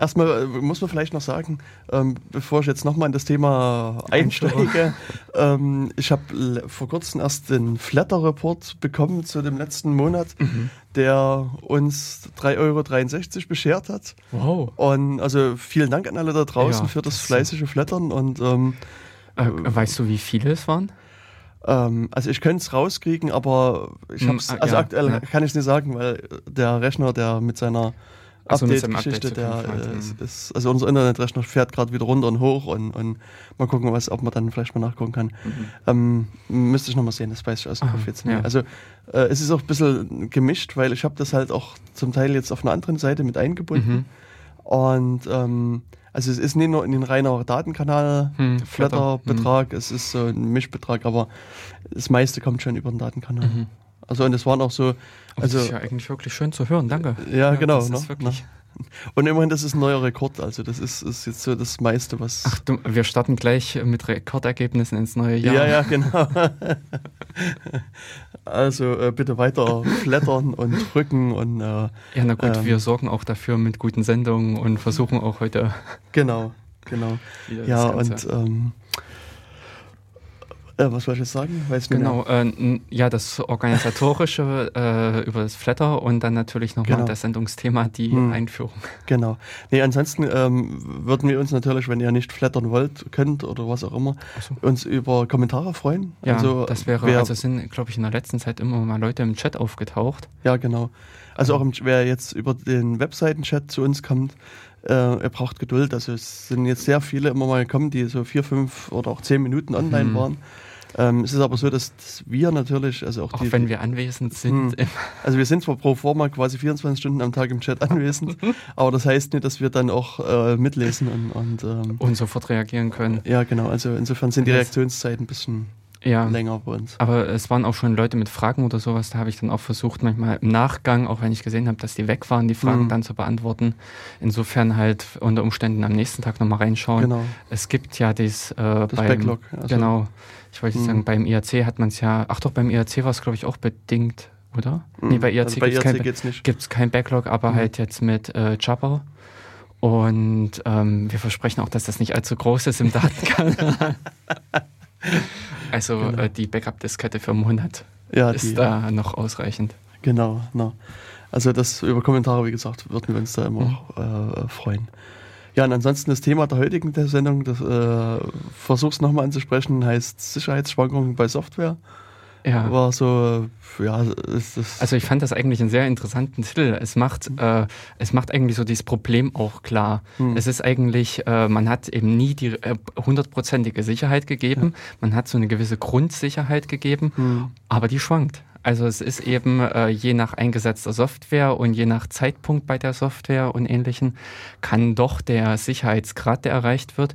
erstmal äh, muss man vielleicht noch sagen, ähm, bevor ich jetzt nochmal in das Thema einsteige, ähm, ich habe vor kurzem erst den Flatter-Report bekommen zu dem letzten Monat, mhm. der uns 3,63 Euro beschert hat. Wow. Und also vielen Dank an alle da draußen ja, für das, das fleißige Flattern und ähm, äh, weißt du, wie viele es waren? Ähm, also ich könnte es rauskriegen, aber ich hab's, hm, also ja, aktuell ja. kann ich es nicht sagen, weil der Rechner, der mit seiner also Update-Geschichte, Update der äh, ist, ist, also unser Internetrechner fährt gerade wieder runter und hoch und, und mal gucken, was, ob man dann vielleicht mal nachgucken kann. Mhm. Ähm, müsste ich nochmal sehen, das weiß ich aus dem Kopf jetzt nicht. Ja. Also äh, es ist auch ein bisschen gemischt, weil ich habe das halt auch zum Teil jetzt auf einer anderen Seite mit eingebunden. Mhm. Und ähm, also es ist nicht nur ein reiner Datenkanal, hm, Flatterbetrag, hm. es ist so ein Mischbetrag, aber das meiste kommt schon über den Datenkanal. Mhm. Also und es waren auch so. Also, das ist ja eigentlich wirklich schön zu hören, danke. Ja, ja genau. Das ist ne? wirklich. Und immerhin, das ist ein neuer Rekord. Also, das ist, ist jetzt so das meiste, was. Ach, du, wir starten gleich mit Rekordergebnissen ins neue Jahr. Ja, ja, genau. also, äh, bitte weiter flattern und drücken und. Äh, ja, na gut, ähm, wir sorgen auch dafür mit guten Sendungen und versuchen auch heute. Genau, genau. Ja, und. Ähm, äh, was soll ich jetzt sagen? Weiß genau, äh, ja, das Organisatorische äh, über das Flatter und dann natürlich nochmal genau. das Sendungsthema, die hm. Einführung. Genau. Nee, ansonsten ähm, würden wir uns natürlich, wenn ihr nicht flattern wollt, könnt oder was auch immer, so. uns über Kommentare freuen. Ja, also, das wäre, wer, also sind, glaube ich, in der letzten Zeit immer mal Leute im Chat aufgetaucht. Ja, genau. Also auch im, wer jetzt über den Webseiten-Chat zu uns kommt, äh, er braucht Geduld. Also es sind jetzt sehr viele immer mal gekommen, die so vier, fünf oder auch zehn Minuten online mhm. waren. Ähm, es ist aber so, dass, wir natürlich, also auch, auch die, wenn wir anwesend sind. Mh, also wir sind zwar pro forma quasi 24 Stunden am Tag im Chat anwesend, aber das heißt nicht, dass wir dann auch äh, mitlesen und, und, ähm, und sofort reagieren können. Ja, genau. Also insofern sind die Reaktionszeiten ein bisschen ja, länger bei uns. Aber es waren auch schon Leute mit Fragen oder sowas, da habe ich dann auch versucht, manchmal im Nachgang, auch wenn ich gesehen habe, dass die weg waren, die Fragen mhm. dann zu beantworten. Insofern halt unter Umständen am nächsten Tag nochmal reinschauen. Genau. Es gibt ja dies äh, das beim, Backlog. Also, genau. Ich wollte mhm. sagen, beim IAC hat man es ja, ach doch, beim IAC war es, glaube ich, auch bedingt, oder? Mhm. Nee, bei IAC also gibt es kein, gibt's kein Backlog, aber mhm. halt jetzt mit äh, Jabber. Und ähm, wir versprechen auch, dass das nicht allzu groß ist im Datenkanal. also genau. äh, die Backup-Diskette für einen Monat ja, ist die, da ja. noch ausreichend. Genau, genau. Also das über Kommentare, wie gesagt, würden wir uns da immer mhm. auch äh, freuen. Ja, und ansonsten das Thema der heutigen Sendung, das äh, versuch's nochmal anzusprechen, heißt Sicherheitsschwankungen bei Software. Ja. War so, ja, ist das. Also ich fand das eigentlich einen sehr interessanten Titel. Es macht, mhm. äh, es macht eigentlich so dieses Problem auch klar. Mhm. Es ist eigentlich, äh, man hat eben nie die äh, hundertprozentige Sicherheit gegeben. Ja. Man hat so eine gewisse Grundsicherheit gegeben, mhm. aber die schwankt. Also es ist eben äh, je nach eingesetzter Software und je nach Zeitpunkt bei der Software und ähnlichen, kann doch der Sicherheitsgrad, der erreicht wird,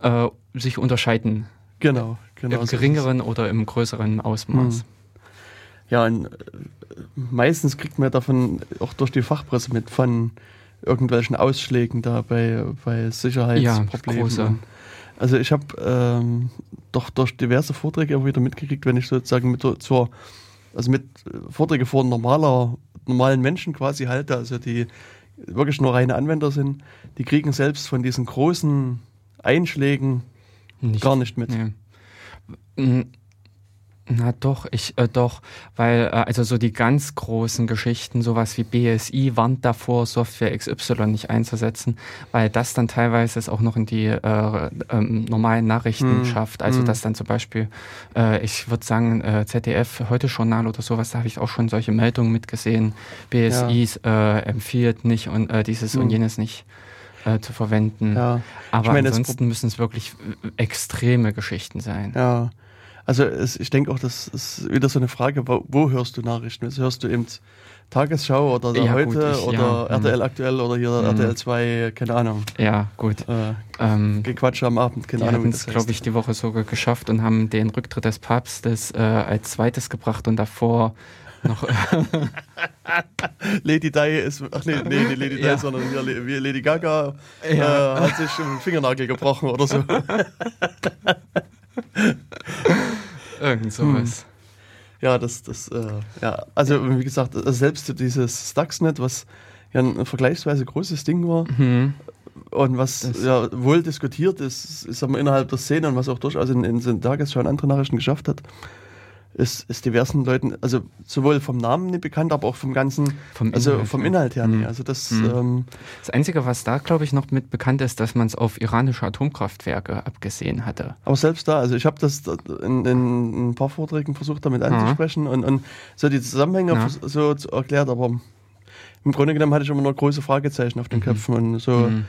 äh, sich unterscheiden. Genau, genau. Im geringeren oder im größeren Ausmaß. Hm. Ja, und äh, meistens kriegt man davon auch durch die Fachpresse mit von irgendwelchen Ausschlägen da bei, bei Sicherheitsproblemen. Ja, also ich habe ähm, doch durch diverse Vorträge immer wieder mitgekriegt, wenn ich sozusagen mit zur also mit äh, Vorträge vor normaler, normalen Menschen quasi halte, also die wirklich nur reine Anwender sind, die kriegen selbst von diesen großen Einschlägen nicht, gar nicht mit. Nee. Na doch, ich äh, doch, weil äh, also so die ganz großen Geschichten, sowas wie BSI warnt davor, Software XY nicht einzusetzen, weil das dann teilweise es auch noch in die äh, ähm, normalen Nachrichten mm. schafft. Also mm. dass dann zum Beispiel, äh, ich würde sagen, äh, ZDF heute Journal oder sowas, da habe ich auch schon solche Meldungen mitgesehen. BSI ja. äh, empfiehlt nicht und äh, dieses mm. und jenes nicht äh, zu verwenden. Ja. Aber ich mein, ansonsten müssen es wirklich extreme Geschichten sein. Ja. Also es, ich denke auch, das ist wieder so eine Frage, wo, wo hörst du Nachrichten? Also hörst du eben Tagesschau oder ja, heute gut, ich, oder ja, RTL hm. aktuell oder hier mhm. RTL 2, keine Ahnung. Ja, gut. Äh, ähm, Gequatsche am Abend, keine Ahnung. Wir haben es, glaube ich, die Woche sogar geschafft und haben den Rücktritt des Papstes äh, als zweites gebracht und davor noch. Lady Di ist, ach nee, nee, nicht Lady Di, ja. sondern wie Lady Gaga ja. äh, hat sich einen Fingernagel gebrochen oder so. Irgend sowas. Hm. Ja, das, das, äh, ja, also wie gesagt, selbst dieses Stuxnet, was ja ein vergleichsweise großes Ding war. Mhm. Und was das ja wohl diskutiert ist, ist aber innerhalb der Szene und was auch durchaus in, in den Tagesschauen andere Nachrichten geschafft hat, ist, ist diversen Leuten, also sowohl vom Namen nicht bekannt, aber auch vom ganzen, vom also Inhalt, vom Inhalt her. Mhm. Also das, mhm. ähm, das Einzige, was da, glaube ich, noch mit bekannt ist, dass man es auf iranische Atomkraftwerke abgesehen hatte. Aber selbst da, also ich habe das in, in, ein paar Vorträgen versucht, damit anzusprechen und, und so die Zusammenhänge ja. so erklärt, aber im Grunde genommen hatte ich immer noch große Fragezeichen auf den mhm. Köpfen und so. Mhm.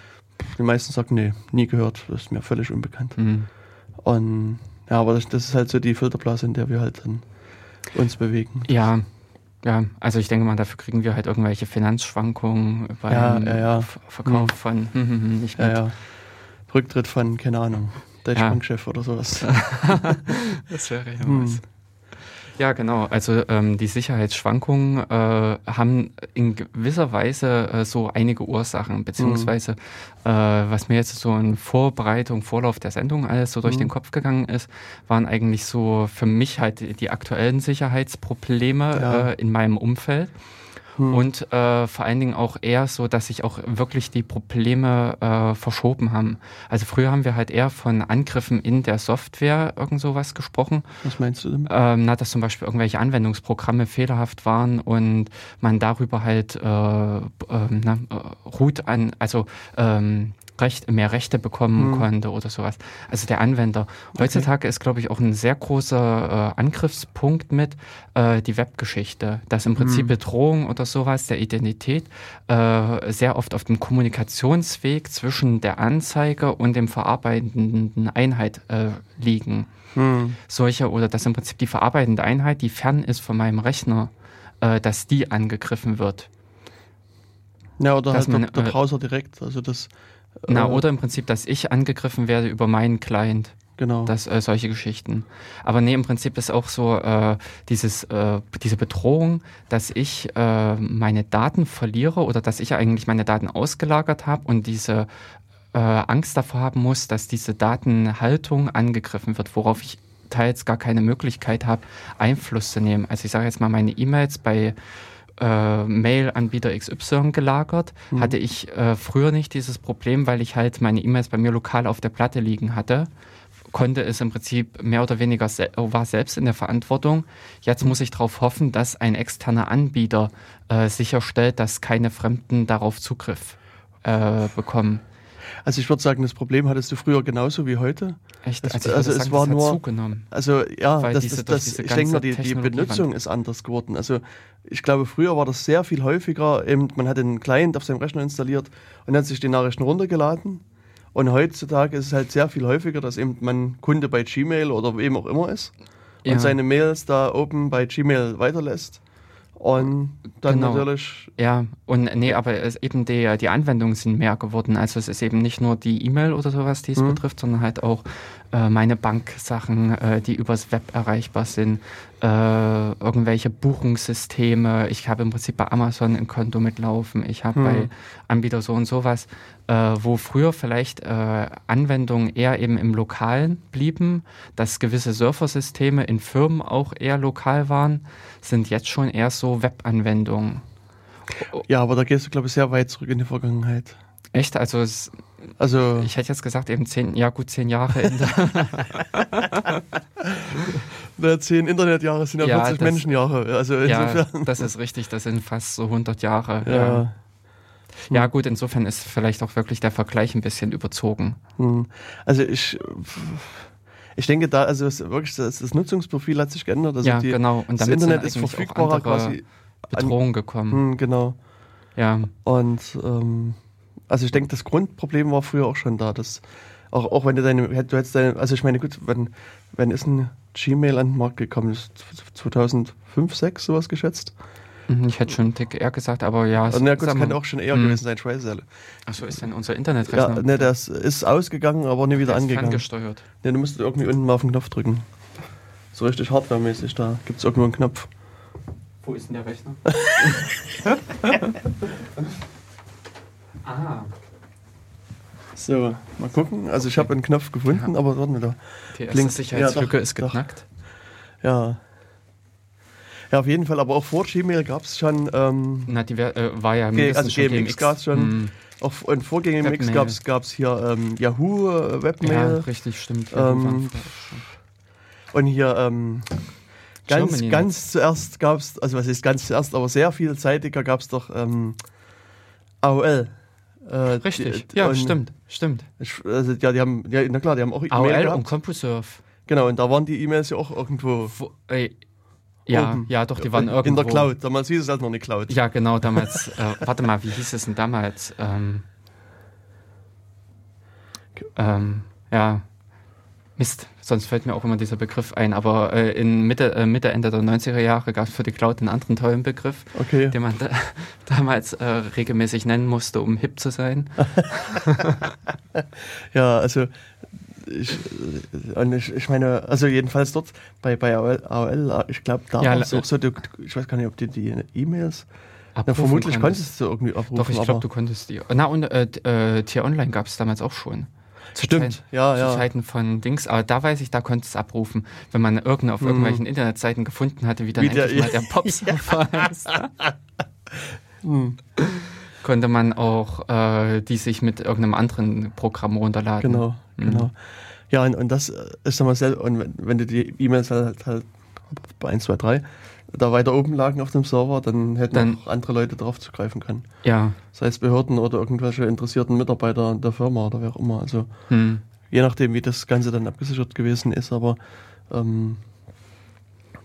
Die meisten sagen, nee, nie gehört, das ist mir völlig unbekannt. Mhm. Und ja, aber das, das, ist halt so die Filterblase, in der wir halt dann uns bewegen. Ja, ja, also ich denke mal, dafür kriegen wir halt irgendwelche Finanzschwankungen beim ja, ja, ja. Verkauf mhm. von hm, hm, hm, nicht mit. Rücktritt von, keine Ahnung, Deutsche Bankchef oder sowas. das wäre ja was. Ja, genau. Also ähm, die Sicherheitsschwankungen äh, haben in gewisser Weise äh, so einige Ursachen, beziehungsweise mhm. äh, was mir jetzt so in Vorbereitung, Vorlauf der Sendung alles so durch mhm. den Kopf gegangen ist, waren eigentlich so für mich halt die aktuellen Sicherheitsprobleme ja. Äh, in meinem Umfeld. Hm. Und äh, vor allen Dingen auch eher so, dass sich auch wirklich die Probleme äh, verschoben haben. Also früher haben wir halt eher von Angriffen in der Software irgend sowas gesprochen. Was meinst du denn? Ähm, na, dass zum Beispiel irgendwelche Anwendungsprogramme fehlerhaft waren und man darüber halt äh, äh, na, äh, Root an, also ähm, Recht, mehr Rechte bekommen mhm. konnte oder sowas. Also der Anwender. Heutzutage okay. ist, glaube ich, auch ein sehr großer äh, Angriffspunkt mit äh, die Webgeschichte, dass im Prinzip mhm. Bedrohung oder sowas der Identität äh, sehr oft auf dem Kommunikationsweg zwischen der Anzeige und dem verarbeitenden Einheit äh, liegen. Mhm. Solche oder dass im Prinzip die verarbeitende Einheit, die fern ist von meinem Rechner, äh, dass die angegriffen wird. Ja, oder dass halt man, der, der äh, Browser direkt. Also das na, äh, oder im Prinzip, dass ich angegriffen werde über meinen Client. Genau. Das, äh, solche Geschichten. Aber nee, im Prinzip ist auch so äh, dieses, äh, diese Bedrohung, dass ich äh, meine Daten verliere oder dass ich eigentlich meine Daten ausgelagert habe und diese äh, Angst davor haben muss, dass diese Datenhaltung angegriffen wird, worauf ich teils gar keine Möglichkeit habe, Einfluss zu nehmen. Also ich sage jetzt mal, meine E-Mails bei äh, Mail-Anbieter XY gelagert, mhm. hatte ich äh, früher nicht dieses Problem, weil ich halt meine E-Mails bei mir lokal auf der Platte liegen hatte konnte es im Prinzip mehr oder weniger se war selbst in der Verantwortung. Jetzt muss ich darauf hoffen, dass ein externer Anbieter äh, sicherstellt, dass keine Fremden darauf Zugriff äh, bekommen. Also ich würde sagen, das Problem hattest du früher genauso wie heute. Echt? Es, also, also es sagen, war nur zugenommen. Also ja, das, diese, das, das, ich denke mal, die, die Benutzung ist anders geworden. Also ich glaube, früher war das sehr viel häufiger. Eben, man hat einen Client auf seinem Rechner installiert und hat sich die Nachrichten runtergeladen. Und heutzutage ist es halt sehr viel häufiger, dass eben man Kunde bei Gmail oder wem auch immer ist und ja. seine Mails da oben bei Gmail weiterlässt. Und dann genau. natürlich. Ja, und nee, aber es eben die, die Anwendungen sind mehr geworden. Also es ist eben nicht nur die E-Mail oder sowas, die es mhm. betrifft, sondern halt auch äh, meine Banksachen, äh, die übers Web erreichbar sind, äh, irgendwelche Buchungssysteme. Ich habe im Prinzip bei Amazon ein Konto mitlaufen. Ich habe mhm. bei Anbieter so und sowas, äh, wo früher vielleicht äh, Anwendungen eher eben im Lokalen blieben, dass gewisse Surfersysteme in Firmen auch eher lokal waren, sind jetzt schon eher so Webanwendungen. Ja, aber da gehst du, glaube ich, sehr weit zurück in die Vergangenheit. Echt? Also, es, also ich hätte jetzt gesagt, eben zehn, ja gut, zehn Jahre. In der zehn Internetjahre sind ja, ja 40 das, Menschenjahre. Also insofern. Ja, das ist richtig, das sind fast so 100 Jahre. Ja. ja. Ja, gut, insofern ist vielleicht auch wirklich der Vergleich ein bisschen überzogen. Hm. Also ich, ich denke da, also wirklich das, das, Nutzungsprofil hat sich geändert. Also ja, die, genau. Und das Internet ist verfügbarer quasi. Bedrohungen gekommen. Hm, genau. Ja. Und ähm, also ich denke, das Grundproblem war früher auch schon da. Dass auch, auch wenn du deine, du hättest deine, also ich meine, gut, wenn, wenn ist ein Gmail an den Markt gekommen? 2005, 2006 sowas geschätzt? Mhm, ich hätte schon Tick eher gesagt, aber ja. Also, ja gut, das kann auch schon eher hm. gewesen sein, Traceelle. Achso, ist denn unser Internetrechner? Ja, ne, das ist ausgegangen, aber nie wieder angegangen. gesteuert. Ne, du musst irgendwie unten mal auf den Knopf drücken. So richtig hardwaremäßig, da gibt es irgendwo einen Knopf. Wo ist denn der Rechner? Ah. So, mal gucken. Also ich habe einen Knopf gefunden, ja. aber warten wir da. Die erste Blinkt. Sicherheitslücke ja, doch, ist geknackt. Doch. Ja. Ja, auf jeden Fall, aber auch vor Gmail gab es schon. Ähm, Na, die wär, äh, war ja also GMX gab es schon. Mm. Auch in vor GMX gab es hier ähm, Yahoo äh, Webmail. Ja, richtig, stimmt. Ähm, und hier ähm, ganz, Germany ganz zuerst gab es, also was ist ganz zuerst, aber sehr vielseitiger gab es doch ähm, AOL. Äh, Richtig, die, ja, stimmt, stimmt. Also, ja, die haben, ja, na klar, die haben auch AOL und CompuServe. Genau, und da waren die E-Mails ja auch irgendwo. Wo, ey, ja, oben. ja, doch, die waren irgendwo. In der Cloud, damals hieß es halt noch eine Cloud. Ja, genau, damals, äh, warte mal, wie hieß es denn damals? Ähm, ähm, ja, Mist, sonst fällt mir auch immer dieser Begriff ein, aber äh, in Mitte, äh, Mitte, Ende der 90er Jahre gab es für die Cloud einen anderen tollen Begriff, okay. den man da, damals äh, regelmäßig nennen musste, um hip zu sein. ja, also ich, äh, ich, ich, meine, also jedenfalls dort bei, bei AOL, AOL ich glaube, da ja, auch so, du, ich weiß gar nicht, ob die die E-Mails ja, vermutlich konntest. konntest du irgendwie abrufen. Doch, ich glaube, du konntest die. Na, und äh, äh, Tier Online gab es damals auch schon. Zu Stimmt, Zeit, ja, ja. Zu Zeiten von Dings, aber da weiß ich, da konnte es abrufen, wenn man irgend auf mhm. irgendwelchen Internetseiten gefunden hatte, wie dann wie der, endlich mal der Pop-Surfer ist. mhm. Konnte man auch äh, die sich mit irgendeinem anderen Programm runterladen. Genau, mhm. genau. Ja, und, und das ist dann mal selber, und wenn, wenn du die E-Mails halt, halt bei 1, 2, 3 da weiter oben lagen auf dem Server, dann hätten dann, auch andere Leute drauf zugreifen können. Ja. Sei es Behörden oder irgendwelche interessierten Mitarbeiter der Firma oder wer auch immer. Also hm. je nachdem, wie das Ganze dann abgesichert gewesen ist, aber ähm,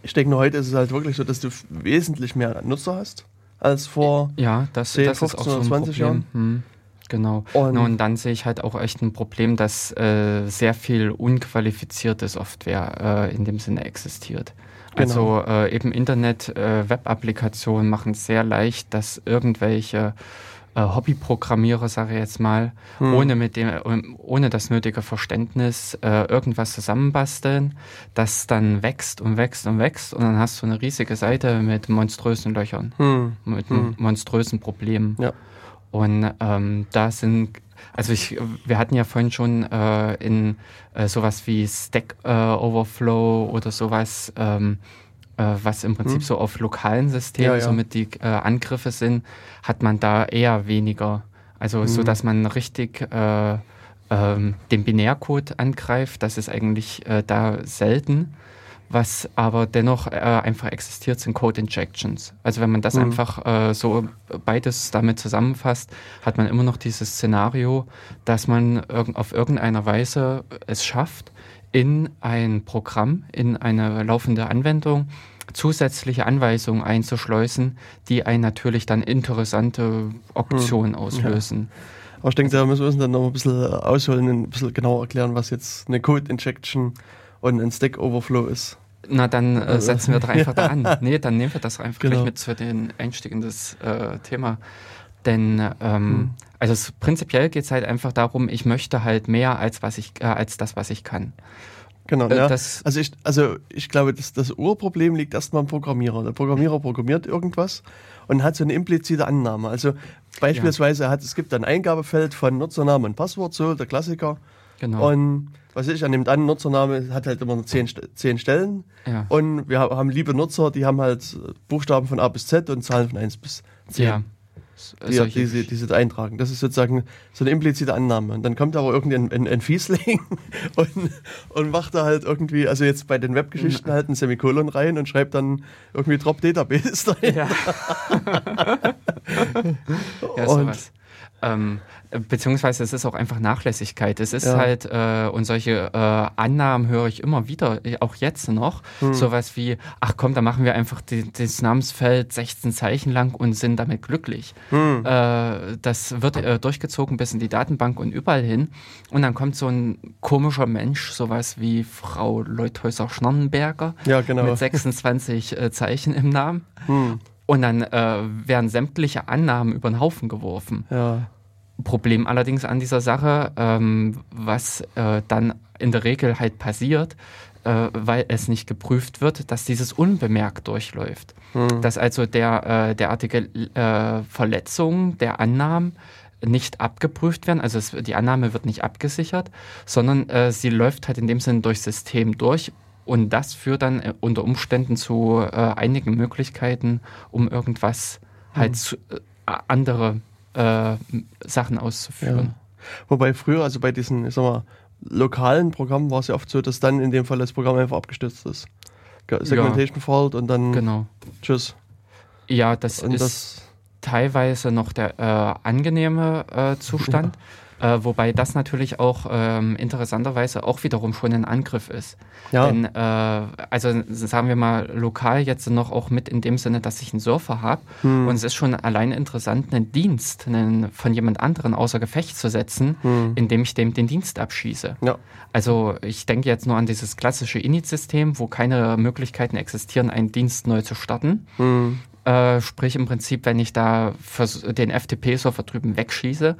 ich denke nur heute ist es halt wirklich so, dass du wesentlich mehr Nutzer hast als vor ja, das, 10, das 15 oder so 20 Jahren. Hm. Genau. Und, und, dann sehe ich halt auch echt ein Problem, dass äh, sehr viel unqualifizierte Software äh, in dem Sinne existiert. Also genau. äh, eben Internet, äh, Web-Applikationen machen es sehr leicht, dass irgendwelche äh, Hobbyprogrammierer, sage ich jetzt mal, hm. ohne, mit dem, ähm, ohne das nötige Verständnis äh, irgendwas zusammenbasteln, das dann wächst und wächst und wächst und dann hast du eine riesige Seite mit monströsen Löchern, hm. mit hm. monströsen Problemen. Ja. Und ähm, da sind also ich, wir hatten ja vorhin schon äh, in äh, sowas wie Stack äh, Overflow oder sowas, ähm, äh, was im Prinzip hm. so auf lokalen Systemen ja, ja. somit die äh, Angriffe sind, hat man da eher weniger. Also hm. so, dass man richtig äh, ähm, den Binärcode angreift, das ist eigentlich da selten. Was aber dennoch äh, einfach existiert, sind Code Injections. Also wenn man das mhm. einfach äh, so beides damit zusammenfasst, hat man immer noch dieses Szenario, dass man irg auf irgendeiner Weise es schafft, in ein Programm, in eine laufende Anwendung zusätzliche Anweisungen einzuschleusen, die ein natürlich dann interessante Option mhm. auslösen. Ja. Aber ich denke, da müssen wir uns dann noch ein bisschen ausholen, ein bisschen genauer erklären, was jetzt eine Code Injection ist und ein Stack Overflow ist. Na, dann äh, setzen wir doch einfach da an. Nee, dann nehmen wir das einfach genau. gleich mit für den Einstieg in das äh, Thema. Denn ähm, mhm. also es, prinzipiell geht es halt einfach darum, ich möchte halt mehr als was ich, äh, als das, was ich kann. Genau, äh, ja. also ich, also ich glaube, das, das Urproblem liegt erstmal im Programmierer. Der Programmierer programmiert irgendwas und hat so eine implizite Annahme. Also beispielsweise ja. hat es gibt ein Eingabefeld von Nutzernamen und Passwort, so der Klassiker. Genau. Und was ich, er nimmt an, Nutzername hat halt immer zehn, zehn Stellen. Ja. Und wir haben liebe Nutzer, die haben halt Buchstaben von A bis Z und Zahlen von 1 bis 10. Ja. Die, die, die, die sie eintragen. Das ist sozusagen so eine implizite Annahme. Und dann kommt aber irgendein ein, ein Fiesling und, und macht da halt irgendwie, also jetzt bei den Webgeschichten halt ein Semikolon rein und schreibt dann irgendwie Drop Database dahin. Ja. ja, sowas. Ähm, beziehungsweise es ist auch einfach Nachlässigkeit. Es ist ja. halt, äh, und solche äh, Annahmen höre ich immer wieder, auch jetzt noch, hm. sowas wie, ach komm, da machen wir einfach die, das Namensfeld 16 Zeichen lang und sind damit glücklich. Hm. Äh, das wird äh, durchgezogen bis in die Datenbank und überall hin. Und dann kommt so ein komischer Mensch, sowas wie Frau Leuthäuser-Schnarrenberger ja, genau. mit 26 äh, Zeichen im Namen. Hm. Und dann äh, werden sämtliche Annahmen über den Haufen geworfen. Ja. Problem allerdings an dieser Sache, ähm, was äh, dann in der Regel halt passiert, äh, weil es nicht geprüft wird, dass dieses unbemerkt durchläuft. Hm. Dass also der, äh, derartige äh, Verletzungen der Annahmen nicht abgeprüft werden, also es, die Annahme wird nicht abgesichert, sondern äh, sie läuft halt in dem Sinne durchs System durch, Und das führt dann äh, unter Umständen zu äh, einigen Möglichkeiten, um irgendwas halt mhm. zu, äh, andere äh, Sachen auszuführen. Ja. Wobei früher, also bei diesen, ich sag mal, lokalen Programmen war es ja oft so, dass dann in dem Fall das Programm einfach abgestürzt ist. Segmentation ja. fault und dann genau. tschüss. Ja, das und ist das teilweise noch der äh, angenehme äh, Zustand. Ja. Äh, wobei das natürlich auch ähm, interessanterweise auch wiederum schon ein Angriff ist. Ja. Denn, äh, also sagen wir mal, lokal jetzt noch auch mit in dem Sinne, dass ich einen Surfer habe. Hm. Und es ist schon allein interessant, einen Dienst einen, von jemand anderen außer Gefecht zu setzen, hm. indem ich dem den Dienst abschieße. Ja. Also ich denke jetzt nur an dieses klassische Init-System, wo keine Möglichkeiten existieren, einen Dienst neu zu starten. Hm. Äh, sprich im Prinzip, wenn ich da den FTP-Server drüben wegschieße,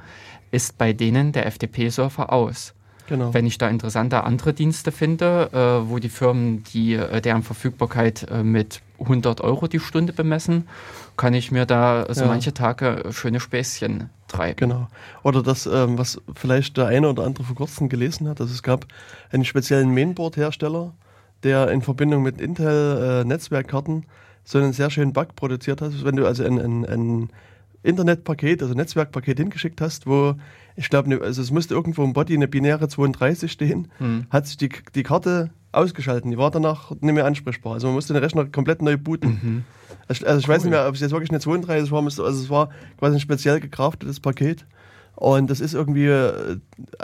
ist bei denen der FTP-Server aus. Genau. Wenn ich da interessante andere Dienste finde, äh, wo die Firmen die, äh, deren Verfügbarkeit äh, mit 100 Euro die Stunde bemessen, kann ich mir da so ja. manche Tage schöne Späßchen treiben. Genau. Oder das, ähm, was vielleicht der eine oder andere vor kurzem gelesen hat, also es gab einen speziellen Mainboard-Hersteller, der in Verbindung mit Intel-Netzwerkkarten äh, so einen sehr schönen Bug produziert hat. Wenn du also ein, ein, ein Internetpaket, also Netzwerkpaket hingeschickt hast, wo ich glaube, ne, also es musste irgendwo im Body eine binäre 32 stehen, hm. hat sich die, die Karte ausgeschalten. Die war danach nicht mehr ansprechbar. Also man musste den Rechner komplett neu booten. Mhm. Also, also ich weiß nicht mehr, ob es jetzt wirklich eine 32 war, also es war quasi ein speziell gecraftetes Paket. Und das ist irgendwie äh,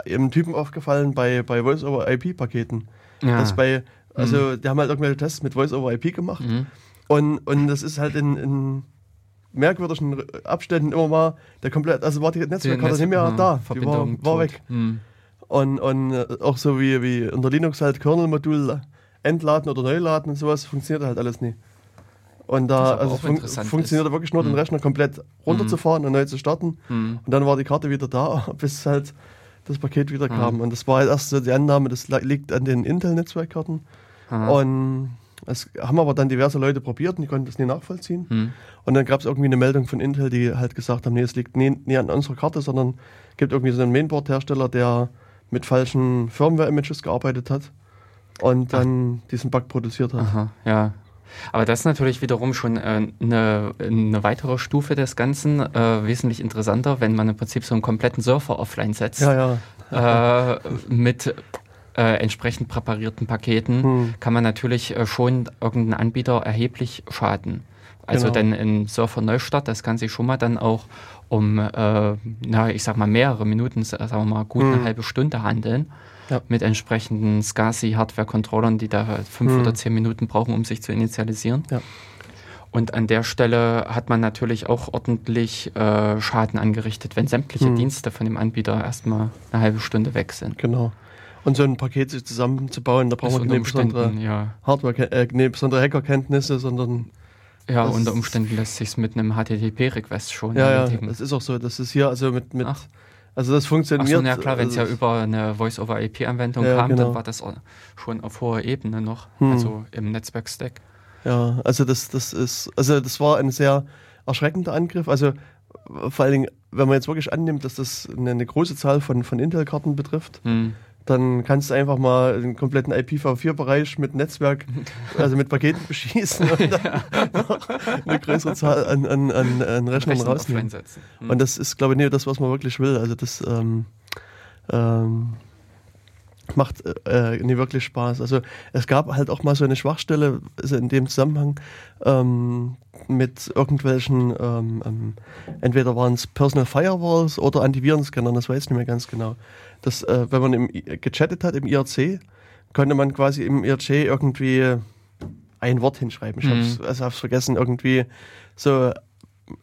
im Typen aufgefallen bei, bei Voice-over-IP-Paketen. Ja. Bei, also mhm. die haben halt irgendwelche Tests mit Voice-over-IP gemacht. Mhm. Und, und das ist halt in, in merkwürdigen Abständen immer mal der komplett, also war die Netzwerkkarte nicht mehr da, die war, war weg. Hm. Und, und äh, auch so wie, wie unter Linux halt Kernel-Modul entladen oder neu laden und sowas, funktioniert halt alles nie. Und da also fun funktioniert wirklich nur, hm. den Rechner komplett runterzufahren hm. und neu zu starten. Hm. Und dann war die Karte wieder da, bis halt das Paket wieder hm. kam. Und das war halt erst so die Annahme, das liegt an den Intel-Netzwerkkarten. Und es haben aber dann diverse Leute probiert und die konnten das nie nachvollziehen. Hm. Und dann gab es irgendwie eine Meldung von Intel, die halt gesagt haben, nee, es liegt nie, nie an unserer Karte, sondern gibt irgendwie so einen Mainboard-Hersteller, der mit falschen Firmware-Images gearbeitet hat und dann Ach. diesen Bug produziert hat. Aha, ja. Aber das ist natürlich wiederum schon äh, eine, eine, weitere Stufe des Ganzen, äh, wesentlich interessanter, wenn man im Prinzip so einen kompletten Surfer offline setzt. Ja, ja. Äh, mit äh, entsprechend präparierten Paketen hm. kann man natürlich äh, schon irgendeinen Anbieter erheblich schaden. Also genau. denn im Surfer-Neustart, das kann sich schon mal dann auch um, äh, na, ich sag mal, mehrere Minuten, sagen wir mal, gut hm. eine halbe Stunde handeln. Ja. Mit entsprechenden SCSI-Hardware-Controllern, die da fünf hm. oder zehn Minuten brauchen, um sich zu initialisieren. Ja. Und an der Stelle hat man natürlich auch ordentlich äh, Schaden angerichtet, wenn sämtliche hm. Dienste von dem Anbieter erstmal eine halbe Stunde weg sind. Genau. Und so ein Paket sich zusammenzubauen, da braucht man keine besondere ja. Hardware, äh, keine besondere Hackerkenntnisse, sondern ja, unter Umständen lässt sich mit einem HTTP-Request schon ja, erledigen. Ja, das ist auch so. Das ist hier also mit, mit also das funktioniert. Ach so, ja klar, wenn es also ja über eine Voice-over-IP-Anwendung ja, kam, genau. dann war das schon auf hoher Ebene noch, hm. also im Netzwerk-Stack. Ja, also das, das ist, also das war ein sehr erschreckender Angriff. Also vor allen Dingen, wenn man jetzt wirklich annimmt, dass das eine, eine große Zahl von, von Intel-Karten betrifft, hm dann kannst du einfach mal den kompletten IPv4-Bereich mit Netzwerk, also mit Paketen beschießen und dann eine größere Zahl an, an, an, an Rechnern rausnehmen. Mhm. Und das ist, glaube ich, nicht das, was man wirklich will. Also das ähm, ähm, macht äh, nie wirklich Spaß. Also es gab halt auch mal so eine Schwachstelle also in dem Zusammenhang ähm, mit irgendwelchen, ähm, ähm, entweder waren es Personal Firewalls oder Antivirenscanner, das weiß ich nicht mehr ganz genau dass äh, wenn man im, gechattet hat im IRC, konnte man quasi im IRC irgendwie ein Wort hinschreiben. Ich mhm. hab's, also hab's vergessen, irgendwie so,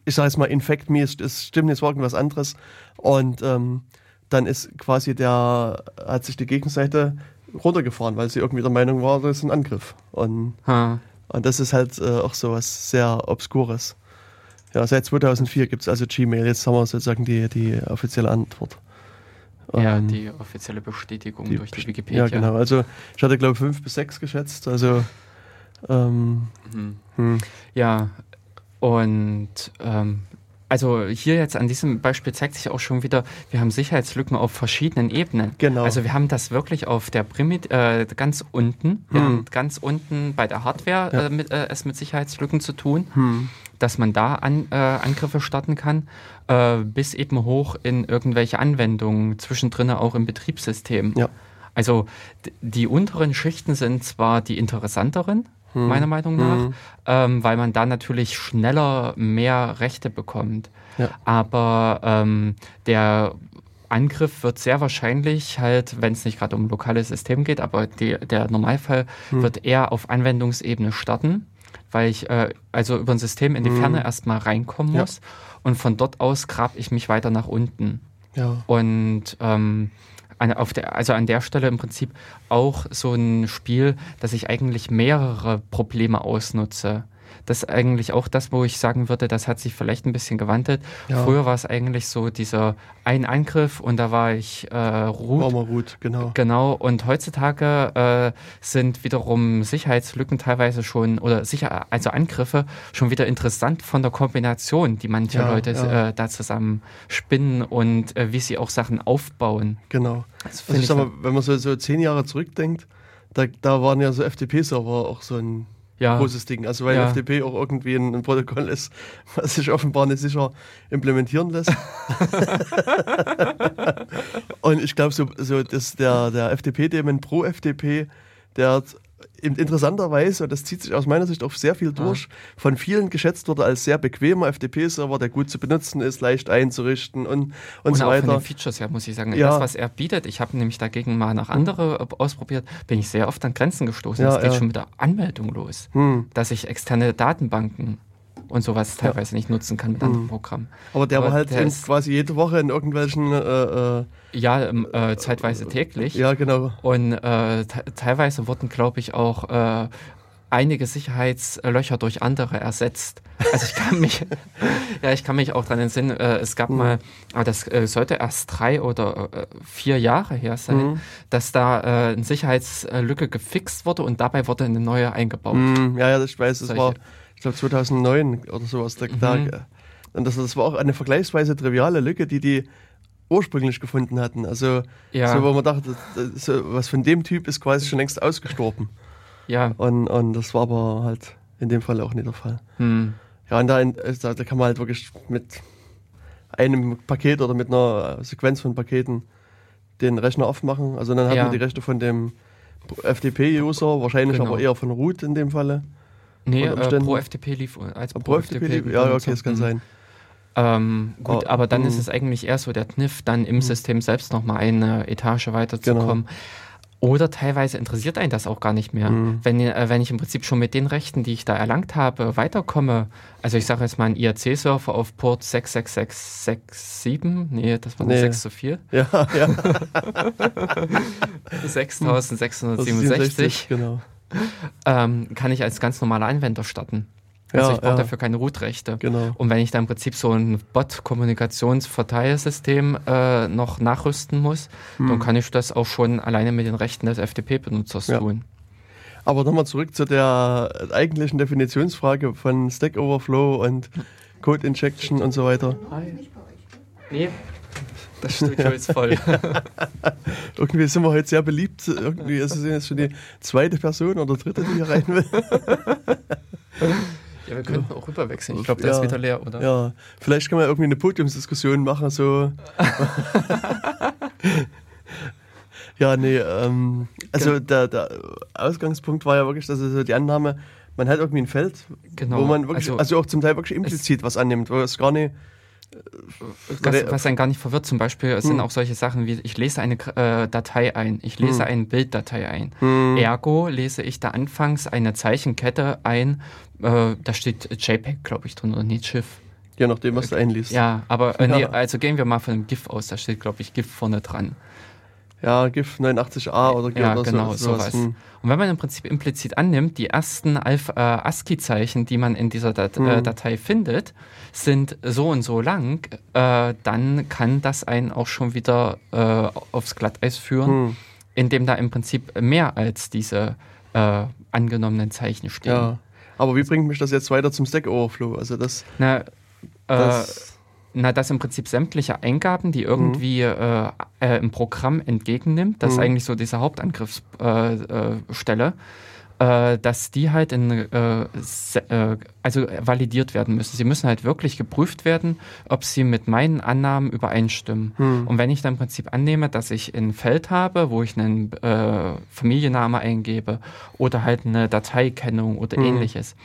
ich sag jetzt mal, Infect Me, es stimmt, jetzt irgendwas anderes. Und ähm, dann ist quasi der, hat sich die Gegenseite runtergefahren, weil sie irgendwie der Meinung war, das ist ein Angriff. Und, und das ist halt äh, auch so was sehr Obskures. Ja, seit 2004 gibt es also Gmail. Jetzt haben wir sozusagen die, die offizielle Antwort. Ja, ähm, die offizielle Bestätigung die, durch die Wikipedia. Ja, genau. Also ich hatte, glaube ich, fünf bis sechs geschätzt. Also ähm, mhm. hm. ja, und ähm, also hier jetzt an diesem Beispiel zeigt sich auch schon wieder, wir haben Sicherheitslücken auf verschiedenen Ebenen. Genau. Also wir haben das wirklich auf der Primit äh, ganz unten, hm. ganz unten bei der Hardware ja. äh, mit, äh, es mit Sicherheitslücken zu tun, hm. Dass man da an, äh, Angriffe starten kann, äh, bis eben hoch in irgendwelche Anwendungen, zwischendrin auch im Betriebssystem. Ja. Also die unteren Schichten sind zwar die interessanteren, hm. meiner Meinung nach, hm. ähm, weil man da natürlich schneller mehr Rechte bekommt. Ja. Aber ähm, der Angriff wird sehr wahrscheinlich halt, wenn es nicht gerade um lokales System geht, aber die, der Normalfall hm. wird eher auf Anwendungsebene starten, weil ich äh, also über ein System in die hm. Ferne erstmal reinkommen muss ja. und von dort aus grab ich mich weiter nach unten. Ja. Und ähm, an, auf der, also an der Stelle im Prinzip auch so ein Spiel, dass ich eigentlich mehrere Probleme ausnutze das ist eigentlich auch das, wo ich sagen würde, das hat sich vielleicht ein bisschen gewandelt. Ja. Früher war es eigentlich so dieser ein Angriff und da war ich äh, Root. War Root, genau. Genau. Und heutzutage äh, sind wiederum Sicherheitslücken teilweise schon oder sicher, also Angriffe schon wieder interessant von der Kombination, die manche ja, Leute ja. Äh, da zusammen spinnen und äh, wie sie auch Sachen aufbauen. Genau. Also ich sag mal, wenn man so, so zehn Jahre zurückdenkt, da, da waren ja so FTP-Server auch so ein ja. großes Ding. Also weil ja. FTP auch irgendwie ein, ein, Protokoll ist, was sich offenbar nicht sicher implementieren lässt. und ich glaube, so, so dass der, der FTP-Daemon pro FTP, der hat interessanterweise, und das zieht sich aus meiner Sicht auch sehr viel durch, ja. von vielen geschätzt wurde als sehr bequemer FTP-Server, der gut zu benutzen ist, leicht einzurichten und, und, und so weiter. Von den Features her muss ich sagen, ja. das, was er bietet, ich habe nämlich dagegen mal nach andere ausprobiert, bin ich sehr oft an Grenzen gestoßen. Es ja, geht schon mit der Anmeldung los, hm. dass ich externe Datenbanken und sowas teilweise ja. nicht nutzen kann mit anderen mhm. Programmen. Aber der Aber war halt der quasi jede Woche in irgendwelchen. Äh, äh, ja, ähm, äh, zeitweise täglich. Ja, genau. Und äh, teilweise wurden, glaube ich, auch äh, einige Sicherheitslöcher durch andere ersetzt. Also ich kann mich, ja, ich kann mich auch daran entsinnen, äh, es gab mhm. mal, aber das äh, sollte erst drei oder äh, vier Jahre her sein, mhm. dass da äh, eine Sicherheitslücke gefixt wurde und dabei wurde eine neue eingebaut. Mhm. Ja, ja, ich weiß, das war ich glaube 2009 oder sowas. Da, mhm. und das, das war auch eine vergleichsweise triviale Lücke, die die ursprünglich gefunden hatten. Also, ja. so, wo man dachte, so, was von dem Typ ist quasi schon längst ausgestorben. Ja. Und, und das war aber halt in dem Fall auch nicht der Fall. Hm. Ja, und da, also, da kann man halt wirklich mit einem Paket oder mit einer Sequenz von Paketen den Rechner aufmachen. Also dann hat ja. man die Rechte von dem FTP-User, wahrscheinlich genau. aber eher von Root in dem Falle. Nee, äh, pro FTP lief als pro, pro FTP, FTP lief. Ja, okay, das kann mhm. sein. Ähm, gut, oh, aber dann mh. ist es eigentlich eher so der Kniff, dann im mh. System selbst nochmal eine Etage weiterzukommen. Genau. Oder teilweise interessiert einen das auch gar nicht mehr. Mhm. Wenn, äh, wenn ich im Prinzip schon mit den Rechten, die ich da erlangt habe, weiterkomme, also ich sage jetzt mal ein IRC-Server auf Port 66667, nee, das war nee. 6 zu 4. Ja, ja. 6667. Genau ähm, kann ich als ganz normaler Anwender starten. Also ja, ich brauche ja. dafür keine Root-Rechte. Genau. Und wenn ich da im Prinzip so ein Bot-Kommunikationsverteilsystem äh, noch nachrüsten muss, hm. dann kann ich das auch schon alleine mit den Rechten des FTP-Benutzers ja. tun. Aber nochmal zurück zu der eigentlichen Definitionsfrage von Stack Overflow und Code Injection und so weiter. Nee, das Studio ist voll. Irgendwie sind wir heute sehr beliebt. Irgendwie ist es jetzt schon die zweite Person oder dritte, die hier rein will. Ja, wir könnten auch rüberwechseln. Ich glaube, der ja, ist wieder leer, oder? Ja, vielleicht können wir irgendwie eine Podiumsdiskussion machen, so. ja, nee, ähm, also der, der, Ausgangspunkt war ja wirklich, dass also die Annahme, man hat irgendwie ein Feld, genau. wo man wirklich, also, also auch zum Teil wirklich implizit was annimmt, wo es gar nicht was, was einen gar nicht verwirrt, zum Beispiel sind hm. auch solche Sachen wie, ich lese eine äh, Datei ein, ich lese hm. eine Bilddatei ein. Hm. Ergo lese ich da anfangs eine Zeichenkette ein, äh, da steht JPEG, glaube ich, drin, oder nicht Schiff. Je nachdem, was du einliest. Ja, aber äh, nee, also gehen wir mal von dem GIF aus, da steht, glaube ich, GIF vorne dran. Ja, GIF 89a oder, ja, oder genau, so, sowas. sowas. Hm. Und wenn man im Prinzip implizit annimmt, die ersten äh, ASCII-Zeichen, die man in dieser Dat hm. äh, Datei findet, sind so und so lang, äh, dann kann das einen auch schon wieder äh, aufs Glatteis führen, hm. indem da im Prinzip mehr als diese äh, angenommenen Zeichen stehen. Ja. Aber wie bringt mich das jetzt weiter zum Stack Overflow? Also das. Na, das na, dass im Prinzip sämtliche Eingaben, die irgendwie mhm. äh, äh, im Programm entgegennimmt, das ist mhm. eigentlich so diese Hauptangriffsstelle, äh, äh, dass die halt in, äh, äh, also validiert werden müssen. Sie müssen halt wirklich geprüft werden, ob sie mit meinen Annahmen übereinstimmen. Hm. Und wenn ich dann im Prinzip annehme, dass ich ein Feld habe, wo ich einen äh, Familienname eingebe oder halt eine Dateikennung oder hm. ähnliches,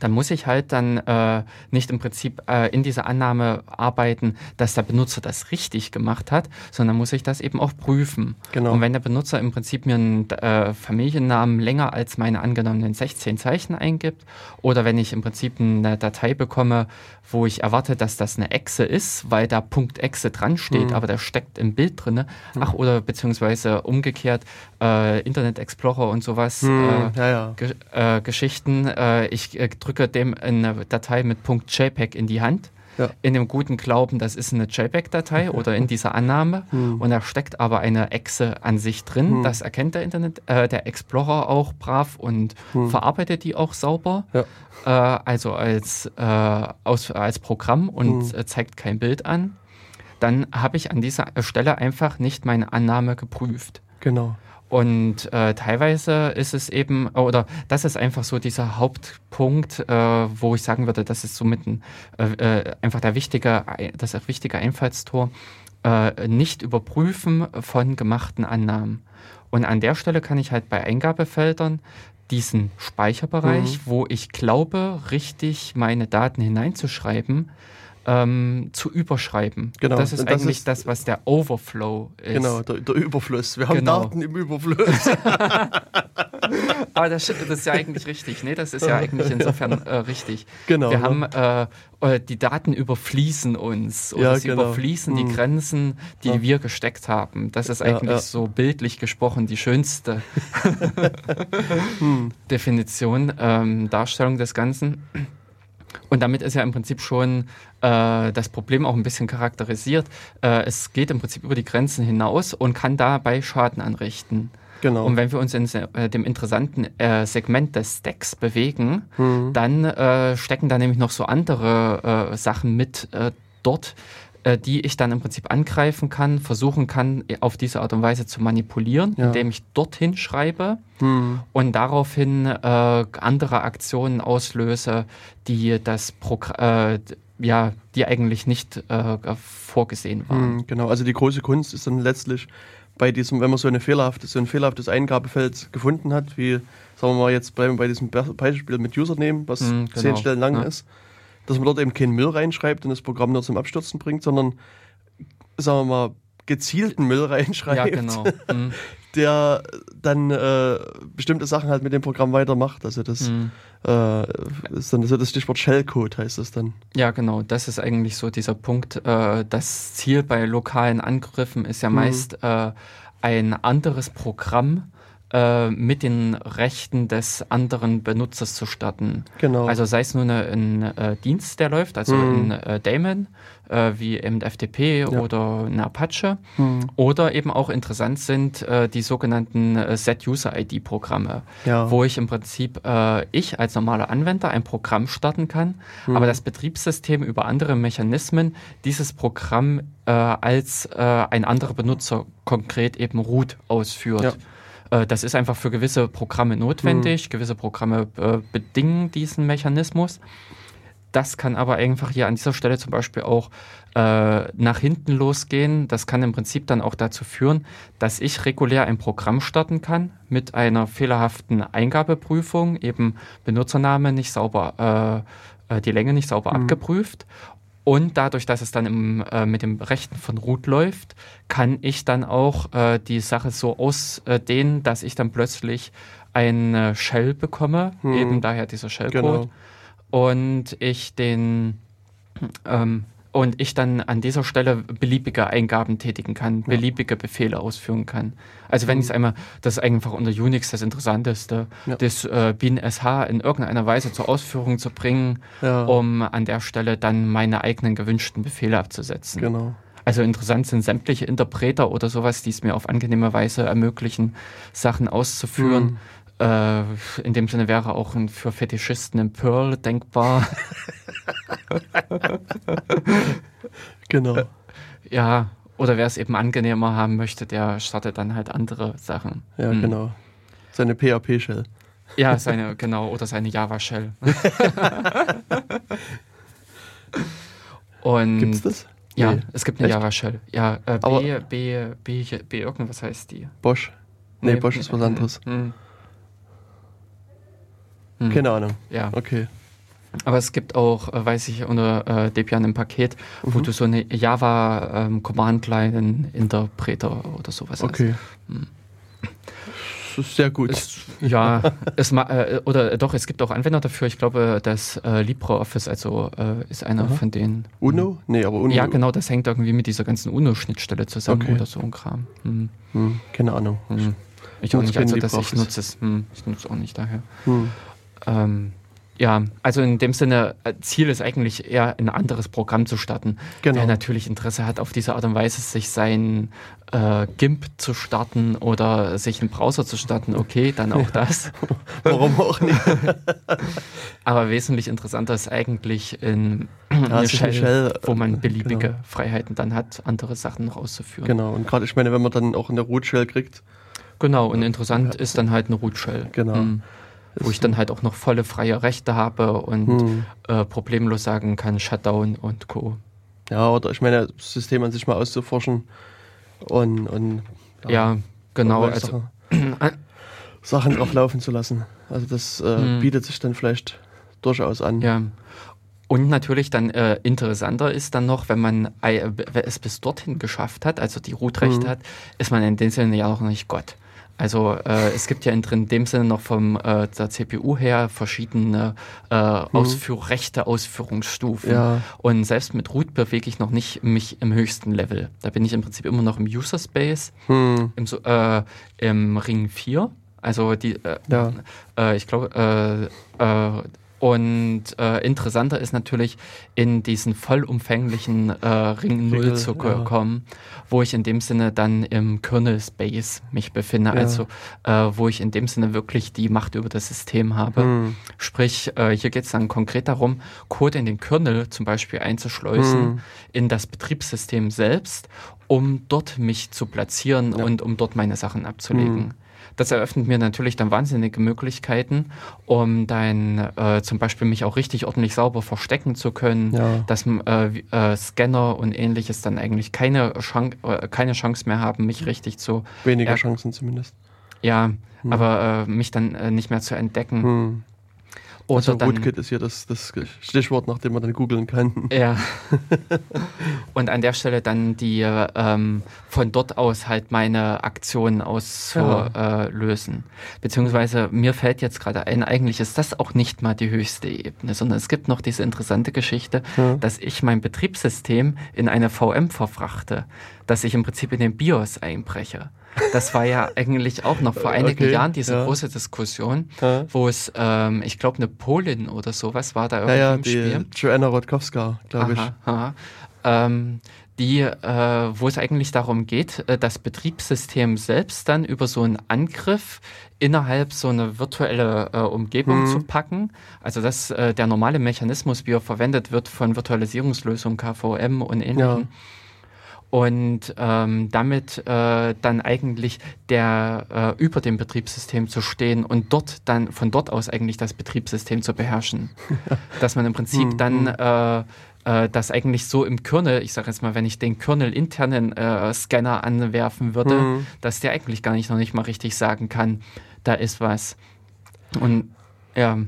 dann muss ich halt dann äh, nicht im Prinzip äh, in dieser Annahme arbeiten, dass der Benutzer das richtig gemacht hat, sondern muss ich das eben auch prüfen. Genau. Und wenn der Benutzer im Prinzip mir einen äh, Familiennamen länger als meine angenommenen 16 Zeichen eingibt oder wenn ich im Prinzip eine Datei bekomme, wo ich erwarte, dass das eine Exe ist, weil da Punkt Exe dran steht, mhm. aber der steckt im Bild drin. Mhm. Ach, oder beziehungsweise umgekehrt äh, Internet Explorer und sowas, mhm. ja, ja. Ge äh, Geschichten. Äh, ich drücke dem eine Datei mit Punkt JPEG in die Hand. Ja. In dem guten Glauben, das ist eine JPEG-Datei oder in dieser Annahme hm. und da steckt aber eine Exe an sich drin. Hm. Das erkennt der Internet, äh, der Explorer auch brav und hm. verarbeitet die auch sauber. Ja. Äh, also als, äh, aus, als Programm und hm. äh, zeigt kein Bild an. Dann habe ich an dieser Stelle einfach nicht meine Annahme geprüft. Genau. Und äh, teilweise ist es eben, oder das ist einfach so dieser Hauptpunkt, äh, wo ich sagen würde, das ist somit ein, äh, äh einfach der wichtige, das wichtige Einfallstor, äh, nicht überprüfen von gemachten Annahmen. Und an der Stelle kann ich halt bei Eingabefeldern diesen Speicherbereich, mhm. wo ich glaube, richtig meine Daten hineinzuschreiben, ähm, zu überschreiben. Genau. Das ist das eigentlich ist, das, was der Overflow ist. Genau, der, der Überfluss. Wir haben genau. Daten im Überfluss. Aber das, das, ist ja eigentlich richtig. Nee, das ist ja eigentlich insofern äh, richtig. Genau. Wir haben äh, äh, die Daten überfließen uns oder ja, sie genau. überfließen hm. die Grenzen, die ja. wir gesteckt haben. Das ist eigentlich ja, so bildlich gesprochen die schönste hm. Definition, ähm, Darstellung des Ganzen. Und damit ist ja im Prinzip schon äh, das Problem auch ein bisschen charakterisiert. Äh, es geht im Prinzip über die Grenzen hinaus und kann dabei Schaden anrichten. Genau. Und wenn wir uns in äh, dem interessanten äh, Segment des Stacks bewegen, mhm. dann äh, stecken da nämlich noch so andere äh, Sachen mit dort, äh, die ich dann im Prinzip angreifen kann, versuchen kann, auf diese Art und Weise zu manipulieren, ja. indem ich dorthin schreibe hm. und daraufhin äh, andere Aktionen auslöse, die das Progr äh, ja, die eigentlich nicht äh, vorgesehen waren. Hm, genau, also die große Kunst ist dann letztlich bei diesem, wenn man so eine fehlerhafte, so ein fehlerhaftes Eingabefeld gefunden hat, wie sagen wir mal jetzt bleiben bei diesem Beispiel mit Username, was hm, genau. zehn Stellen lang ja. ist, dass man dort eben keinen Müll reinschreibt und das Programm nur zum Abstürzen bringt, sondern, sagen wir mal, gezielten Müll reinschreibt, ja, genau. mhm. der dann äh, bestimmte Sachen halt mit dem Programm weitermacht. Also das mhm. äh, ist dann so das Stichwort Shellcode heißt das dann. Ja, genau. Das ist eigentlich so dieser Punkt. Äh, das Ziel bei lokalen Angriffen ist ja mhm. meist äh, ein anderes Programm äh, mit den Rechten des anderen Benutzers zu starten. Genau. Also sei es nur eine, ein äh, Dienst, der läuft, also mhm. ein äh, Daemon, äh, wie eben FTP ja. oder ein Apache. Mhm. Oder eben auch interessant sind äh, die sogenannten Set-User-ID-Programme, ja. wo ich im Prinzip ich als normaler Anwender ein Programm starten kann, mhm. aber das Betriebssystem über andere Mechanismen dieses Programm als ein anderer Benutzer konkret eben root ausführt. Ja. Äh, das ist einfach für gewisse Programme notwendig. Mhm. Gewisse Programme äh, bedingen diesen Mechanismus. Das kann aber einfach hier an dieser Stelle zum Beispiel auch äh, nach hinten losgehen. Das kann im Prinzip dann auch dazu führen, dass ich regulär ein Programm starten kann mit einer fehlerhaften Eingabeprüfung, eben Benutzername nicht sauber, äh, äh die Länge nicht sauber mhm. abgeprüft und dadurch, dass es dann im, äh, mit dem Rechten von Root läuft, kann ich dann auch äh, die Sache so ausdehnen, dass ich dann plötzlich ein Shell bekomme, hm. eben daher dieser Shellcode. Genau. Und ich den ähm, und ich dann an dieser Stelle beliebige Eingaben tätigen kann, ja. beliebige Befehle ausführen kann. Also wenn mhm. ich es einmal, das ist einfach unter Unix das Interessanteste, ja. das äh, BinSH in irgendeiner Weise zur Ausführung zu bringen, ja. um an der Stelle dann meine eigenen gewünschten Befehle abzusetzen. Genau. Also interessant sind sämtliche Interpreter oder sowas, die es mir auf angenehme Weise ermöglichen, Sachen auszuführen. Mhm Äh, in dem Sinne wäre auch ein, für Fetischisten ein Perl denkbar. genau. Ja, oder wer es eben angenehmer haben möchte, der startet dann halt andere Sachen. Ja, hm. genau. Seine PHP-Shell. Ja, seine, genau, oder seine Java-Shell. Und Gibt's das? Ja, nee. es gibt eine Java-Shell. Ja, äh, B, B, B, B, irgendwas heißt die. Bosch. Nee, nee Bosch ist was anderes. Hm. Hm. Keine Ahnung. Ja. Okay. Aber es gibt auch, äh, weiß ich, unter äh, Debian ein Paket, mhm. wo du so eine Java ähm, Command Line Interpreter oder sowas okay. hast. Hm. Das ist sehr gut. Es, ja, es, äh, oder doch, es gibt auch Anwender dafür. Ich glaube, das äh, LibreOffice also äh, ist einer Aha. von denen. Uno? Nee, aber Uno. Ja, genau, das hängt irgendwie mit dieser ganzen Uno-Schnittstelle zusammen okay. oder so ein Kram. Hm. Hm, keine Ahnung. Hm. Ich auch nicht, also dass ich nutze es. Hm, ich nutze auch nicht daher. Hm. Ähm, ja, also in dem Sinne, äh, Ziel ist eigentlich eher ein anderes Programm zu starten, genau. der natürlich Interesse hat, auf diese Art und Weise sich sein äh, GIMP zu starten oder sich einen Browser zu starten. Okay, dann auch das. Warum auch nicht? Aber wesentlich interessanter ist eigentlich in ja, eine Shell, Shell, wo man beliebige genau. Freiheiten dann hat, andere Sachen noch auszuführen. Genau, und gerade ich meine, wenn man dann auch eine Root Shell kriegt. Genau, und interessant ja. ist dann halt eine Root Shell. Genau. Mhm wo ich dann halt auch noch volle freie Rechte habe und hm. äh, problemlos sagen kann, Shutdown und Co. Ja, oder ich meine, das System an sich mal auszuforschen und, und ja, ja genau. Also, Sachen, Sachen drauf laufen zu lassen. Also das äh, hm. bietet sich dann vielleicht durchaus an. Ja. Und natürlich dann äh, interessanter ist dann noch, wenn man äh, es bis dorthin geschafft hat, also die Root-Rechte mhm. hat, ist man in dem Sinne ja auch noch nicht Gott. Also äh, es gibt ja in, dem Sinne noch vom äh, der CPU her verschiedene äh, mhm. Ausführ rechte Ausführungsstufen. Ja. Und selbst mit Root bewege ich noch nicht mich im höchsten Level. Da bin ich im Prinzip immer noch im User Space, mhm. im, äh, im Ring 4. Also die, äh, ja. Äh, ich glaube, und äh, interessanter ist natürlich, in diesen vollumfänglichen äh, Ring 0 zu ja. kommen, wo ich in dem Sinne dann im Kernel Space mich befinde, ja. also äh, wo ich in dem Sinne wirklich die Macht über das System habe. Hm. Sprich, äh, hier geht es dann konkret darum, Code in den Kernel zum Beispiel einzuschleusen hm. in das Betriebssystem selbst, um dort mich zu platzieren ja. und um dort meine Sachen abzulegen. Hm. Das eröffnet mir natürlich dann wahnsinnige Möglichkeiten, um dann äh, zum Beispiel mich auch richtig ordentlich sauber verstecken zu können, ja. dass äh, äh, Scanner und ähnliches dann eigentlich keine, Chan äh, keine Chance mehr haben, mich richtig zu... Weniger Chancen zumindest. Ja, hm. aber äh, mich dann nicht mehr zu entdecken. Hm. Oder also dann, Rootkit ist ja das, das Stichwort, nach dem man dann googeln kann. Ja. Und an der Stelle dann die ähm, von dort aus halt meine Aktionen auszulösen. Ja. Beziehungsweise mir fällt jetzt gerade ein, eigentlich ist das auch nicht mal die höchste Ebene, sondern es gibt noch diese interessante Geschichte, ja. dass ich mein Betriebssystem in eine VM verfrachte, dass ich im Prinzip in den BIOS einbreche. Das war ja eigentlich auch noch vor einigen okay, Jahren diese ja. große Diskussion, ja. wo es, ähm, ich glaube, eine Polin oder sowas war da irgendwie ja, ja, im die Spiel. Joanna Rodkowska, glaube ich. Aha. Ähm, die, äh, wo es eigentlich darum geht, äh, das Betriebssystem selbst dann über so einen Angriff innerhalb so eine virtuelle äh, Umgebung mhm. zu packen. Also das äh, der normale Mechanismus, wie er verwendet wird von Virtualisierungslösungen, KVM und ähnlichem. Ja und ähm, damit äh, dann eigentlich der äh, über dem Betriebssystem zu stehen und dort dann von dort aus eigentlich das Betriebssystem zu beherrschen. Dass man im Prinzip mhm. dann äh, äh, das eigentlich so im Kernel, ich sage jetzt mal, wenn ich den Kernel-internen äh, Scanner anwerfen würde, mhm. dass der eigentlich gar nicht noch nicht mal richtig sagen kann, da ist was. Und ja.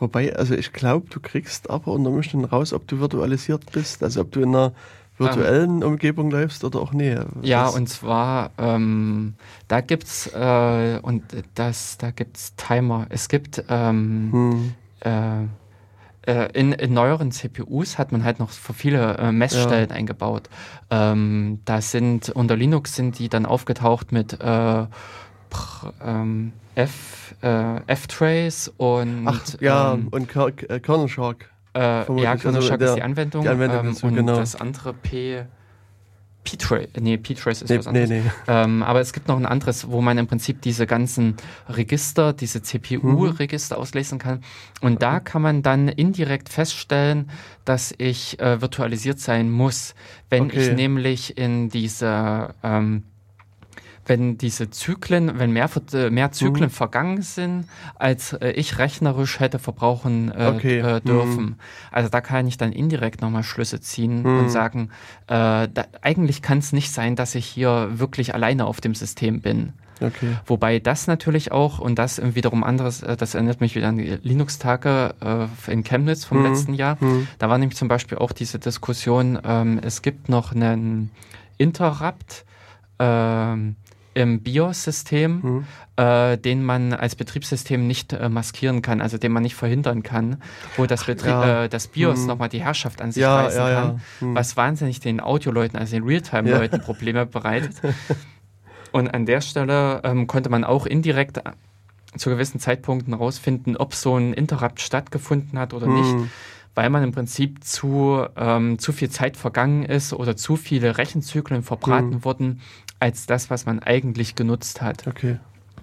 Wobei, also ich glaube, du kriegst aber unter Umständen raus, ob du virtualisiert bist, also ob du in einer virtuellen ähm, Umgebung läufst oder auch nee? Ja, und zwar, ähm, da gibt's äh, und das, da gibt's Timer. Es gibt ähm, hm. äh, äh, in, in, neueren CPUs hat man halt noch für viele äh, Messstellen ja. eingebaut. Ähm, da sind unter Linux sind die dann aufgetaucht mit äh, ähm, F, äh, F-Trace und Ach, ja ähm, und Kernel Shark. Äh, ja, Counter-Strike also ist die Anwendung. Die Anwendung ähm, und genau. das andere P. P-Trace, nee, P-Trace ist nee, was anderes. Nee, nee. Ähm, aber es gibt noch ein anderes, wo man im Prinzip diese ganzen Register, diese CPU-Register mhm. auslesen kann. Und da kann man dann indirekt feststellen, dass ich äh, virtualisiert sein muss. Wenn okay. ich nämlich in dieser ähm, wenn diese Zyklen, wenn mehr, äh, mehr Zyklen mhm. vergangen sind, als äh, ich rechnerisch hätte verbrauchen äh, okay. äh, dürfen. Mhm. Also da kann ich dann indirekt nochmal Schlüsse ziehen mhm. und sagen, äh, da, eigentlich kann es nicht sein, dass ich hier wirklich alleine auf dem System bin. Okay. Wobei das natürlich auch, und das wiederum anderes, äh, das erinnert mich wieder an die Linux-Tage in Chemnitz vom mhm. letzten Jahr. Mhm. Da war nämlich zum Beispiel auch diese Diskussion, ähm, es gibt noch einen Interrupt, ähm, im BIOS-System, mhm. äh, den man als Betriebssystem nicht äh, maskieren kann, also den man nicht verhindern kann, wo das, Betrieb, ja. äh, das BIOS mhm. nochmal die Herrschaft an sich ja, reißen ja, kann, mhm. was wahnsinnig den Audioleuten, also den Realtime-Leuten Probleme bereitet. Und an der Stelle ähm, konnte man auch indirekt äh, zu gewissen Zeitpunkten rausfinden, ob so ein Interrupt stattgefunden hat oder nicht mhm. weil man im Prinzip zu, ähm, zu viel Zeit vergangen ist oder zu viele Rechenzyklen verbraten mhm. wurden, als das, was man eigentlich genutzt hat. Okay.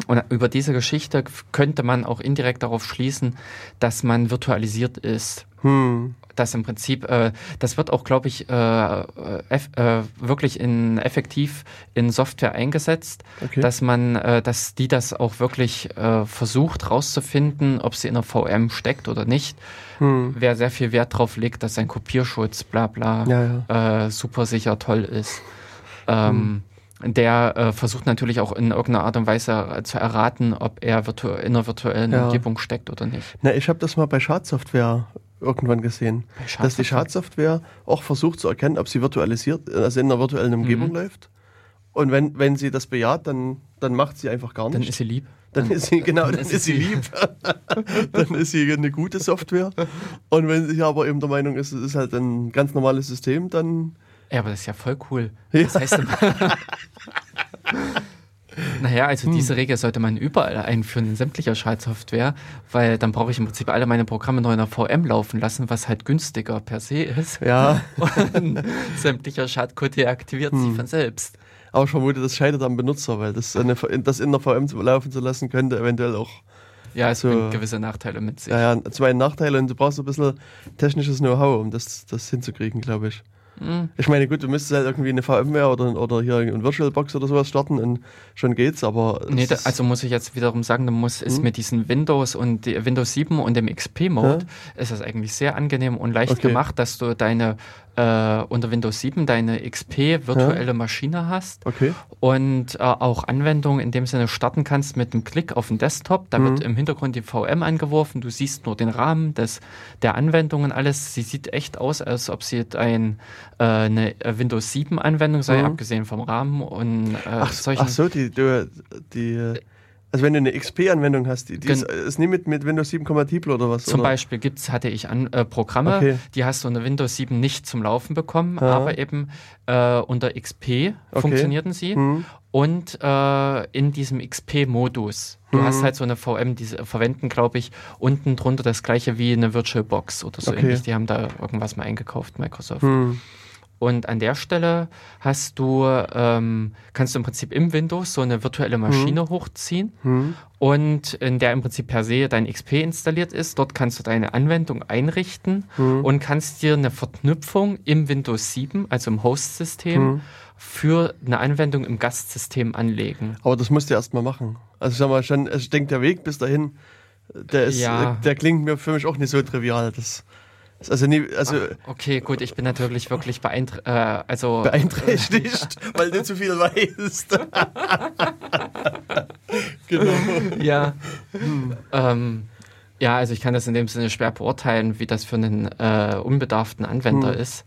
Und über diese Geschichte könnte man auch indirekt darauf schließen, dass man virtualisiert ist. Hm. Das im Prinzip, äh, das wird auch, glaube ich, äh, äh, wirklich in, effektiv in Software eingesetzt, okay. dass man, äh, dass die das auch wirklich äh, versucht rauszufinden, ob sie in der VM steckt oder nicht. Hm. Wer sehr viel Wert darauf legt, dass sein Kopierschutz, bla bla, ja, ja. Äh, super sicher toll ist. Ähm, hm der äh, versucht natürlich auch in irgendeiner Art und Weise zu erraten, ob er virtu in einer virtuellen ja. Umgebung steckt oder nicht. Na, ich habe das mal bei Schadsoftware irgendwann gesehen, dass die Schadsoftware auch versucht zu erkennen, ob sie virtualisiert, also in einer virtuellen Umgebung mhm. läuft. Und wenn, wenn sie das bejaht, dann, dann macht sie einfach gar nichts. Dann ist sie lieb. Dann ist sie, genau, dann, dann ist sie lieb. dann ist sie eine gute Software. Und wenn sie aber eben der Meinung ist, es ist halt ein ganz normales System, dann ja, aber das ist ja voll cool. Ja. Das heißt, naja, also hm. diese Regel sollte man überall einführen in sämtlicher Schadsoftware, weil dann brauche ich im Prinzip alle meine Programme neu in der VM laufen lassen, was halt günstiger per se ist. Ja. Und sämtlicher Schadcode deaktiviert hm. sich von selbst. Aber ich vermute, das scheitert am Benutzer, weil das, eine, das in der VM laufen zu lassen, könnte eventuell auch ja, es so, bringt gewisse Nachteile mit sich. Ja, ja, zwei Nachteile und du brauchst ein bisschen technisches Know-how, um das, das hinzukriegen, glaube ich. Mhm. Ich meine, gut, du müsstest halt irgendwie eine VMware oder, oder hier eine VirtualBox oder sowas starten und schon geht's, aber. Nee, da, also muss ich jetzt wiederum sagen, da muss es mhm. mit diesen Windows und Windows 7 und dem XP-Mode ja? ist das eigentlich sehr angenehm und leicht okay. gemacht, dass du deine äh, unter Windows 7 deine XP virtuelle ja. Maschine hast okay. und äh, auch Anwendungen in dem Sinne starten kannst mit einem Klick auf den Desktop. Da mhm. wird im Hintergrund die VM angeworfen, du siehst nur den Rahmen des, der Anwendungen, alles. Sie sieht echt aus, als ob sie ein, äh, eine Windows 7 Anwendung sei, mhm. abgesehen vom Rahmen und äh, ach, solchen. Ach so, die, die, die also wenn du eine XP-Anwendung hast, die, die ist, ist nie mit, mit Windows 7 kompatibel oder was? Zum oder? Beispiel gibt's, hatte ich an, äh, Programme, okay. die hast du unter Windows 7 nicht zum Laufen bekommen, ja. aber eben äh, unter XP okay. funktionierten sie. Mhm. Und äh, in diesem XP-Modus. Du mhm. hast halt so eine VM, die verwenden, glaube ich, unten drunter das gleiche wie eine VirtualBox oder so okay. ähnlich. Die haben da irgendwas mal eingekauft, Microsoft. Mhm. Und an der Stelle hast du, ähm, kannst du im Prinzip im Windows so eine virtuelle Maschine mhm. hochziehen mhm. und in der im Prinzip per se dein XP installiert ist. Dort kannst du deine Anwendung einrichten mhm. und kannst dir eine Verknüpfung im Windows 7, also im Host-System, mhm. für eine Anwendung im Gastsystem anlegen. Aber das musst du erst mal machen. Also ich sag mal schon, ich denke, der Weg bis dahin, der ist, ja. der klingt mir für mich auch nicht so trivial. Das also, nie, also Ach, okay, gut, ich bin natürlich wirklich beeinträchtigt, äh, also, beeinträchtigt, weil du zu viel weißt. genau. Ja. Hm. Ähm, ja, also ich kann das in dem Sinne schwer beurteilen, wie das für einen äh, unbedarften Anwender hm. ist,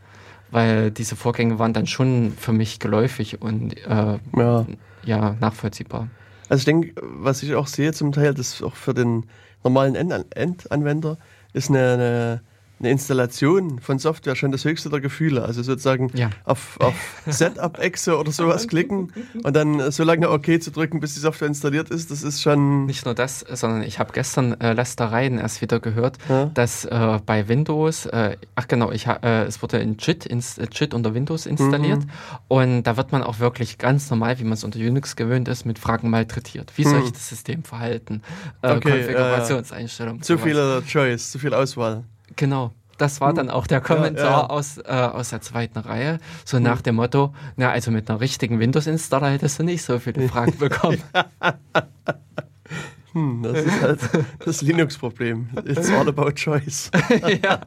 weil diese Vorgänge waren dann schon für mich geläufig und äh, ja. ja. nachvollziehbar. Also ich denke, was ich auch sehe zum Teil, das auch für den normalen Endanwender ist eine, eine eine Installation von Software schon das höchste der Gefühle. Also sozusagen ja. auf, auf Setup-Exe oder sowas klicken und dann so lange OK zu drücken, bis die Software installiert ist, das ist schon. Nicht nur das, sondern ich habe gestern äh, Lästereien erst wieder gehört, ja. dass äh, bei Windows, äh, ach genau, ich, äh, es wurde in JIT, ins, äh, JIT unter Windows installiert mhm. und da wird man auch wirklich ganz normal, wie man es unter Unix gewöhnt ist, mit Fragen malträtiert. Wie soll mhm. ich das System verhalten? Äh, okay, Konfigurationseinstellungen. zu viele Choice, zu viel Auswahl. Genau. Das war dann auch der Kommentar ja, ja. Aus, äh, aus der zweiten Reihe. So nach dem Motto, na, also mit einer richtigen Windows-Installer hättest du nicht so viele Fragen bekommen. hm, das ist halt das Linux-Problem. It's all about choice. ja.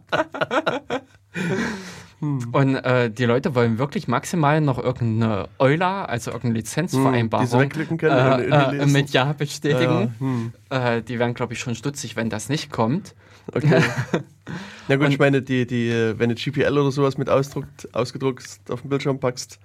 Hm. Und äh, die Leute wollen wirklich maximal noch irgendeine EULA, also irgendeine Lizenzvereinbarung, hm, können, äh, äh, mit Ja bestätigen. Ja, hm. Äh, die werden, glaube ich, schon stutzig, wenn das nicht kommt. Okay. Na gut, Und, ich meine, die, die, wenn du GPL oder sowas mit ausdruckt, ausgedruckt auf dem Bildschirm packst,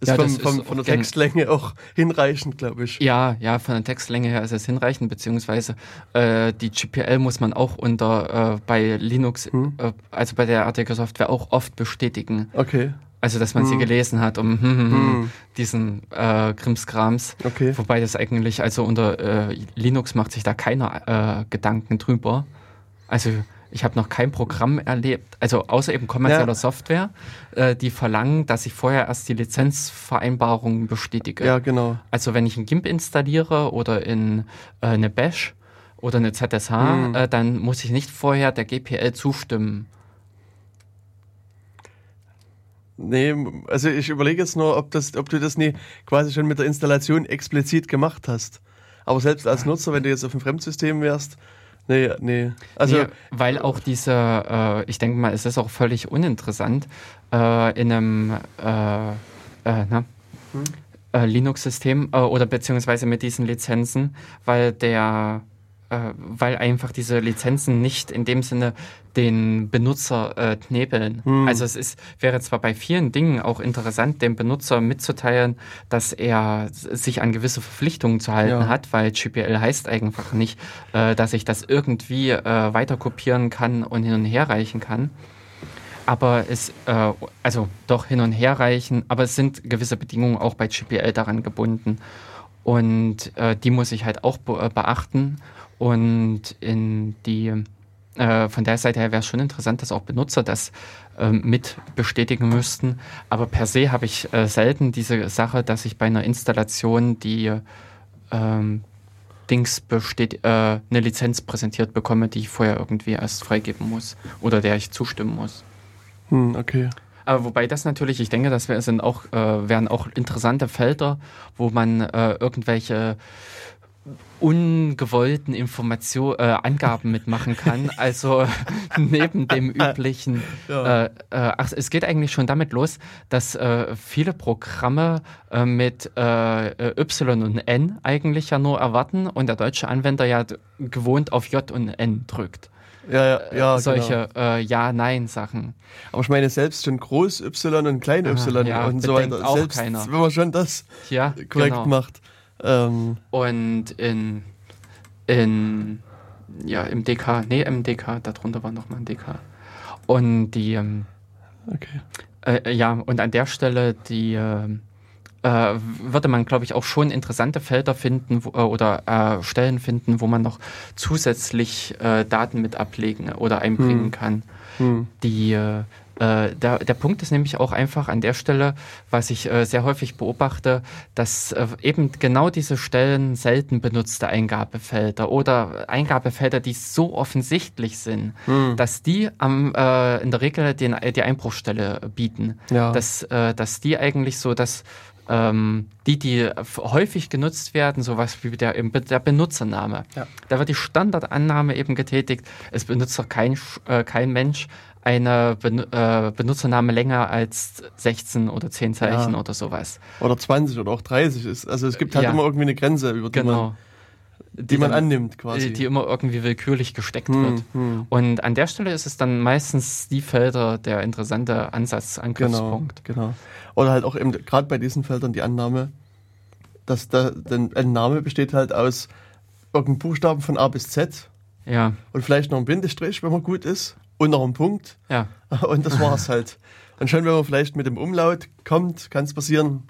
ist, ja, vom, vom, ist von der Textlänge auch hinreichend, glaube ich. Ja, ja, von der Textlänge her ist es hinreichend, beziehungsweise äh, die GPL muss man auch unter äh, bei Linux, hm. äh, also bei der Artikelsoftware auch oft bestätigen. Okay. Also, dass man hm. sie gelesen hat, um hm, hm, hm. diesen äh, Krimskrams. Okay. Wobei das eigentlich, also unter äh, Linux macht sich da keiner äh, Gedanken drüber. Also ich habe noch kein Programm erlebt, also außer eben kommerzieller ja. Software, äh, die verlangen, dass ich vorher erst die Lizenzvereinbarungen bestätige. Ja, genau. Also wenn ich ein GIMP installiere oder in äh, eine Bash oder eine ZSH, hm. äh, dann muss ich nicht vorher der GPL zustimmen. Nee, also ich überlege jetzt nur, ob, das, ob du das nie quasi schon mit der Installation explizit gemacht hast. Aber selbst als Nutzer, wenn du jetzt auf dem Fremdsystem wärst, Nee, nee. Also, nee, weil auch diese, äh, ich denke mal, es ist auch völlig uninteressant, äh, in einem äh, äh na, hm? Äh, Linux-System äh, oder beziehungsweise mit diesen Lizenzen, weil der äh, weil einfach diese Lizenzen nicht in dem Sinne den Benutzer äh, knebeln. Hm. Also es ist, wäre zwar bei vielen Dingen auch interessant, dem Benutzer mitzuteilen, dass er sich an gewisse Verpflichtungen zu halten ja. hat, weil GPL heißt einfach nicht, äh, dass ich das irgendwie äh, weiter kopieren kann und hin und her reichen kann. Aber es, äh, also doch hin und her reichen, aber es sind gewisse Bedingungen auch bei GPL daran gebunden. Und äh, die muss ich halt auch be äh, beachten. Und in die, äh, von der Seite her wäre es schon interessant, dass auch Benutzer das äh, mit bestätigen müssten. Aber per se habe ich äh, selten diese Sache, dass ich bei einer Installation die ähm, Dings besteht, äh, eine Lizenz präsentiert bekomme, die ich vorher irgendwie erst freigeben muss oder der ich zustimmen muss. Hm, okay. Aber wobei das natürlich, ich denke, das sind auch, äh, wären auch interessante Felder, wo man äh, irgendwelche ungewollten Information, äh, Angaben mitmachen kann. Also neben dem üblichen. Ja. Äh, äh, ach, es geht eigentlich schon damit los, dass äh, viele Programme äh, mit äh, Y und N eigentlich ja nur erwarten und der deutsche Anwender ja gewohnt auf J und N drückt. Ja, ja, ja solche genau. Ja-Nein-Sachen. Aber ich meine, selbst schon Groß Y und Klein Y ah, ja, und so weiter. Auch selbst keiner. wenn man schon das ja, korrekt genau. macht. Ähm. Und in, in, ja, im DK, nee, im DK, darunter war nochmal ein DK. Und die, ähm, okay. Äh, ja, und an der Stelle die, äh, äh, würde man, glaube ich, auch schon interessante Felder finden wo, äh, oder äh, Stellen finden, wo man noch zusätzlich äh, Daten mit ablegen oder einbringen hm. kann, hm. die äh, der, der Punkt ist nämlich auch einfach an der Stelle, was ich äh, sehr häufig beobachte, dass äh, eben genau diese Stellen selten benutzte Eingabefelder oder Eingabefelder, die so offensichtlich sind, hm. dass die am, äh, in der Regel den, die Einbruchstelle bieten. Ja. Dass, äh, dass die eigentlich so das ähm, die, die häufig genutzt werden, sowas wie der, der Benutzername. Ja. Da wird die Standardannahme eben getätigt, es benutzt doch kein, äh, kein Mensch eine ben äh, Benutzername länger als 16 oder 10 Zeichen ja. oder sowas. Oder 20 oder auch 30 ist. Also es gibt halt ja. immer irgendwie eine Grenze, über die genau. man die, die man dann, annimmt quasi. Die immer irgendwie willkürlich gesteckt hm, wird. Hm. Und an der Stelle ist es dann meistens die Felder der interessante Ansatz, Angriffspunkt. Genau, genau. Oder halt auch eben gerade bei diesen Feldern die Annahme, dass da, denn ein Name besteht halt aus irgendeinem Buchstaben von A bis Z. Ja. Und vielleicht noch ein Bindestrich, wenn man gut ist. Und noch ein Punkt. Ja. Und das war's halt. Und schon, wenn man vielleicht mit dem Umlaut kommt, kann es passieren,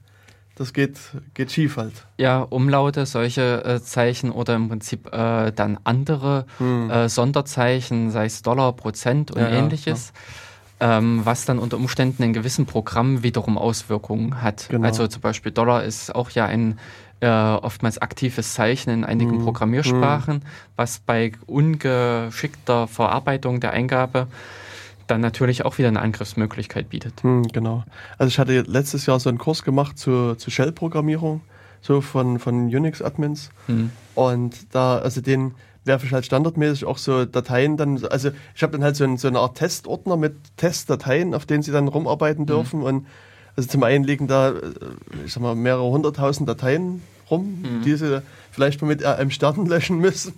das geht, geht schief halt. Ja, Umlaute, solche äh, Zeichen oder im Prinzip äh, dann andere hm. äh, Sonderzeichen, sei es Dollar, Prozent und ja, ähnliches. Ja. Ähm, was dann unter Umständen in gewissen Programmen wiederum Auswirkungen hat. Genau. Also zum Beispiel Dollar ist auch ja ein äh, oftmals aktives Zeichen in einigen hm. Programmiersprachen, hm. was bei ungeschickter Verarbeitung der Eingabe dann natürlich auch wieder eine Angriffsmöglichkeit bietet. Hm, genau. Also ich hatte letztes Jahr so einen Kurs gemacht zu, zu Shell-Programmierung, so von, von Unix-Admins. Hm. Und da, also den werfe ich halt standardmäßig auch so Dateien dann, also ich habe dann halt so, ein, so eine Art Testordner mit Testdateien, auf denen sie dann rumarbeiten hm. dürfen. Hm. Und also zum einen liegen da, äh, ich sag mal, mehrere hunderttausend Dateien rum, mhm. die sie vielleicht mal mit einem Stern löschen müssen.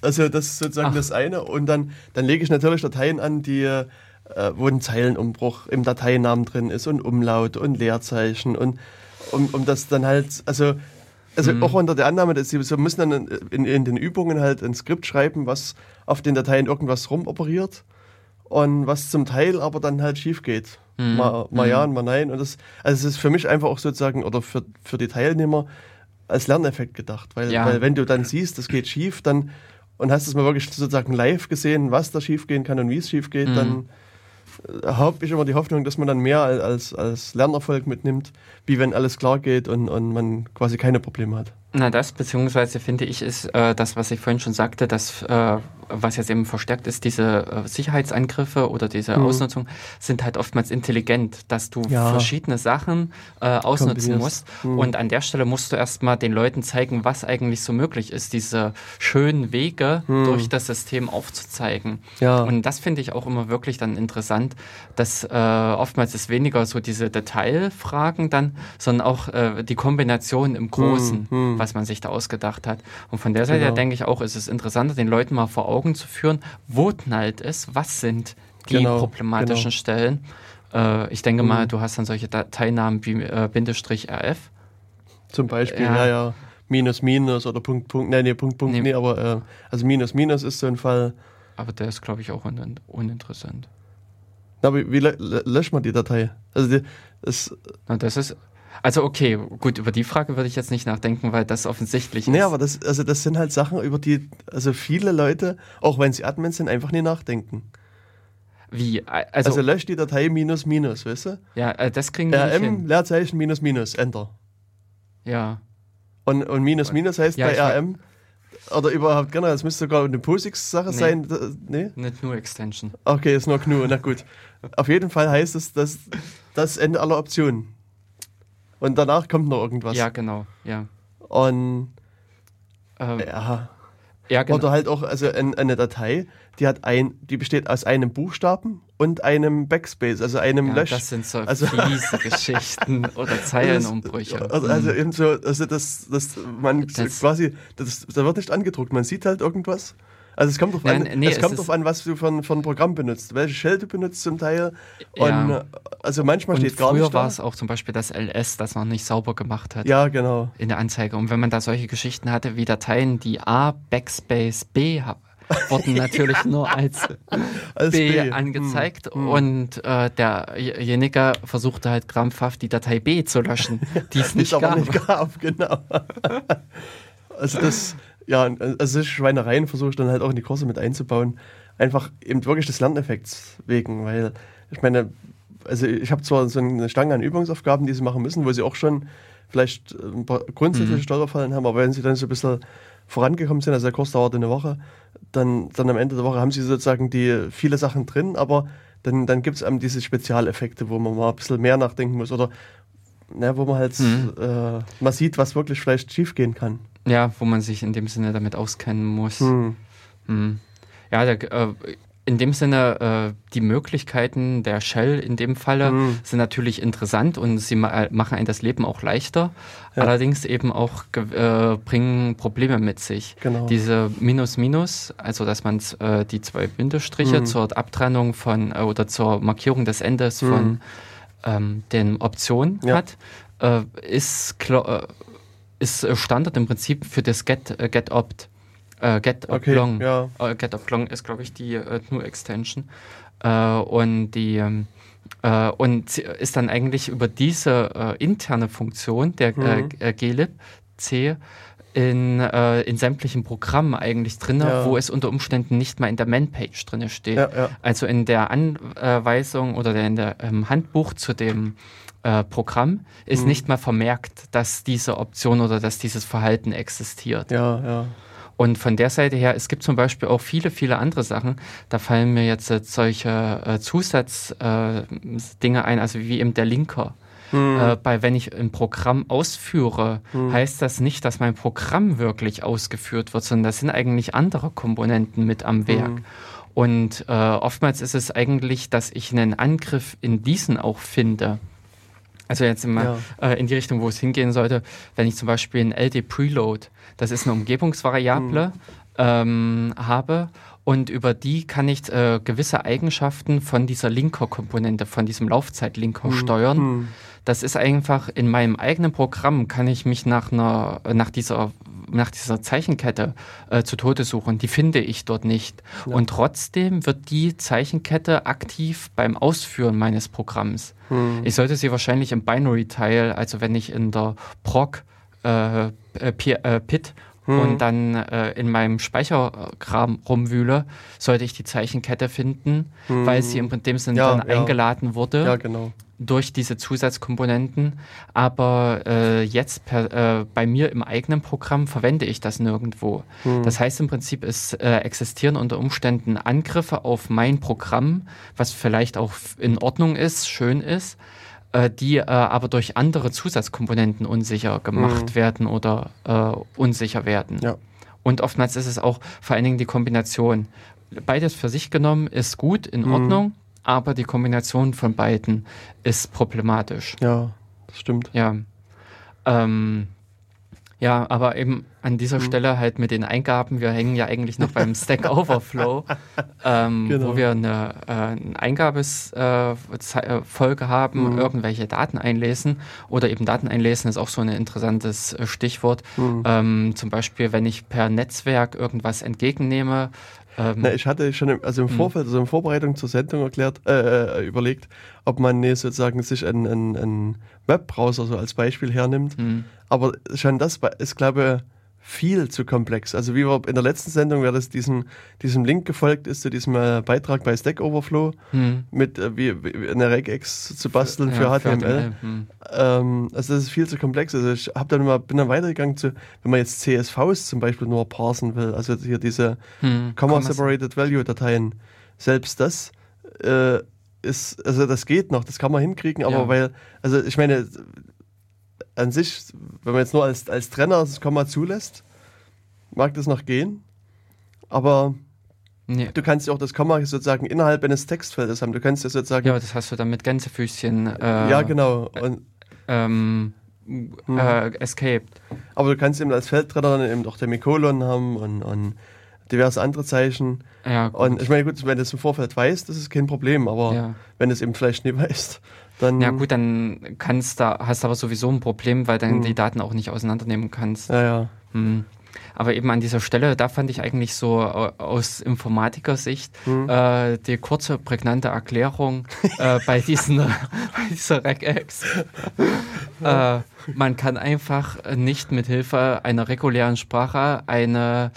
Also das ist sozusagen Ach. das eine. Und dann, dann lege ich natürlich Dateien an, die, äh, wo ein Zeilenumbruch im Dateinamen drin ist und Umlaut und Leerzeichen und um, um das dann halt, also, also mhm. auch unter der Annahme, dass sie müssen dann in, in den Übungen halt ein Skript schreiben, was auf den Dateien irgendwas rumoperiert und was zum Teil aber dann halt schief geht. Mhm. Mal, mal mhm. ja und mal nein. Und das, also es ist für mich einfach auch sozusagen, oder für, für die Teilnehmer als Lerneffekt gedacht. Weil, ja. weil wenn du dann siehst, das geht schief, dann und hast es mal wirklich sozusagen live gesehen, was da schief gehen kann und wie es schief geht, mhm. dann habe ich immer die Hoffnung, dass man dann mehr als, als Lernerfolg mitnimmt, wie wenn alles klar geht und, und man quasi keine Probleme hat. Na, das beziehungsweise finde ich ist äh, das, was ich vorhin schon sagte, dass äh, was jetzt eben verstärkt ist, diese äh, Sicherheitsangriffe oder diese mhm. Ausnutzung sind halt oftmals intelligent, dass du ja. verschiedene Sachen äh, ausnutzen musst. Mhm. Und an der Stelle musst du erstmal den Leuten zeigen, was eigentlich so möglich ist, diese schönen Wege mhm. durch das System aufzuzeigen. Ja. Und das finde ich auch immer wirklich dann interessant, dass äh, oftmals ist weniger so diese Detailfragen dann, sondern auch äh, die Kombination im Großen, mhm. Mhm. was man sich da ausgedacht hat. Und von der Seite genau. denke ich auch, ist es interessanter, den Leuten mal vor Augen Augen zu führen, wo knallt es, was sind die genau, problematischen genau. Stellen. Äh, ich denke mhm. mal, du hast dann solche Dateinamen wie äh, Bindestrich RF. Zum Beispiel, ja, ja. ja. Minus, Minus oder Punkt, Punkt, nee, nee, Punkt, Punkt, nee, nee aber äh, also Minus, Minus ist so ein Fall. Aber der ist, glaube ich, auch un uninteressant. Na, aber wie löscht man die Datei? Also die, das, Na, das ist also okay, gut, über die Frage würde ich jetzt nicht nachdenken, weil das offensichtlich ist. Nee, aber das, also das sind halt Sachen, über die also viele Leute, auch wenn sie Admins sind, einfach nie nachdenken. Wie? Also, also löscht die Datei minus minus, weißt du? Ja, äh, das kriegen wir RM, nicht hin. Leerzeichen minus minus, Enter. Ja. Und, und minus minus heißt ja, bei RM, oder überhaupt generell, es müsste sogar eine POSIX-Sache nee. sein. Nee? Nicht nur Extension. Okay, ist nur GNU, na gut. Auf jeden Fall heißt es, dass das Ende aller Optionen und danach kommt noch irgendwas. Ja, genau, ja. Und ähm, ja. ja genau. Oder halt auch, also eine Datei, die hat ein, die besteht aus einem Buchstaben und einem Backspace, also einem ja, Lösch. Das sind so also, fiese Geschichten oder Zeilenumbrüche. Also, also eben so, also das, das man das, quasi, das, da wird nicht angedruckt, man sieht halt irgendwas also es kommt drauf an, nee, es kommt drauf an, was du von, von Programm benutzt, welche Shell du benutzt zum Teil. Und ja. also manchmal und steht gar nicht. Früher war es auch zum Beispiel das LS, das noch nicht sauber gemacht hat. Ja, genau. In der Anzeige. Und wenn man da solche Geschichten hatte wie Dateien, die A, Backspace, B wurden natürlich nur als, als B, B, angezeigt hm. hm. und äh, derjenige versuchte halt krampfhaft die Datei B zu löschen, die es nicht, gab. nicht gab. Genau. also das, ja, also Schweinereien versuche ich dann halt auch in die Kurse mit einzubauen. Einfach eben wirklich des Lerneffekts wegen, weil ich meine, also ich habe zwar so eine Stange an Übungsaufgaben, die sie machen müssen, wo sie auch schon vielleicht ein paar grundsätzliche mhm. Stolperfallen haben, aber wenn sie dann so ein bisschen vorangekommen sind, also der Kurs dauert eine Woche, dann, dann am Ende der Woche haben sie sozusagen die viele Sachen drin, aber dann, dann gibt es eben diese Spezialeffekte, wo man mal ein bisschen mehr nachdenken muss oder ne, wo man halt mhm. äh, mal sieht, was wirklich vielleicht schiefgehen kann. Ja, wo man sich in dem Sinne damit auskennen muss. Hm. Hm. Ja, der, äh, in dem Sinne, äh, die Möglichkeiten der Shell in dem Falle hm. sind natürlich interessant und sie ma machen ein das Leben auch leichter. Ja. Allerdings eben auch äh, bringen Probleme mit sich. Genau. Diese Minus Minus, also dass man äh, die zwei Bindestriche hm. zur Abtrennung von äh, oder zur Markierung des Endes hm. von ähm, den Optionen ja. hat, äh, ist klar ist äh, Standard im Prinzip für das Get, äh, Get Opt. Äh, Get okay, Oblong. Ja. Äh, Get Oblong ist, glaube ich, die äh, GNU-Extension. Äh, und die ähm, äh, und ist dann eigentlich über diese interne Funktion der mhm. glib C in, äh, in sämtlichen Programmen eigentlich drin, ja. wo es unter Umständen nicht mal in der Man-Page drin steht. Ja, ja. Also in der Anweisung oder in der ähm, Handbuch zu dem äh, Programm ist mhm. nicht mal vermerkt, dass diese Option oder dass dieses Verhalten existiert. Ja, ja. Und von der Seite her, es gibt zum Beispiel auch viele, viele andere Sachen. Da fallen mir jetzt äh, solche äh, Zusatzdinge äh, ein, also wie eben der Linker. Mhm. Äh, bei wenn ich ein Programm ausführe, mhm. heißt das nicht, dass mein Programm wirklich ausgeführt wird, sondern das sind eigentlich andere Komponenten mit am Werk. Mhm. Und äh, oftmals ist es eigentlich, dass ich einen Angriff in diesen auch finde. Also jetzt immer ja. äh, in die Richtung, wo es hingehen sollte, wenn ich zum Beispiel ein LD Preload, das ist eine Umgebungsvariable, mhm. ähm, habe und über die kann ich äh, gewisse Eigenschaften von dieser Linker-Komponente, von diesem Laufzeitlinker mhm. steuern. Mhm. Das ist einfach in meinem eigenen Programm kann ich mich nach einer, nach dieser nach dieser Zeichenkette äh, zu Tode suchen. Die finde ich dort nicht. Ja. Und trotzdem wird die Zeichenkette aktiv beim Ausführen meines Programms. Hm. Ich sollte sie wahrscheinlich im Binary-Teil, also wenn ich in der Proc äh, äh, äh Pit hm. und dann äh, in meinem Speicherkram rumwühle, sollte ich die Zeichenkette finden, hm. weil sie in dem Sinne ja, dann ja. eingeladen wurde. Ja, genau durch diese Zusatzkomponenten. Aber äh, jetzt per, äh, bei mir im eigenen Programm verwende ich das nirgendwo. Hm. Das heißt im Prinzip, es äh, existieren unter Umständen Angriffe auf mein Programm, was vielleicht auch in Ordnung ist, schön ist, äh, die äh, aber durch andere Zusatzkomponenten unsicher gemacht hm. werden oder äh, unsicher werden. Ja. Und oftmals ist es auch vor allen Dingen die Kombination. Beides für sich genommen ist gut, in hm. Ordnung aber die Kombination von beiden ist problematisch. Ja, das stimmt. Ja. Ähm, ja, aber eben an dieser mhm. Stelle halt mit den Eingaben, wir hängen ja eigentlich noch beim Stack Overflow, ähm, genau. wo wir eine, äh, eine Eingabesfolge äh, haben, mhm. irgendwelche Daten einlesen oder eben Daten einlesen ist auch so ein interessantes äh, Stichwort. Mhm. Ähm, zum Beispiel, wenn ich per Netzwerk irgendwas entgegennehme, ähm, Na, ich hatte schon im, also im hm. Vorfeld, also in Vorbereitung zur Sendung erklärt, äh, äh, überlegt, ob man nee, sozusagen sich einen, einen, einen Webbrowser so als Beispiel hernimmt. Mhm. Aber schon das ist, glaube ich, viel zu komplex. Also wie wir in der letzten Sendung, wer das diesem, diesem Link gefolgt ist, zu diesem äh, Beitrag bei Stack Overflow, hm. mit äh, wie, wie eine Regex zu basteln für, ja, für HTML. Hm. Ähm, also das ist viel zu komplex. Also ich hab dann mal, bin dann weitergegangen zu, wenn man jetzt CSVs zum Beispiel nur parsen will, also hier diese hm. Comma-Separated Value-Dateien, selbst das äh, ist, also das geht noch, das kann man hinkriegen, aber ja. weil, also ich meine, an sich, wenn man jetzt nur als, als Trenner das Komma zulässt, mag das noch gehen. Aber nee. du kannst ja auch das Komma sozusagen innerhalb eines Textfeldes haben. Du kannst ja sozusagen. Ja, das hast du dann mit Gänsefüßchen. Äh, ja, genau. Und, ähm, hm. äh, escaped. Aber du kannst eben als Feldtrenner dann eben auch Demikolon haben und, und diverse andere Zeichen. Ja, und ich meine, gut, wenn du es im Vorfeld weißt, das ist kein Problem, aber ja. wenn du es eben vielleicht nie weißt, dann. Ja, gut, dann kannst da, hast du aber sowieso ein Problem, weil dann hm. die Daten auch nicht auseinandernehmen kannst. Ja, ja. Hm. Aber eben an dieser Stelle, da fand ich eigentlich so aus Informatiker-Sicht hm. äh, die kurze, prägnante Erklärung äh, bei, diesen, bei dieser Regex. äh, man kann einfach nicht mit Hilfe einer regulären Sprache eine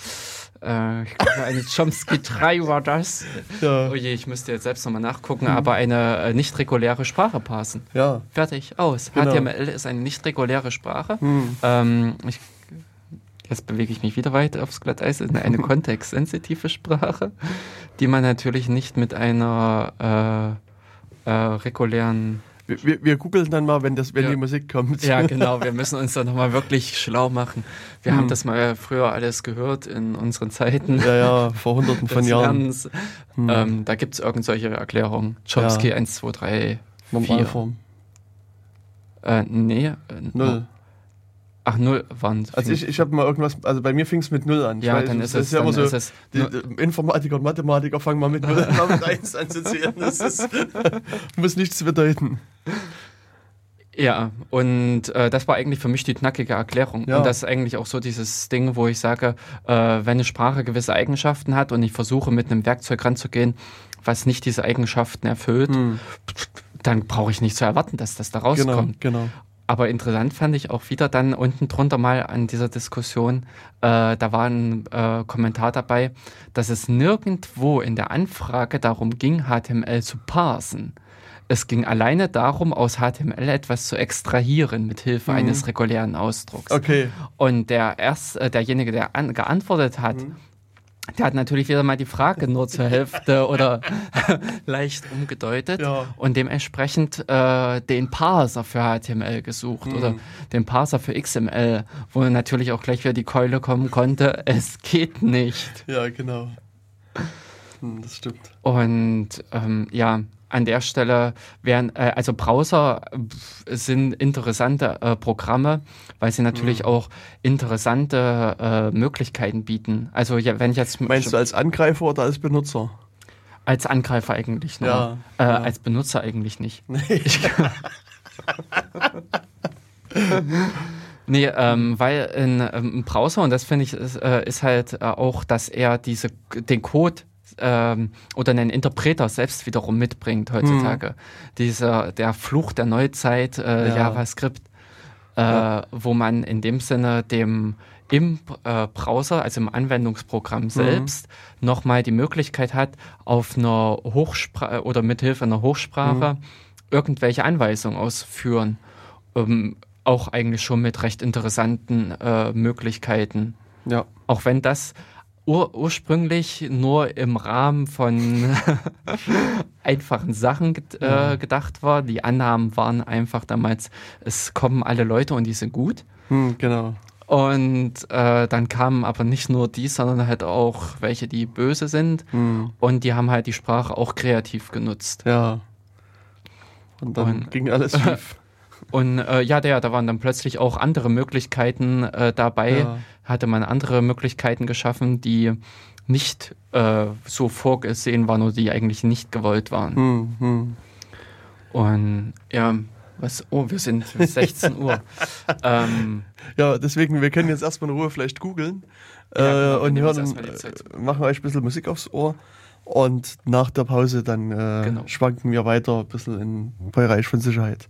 äh, ich glaube, eine Chomsky 3 war das. Ja. Oh je, ich müsste jetzt selbst nochmal nachgucken, mhm. aber eine äh, nicht reguläre Sprache passen. Ja. Fertig, aus. Genau. HTML ist eine nicht reguläre Sprache. Mhm. Ähm, ich, jetzt bewege ich mich wieder weiter aufs Glatteis. Eine, eine kontextsensitive Sprache, die man natürlich nicht mit einer äh, äh regulären wir, wir googeln dann mal, wenn, das, wenn ja. die Musik kommt. Ja, genau. Wir müssen uns da nochmal wirklich schlau machen. Wir hm. haben das mal früher alles gehört in unseren Zeiten. Ja, ja, vor hunderten von Jahren. Hm. Ähm, da gibt es irgendwelche Erklärungen. Chomsky ja. 1, 2, 3, Normalform. Äh, nee. Äh, Null. Ach, null waren Also ich, ich habe mal irgendwas, also bei mir fing es mit null an. Ja, weiß, dann ist es, ist ja immer so, es die, die Informatiker und Mathematiker fangen mal mit null an, mit eins anzuzählen. Das ist, muss nichts bedeuten. Ja, und äh, das war eigentlich für mich die knackige Erklärung. Ja. Und das ist eigentlich auch so dieses Ding, wo ich sage, äh, wenn eine Sprache gewisse Eigenschaften hat und ich versuche mit einem Werkzeug ranzugehen, was nicht diese Eigenschaften erfüllt, hm. dann brauche ich nicht zu erwarten, dass das da rauskommt. Genau, genau. Aber interessant fand ich auch wieder dann unten drunter mal an dieser Diskussion, äh, da war ein äh, Kommentar dabei, dass es nirgendwo in der Anfrage darum ging, HTML zu parsen. Es ging alleine darum, aus HTML etwas zu extrahieren mit Hilfe mhm. eines regulären Ausdrucks. Okay. Und der erst, äh, derjenige, der an, geantwortet hat, mhm. Der hat natürlich wieder mal die Frage nur zur Hälfte oder leicht umgedeutet ja. und dementsprechend äh, den Parser für HTML gesucht mhm. oder den Parser für XML, wo natürlich auch gleich wieder die Keule kommen konnte. Es geht nicht. Ja, genau. Hm, das stimmt. Und ähm, ja, an der Stelle wären, äh, also Browser sind interessante äh, Programme, weil sie natürlich mhm. auch interessante äh, Möglichkeiten bieten. Also ja, wenn ich jetzt meinst du als Angreifer oder als Benutzer? Als Angreifer eigentlich nur. Ja, äh, ja. Als Benutzer eigentlich nicht. Nee. Nee, ähm, weil in, ähm, Browser, und das finde ich, ist, äh, ist halt äh, auch, dass er diese, den Code ähm, oder einen Interpreter selbst wiederum mitbringt heutzutage. Hm. Dieser, der Fluch der Neuzeit, äh, ja. JavaScript, äh, ja. wo man in dem Sinne dem im äh, Browser, also im Anwendungsprogramm mhm. selbst, mhm. nochmal die Möglichkeit hat, auf einer Hochsprache oder mithilfe einer Hochsprache mhm. irgendwelche Anweisungen auszuführen. Ähm, auch eigentlich schon mit recht interessanten äh, Möglichkeiten. Ja. Auch wenn das ur ursprünglich nur im Rahmen von einfachen Sachen äh, gedacht war. Die Annahmen waren einfach damals, es kommen alle Leute und die sind gut. Hm, genau. Und äh, dann kamen aber nicht nur die, sondern halt auch welche, die böse sind. Hm. Und die haben halt die Sprache auch kreativ genutzt. Ja. Und dann und, ging alles schief. Und äh, ja, der, da waren dann plötzlich auch andere Möglichkeiten äh, dabei. Ja. Hatte man andere Möglichkeiten geschaffen, die nicht äh, so vorgesehen waren oder die eigentlich nicht gewollt waren. Hm, hm. Und ja, was? Oh, wir sind 16 Uhr. ähm, ja, deswegen, wir können jetzt erstmal in Ruhe vielleicht googeln ja, genau, äh, und hören, machen euch ein bisschen Musik aufs Ohr. Und nach der Pause dann äh, genau. schwanken wir weiter ein bisschen im Bereich von Sicherheit.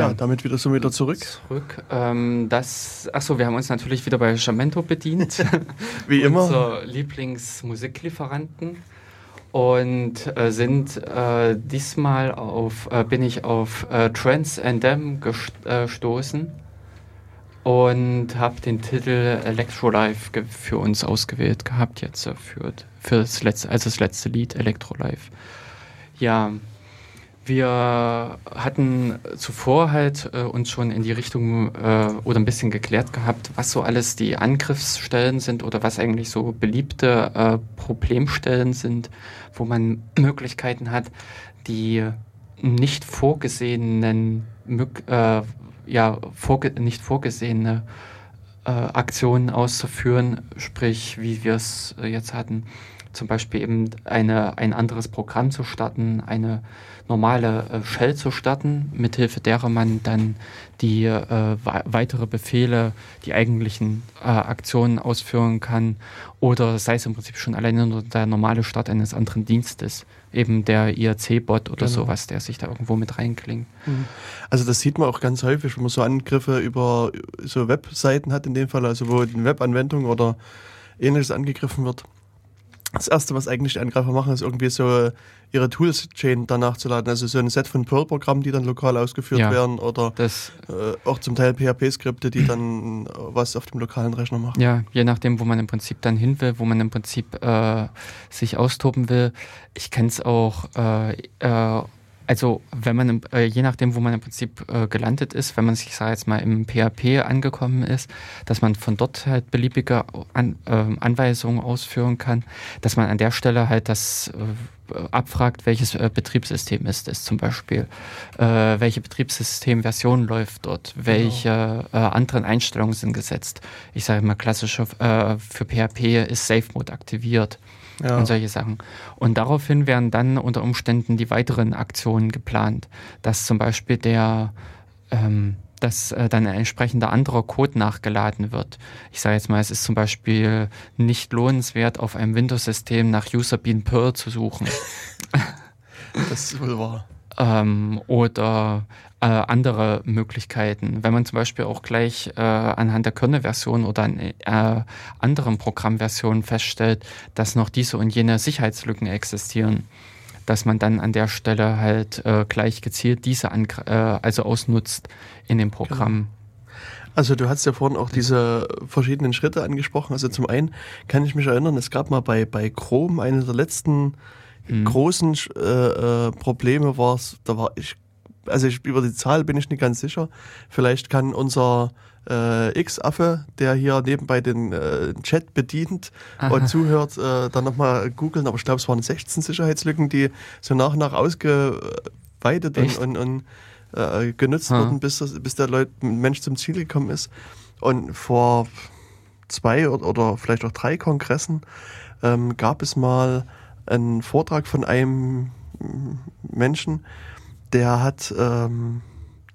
Ja, damit wieder so wieder zurück. Zurück. Ähm, das, achso, wir haben uns natürlich wieder bei Jamento bedient. Wie immer. Unser Lieblingsmusiklieferanten. Und äh, sind äh, diesmal auf, äh, bin ich auf äh, Trans and Them gestoßen und habe den Titel Electrolife für uns ausgewählt gehabt jetzt äh, für, für das letzte, also das letzte Lied Electrolife. Ja, wir hatten zuvor halt äh, uns schon in die Richtung äh, oder ein bisschen geklärt gehabt, was so alles die Angriffsstellen sind oder was eigentlich so beliebte äh, Problemstellen sind, wo man Möglichkeiten hat, die nicht vorgesehenen, äh, ja, vorge nicht vorgesehene äh, Aktionen auszuführen, sprich, wie wir es äh, jetzt hatten, zum Beispiel eben eine, ein anderes Programm zu starten, eine normale äh, Shell zu starten, mithilfe derer man dann die äh, weitere Befehle, die eigentlichen äh, Aktionen ausführen kann oder sei es im Prinzip schon alleine nur der normale Start eines anderen Dienstes, eben der IRC-Bot oder genau. sowas, der sich da irgendwo mit reinklingt. Mhm. Also das sieht man auch ganz häufig, wenn man so Angriffe über so Webseiten hat in dem Fall, also wo eine Webanwendung oder ähnliches angegriffen wird das erste, was eigentlich die Angreifer machen, ist irgendwie so ihre Tools-Chain danach zu laden. Also so ein Set von Perl-Programmen, die dann lokal ausgeführt ja, werden oder äh, auch zum Teil PHP-Skripte, die dann äh, was auf dem lokalen Rechner machen. Ja, je nachdem, wo man im Prinzip dann hin will, wo man im Prinzip äh, sich austoben will. Ich kenne es auch äh, äh also wenn man, äh, je nachdem, wo man im Prinzip äh, gelandet ist, wenn man sich, sag jetzt mal, im PHP angekommen ist, dass man von dort halt beliebige an, äh, Anweisungen ausführen kann, dass man an der Stelle halt das äh, abfragt, welches äh, Betriebssystem ist es zum Beispiel, äh, welche Betriebssystemversion läuft dort, genau. welche genau. anderen Einstellungen sind gesetzt. Ich sage mal klassische, für PHP ist Safe Mode aktiviert ja. und solche Sachen. Und daraufhin werden dann unter Umständen die weiteren Aktionen geplant, dass zum Beispiel der ähm, dass äh, dann ein entsprechender anderer Code nachgeladen wird. Ich sage jetzt mal, es ist zum Beispiel nicht lohnenswert, auf einem Windows-System nach User Bean Perl zu suchen. das ist wohl wahr. Ähm, oder äh, andere Möglichkeiten. Wenn man zum Beispiel auch gleich äh, anhand der Kernel-Version oder an äh, anderen Programmversionen feststellt, dass noch diese und jene Sicherheitslücken existieren, dass man dann an der Stelle halt äh, gleich gezielt diese äh, also ausnutzt in dem Programm. Genau. Also du hast ja vorhin auch diese verschiedenen Schritte angesprochen. Also zum einen kann ich mich erinnern, es gab mal bei, bei Chrome eine der letzten mhm. großen äh, äh, Probleme war es, da war ich also ich, über die Zahl bin ich nicht ganz sicher. Vielleicht kann unser äh, X-Affe, der hier nebenbei den äh, Chat bedient Aha. und zuhört, äh, dann nochmal googeln. Aber ich glaube, es waren 16 Sicherheitslücken, die so nach und nach ausgeweitet Echt? und, und, und äh, genutzt ha. wurden, bis, das, bis der Leut, Mensch zum Ziel gekommen ist. Und vor zwei oder, oder vielleicht auch drei Kongressen ähm, gab es mal einen Vortrag von einem Menschen, der hat ähm,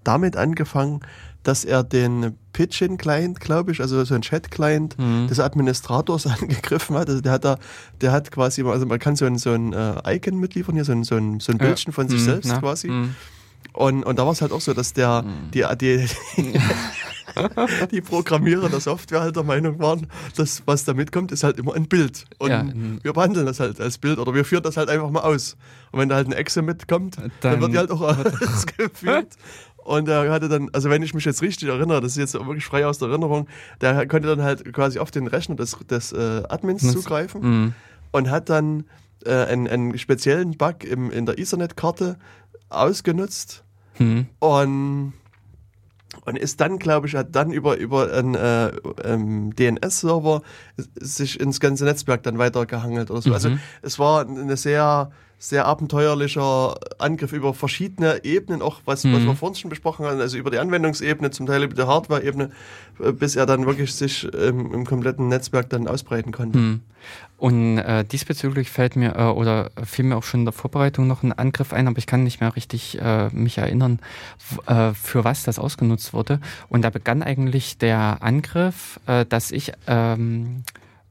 damit angefangen, dass er den Pitchin-Client, glaube ich, also so ein Chat-Client mhm. des Administrators angegriffen hat. Also der hat da, der hat quasi, also man kann so ein, so ein äh, Icon mitliefern, hier so ein, so ein, so ein Bildchen ja. von sich mhm, selbst na, quasi. Mhm. Und, und da war es halt auch so, dass der, mhm. die, die, die, die Programmierer der Software halt der Meinung waren, dass was da mitkommt, ist halt immer ein Bild. Und ja, wir behandeln das halt als Bild oder wir führen das halt einfach mal aus. Und wenn da halt ein Exe mitkommt, dann, dann wird die halt auch ausgeführt. Und er hatte dann, also wenn ich mich jetzt richtig erinnere, das ist jetzt wirklich frei aus der Erinnerung, der konnte dann halt quasi auf den Rechner des, des äh, Admins zugreifen mhm. und hat dann äh, einen, einen speziellen Bug im, in der Ethernet-Karte ausgenutzt mhm. und und ist dann, glaube ich, hat dann über, über einen äh, ähm, DNS-Server sich ins ganze Netzwerk dann weitergehangelt oder so. Also mhm. Also es war eine sehr sehr abenteuerlicher Angriff über verschiedene Ebenen, auch was, mhm. was wir vorhin schon besprochen haben, also über die Anwendungsebene, zum Teil über die Hardware-Ebene, äh, bis er dann wirklich sich ähm, im kompletten Netzwerk dann ausbreiten konnte. Mhm. Und äh, diesbezüglich fällt mir äh, oder fiel mir auch schon in der Vorbereitung noch ein Angriff ein, aber ich kann nicht mehr richtig äh, mich erinnern, äh, für was das ausgenutzt wurde. Und da begann eigentlich der Angriff, äh, dass ich, ähm,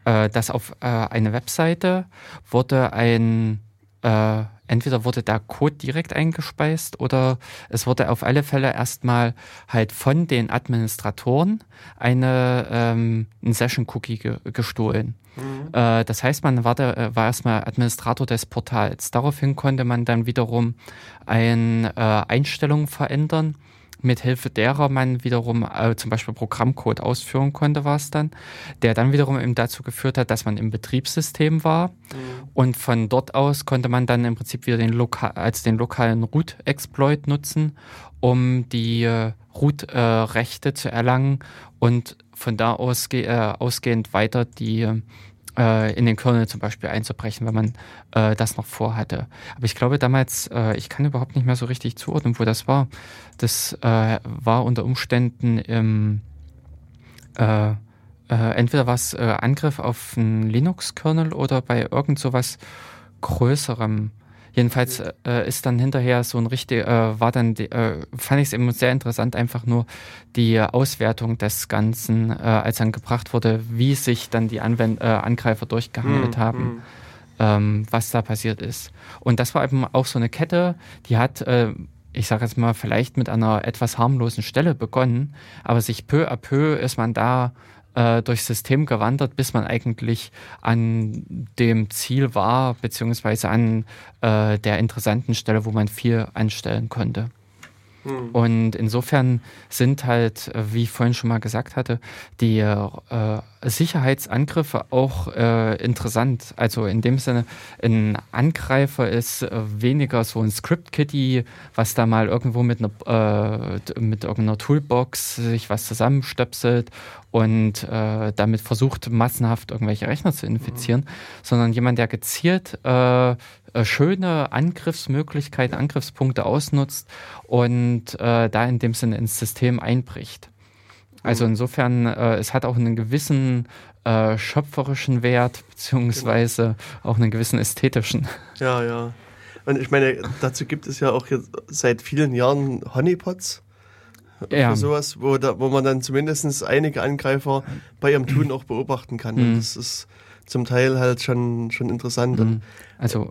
äh, dass auf äh, eine Webseite wurde ein äh, entweder wurde der Code direkt eingespeist oder es wurde auf alle Fälle erstmal halt von den Administratoren eine ähm, ein Session-Cookie ge gestohlen. Mhm. Äh, das heißt, man war, der, äh, war erstmal Administrator des Portals. Daraufhin konnte man dann wiederum ein, äh, Einstellungen verändern mithilfe derer man wiederum äh, zum Beispiel Programmcode ausführen konnte, war es dann, der dann wiederum eben dazu geführt hat, dass man im Betriebssystem war mhm. und von dort aus konnte man dann im Prinzip wieder den Loka als den lokalen Root-Exploit nutzen, um die äh, Root-Rechte äh, zu erlangen und von da aus äh, ausgehend weiter die äh, in den Kernel zum Beispiel einzubrechen, wenn man äh, das noch vorhatte. Aber ich glaube damals, äh, ich kann überhaupt nicht mehr so richtig zuordnen, wo das war. Das äh, war unter Umständen im entweder war es Angriff auf einen Linux-Kernel oder bei irgend sowas Größerem. Jedenfalls äh, ist dann hinterher so ein richtig, äh, war dann, die, äh, fand ich es eben sehr interessant, einfach nur die Auswertung des Ganzen, äh, als dann gebracht wurde, wie sich dann die Anwend äh, Angreifer durchgehandelt mhm. haben. Hm. Ähm, was da passiert ist. Und das war eben auch so eine Kette, die hat, äh, ich sage jetzt mal, vielleicht mit einer etwas harmlosen Stelle begonnen, aber sich peu à peu ist man da äh, durchs System gewandert, bis man eigentlich an dem Ziel war, beziehungsweise an äh, der interessanten Stelle, wo man viel anstellen konnte. Hm. Und insofern sind halt, äh, wie ich vorhin schon mal gesagt hatte, die äh, Sicherheitsangriffe auch äh, interessant. Also in dem Sinne, ein Angreifer ist äh, weniger so ein Script-Kitty, was da mal irgendwo mit einer, mit irgendeiner Toolbox sich was zusammenstöpselt und äh, damit versucht, massenhaft irgendwelche Rechner zu infizieren, mhm. sondern jemand, der gezielt äh, schöne Angriffsmöglichkeiten, Angriffspunkte ausnutzt und äh, da in dem Sinne ins System einbricht. Also mhm. insofern, äh, es hat auch einen gewissen äh, schöpferischen Wert, beziehungsweise genau. auch einen gewissen ästhetischen. Ja, ja. Und ich meine, dazu gibt es ja auch jetzt seit vielen Jahren Honeypots. Ja. Für sowas, wo, da, wo man dann zumindest einige Angreifer bei ihrem Tun auch beobachten kann. Mhm. Und das ist zum Teil halt schon, schon interessant. Mhm. Also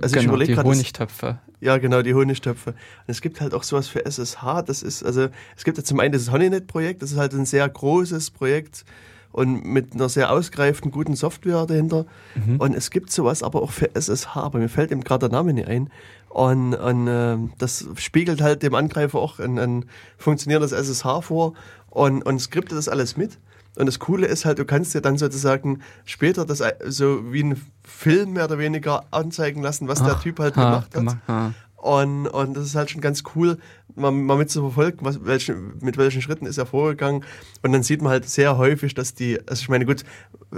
also genau, ich überlege gerade. Die Honigtöpfe. Ja, genau, die Honigtöpfe. Und es gibt halt auch sowas für SSH. Das ist, also, es gibt ja zum einen das Honeynet-Projekt, das ist halt ein sehr großes Projekt und mit einer sehr ausgereiften, guten Software dahinter. Mhm. Und es gibt sowas aber auch für SSH, aber mir fällt eben gerade der Name nicht ein. Und, und äh, das spiegelt halt dem Angreifer auch ein, ein funktionierendes SSH vor und, und skriptet das alles mit. Und das Coole ist halt, du kannst dir dann sozusagen später das so wie ein Film mehr oder weniger anzeigen lassen, was Ach, der Typ halt ha, gemacht hat. Gemacht. Und, und das ist halt schon ganz cool, mal, mal mit zu verfolgen, was, welche, mit welchen Schritten ist er vorgegangen. Und dann sieht man halt sehr häufig, dass die, also ich meine, gut,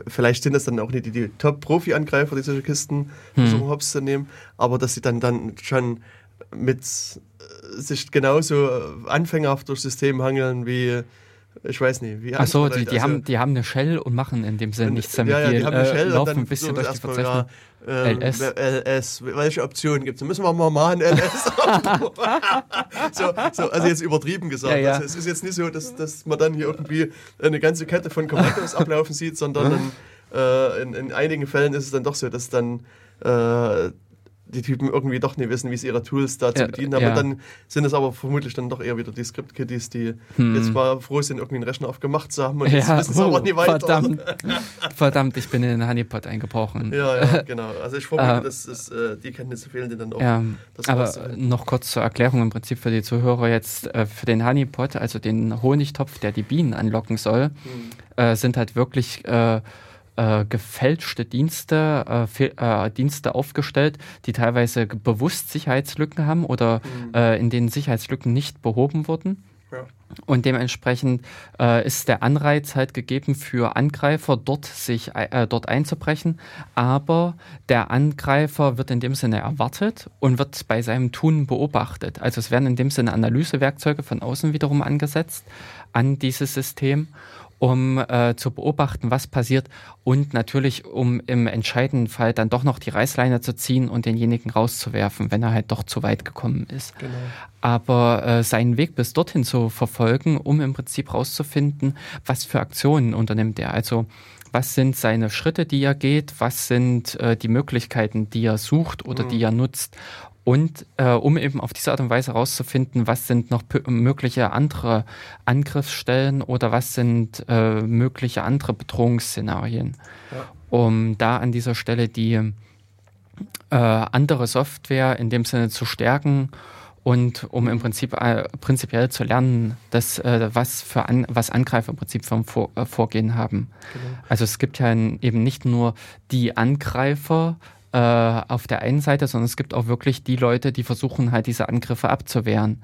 vielleicht sind das dann auch nicht die, die Top-Profi-Angreifer, die solche Kisten hm. versuchen, Hops zu nehmen, aber dass sie dann, dann schon mit äh, sich genauso anfängerhaft durchs System hangeln wie ich weiß nicht, wie Achso, die, die, also, haben, die haben eine Shell und machen in dem Sinne nichts damit. Ja, ja, die, die haben eine äh, Shell laufen und dann ein bisschen so durch die Verzeichnung. Ja, ähm, LS. LS. Welche Optionen gibt es? Müssen wir mal machen, LS. so, so, also jetzt übertrieben gesagt. Ja. Also es ist jetzt nicht so, dass, dass man dann hier irgendwie eine ganze Kette von Kommandos ablaufen sieht, sondern in, äh, in, in, einigen Fällen ist es dann doch so, dass dann äh, die Typen irgendwie doch nicht wissen, wie sie ihre Tools da zu bedienen haben. Ja. Und dann sind es aber vermutlich dann doch eher wieder die Script-Kiddies, die hm. jetzt mal froh sind, irgendwie einen Rechner aufgemacht zu haben und jetzt wissen sie oh, aber nie weiter. Verdammt, verdammt, ich bin in den Honeypot eingebrochen. Ja, ja, genau. Also ich vermute, äh, dass es, äh, die Kenntnisse fehlen denen dann auch. Ja, aber noch kurz zur Erklärung im Prinzip für die Zuhörer jetzt. Äh, für den Honeypot, also den Honigtopf, der die Bienen anlocken soll, hm. Äh, sind halt wirklich äh, gefälschte Dienste, äh, äh, Dienste aufgestellt, die teilweise bewusst Sicherheitslücken haben oder mhm. äh, in denen Sicherheitslücken nicht behoben wurden. Und dementsprechend äh, ist der Anreiz halt gegeben für Angreifer, dort sich äh, dort einzubrechen. Aber der Angreifer wird in dem Sinne erwartet und wird bei seinem Tun beobachtet. Also es werden in dem Sinne Analysewerkzeuge von außen wiederum angesetzt an dieses System um äh, zu beobachten, was passiert und natürlich, um im entscheidenden Fall dann doch noch die Reißleine zu ziehen und denjenigen rauszuwerfen, wenn er halt doch zu weit gekommen ist. Genau. Aber äh, seinen Weg bis dorthin zu verfolgen, um im Prinzip rauszufinden, was für Aktionen unternimmt er. Also was sind seine Schritte, die er geht, was sind äh, die Möglichkeiten, die er sucht oder mhm. die er nutzt und äh, um eben auf diese Art und Weise herauszufinden, was sind noch mögliche andere Angriffsstellen oder was sind äh, mögliche andere Bedrohungsszenarien, ja. um da an dieser Stelle die äh, andere Software in dem Sinne zu stärken und um im Prinzip äh, prinzipiell zu lernen, dass, äh, was für an, was Angreifer im Prinzip vom Vor, äh, Vorgehen haben. Genau. Also es gibt ja eben nicht nur die Angreifer, äh, auf der einen Seite, sondern es gibt auch wirklich die Leute, die versuchen halt diese Angriffe abzuwehren.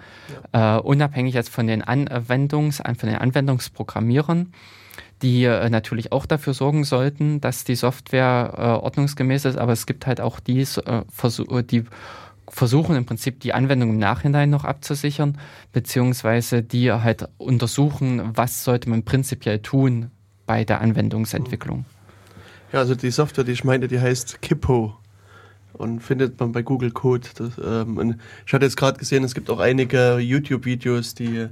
Ja. Äh, unabhängig jetzt von den Anwendungs, von den Anwendungsprogrammierern die äh, natürlich auch dafür sorgen sollten, dass die Software äh, ordnungsgemäß ist, aber es gibt halt auch die, äh, Versuch, die versuchen im Prinzip die Anwendung im Nachhinein noch abzusichern, beziehungsweise die halt untersuchen, was sollte man prinzipiell tun bei der Anwendungsentwicklung. Ja, also die Software, die ich meinte, die heißt Kippo und findet man bei Google Code. Das, ähm, ich hatte jetzt gerade gesehen, es gibt auch einige YouTube-Videos, die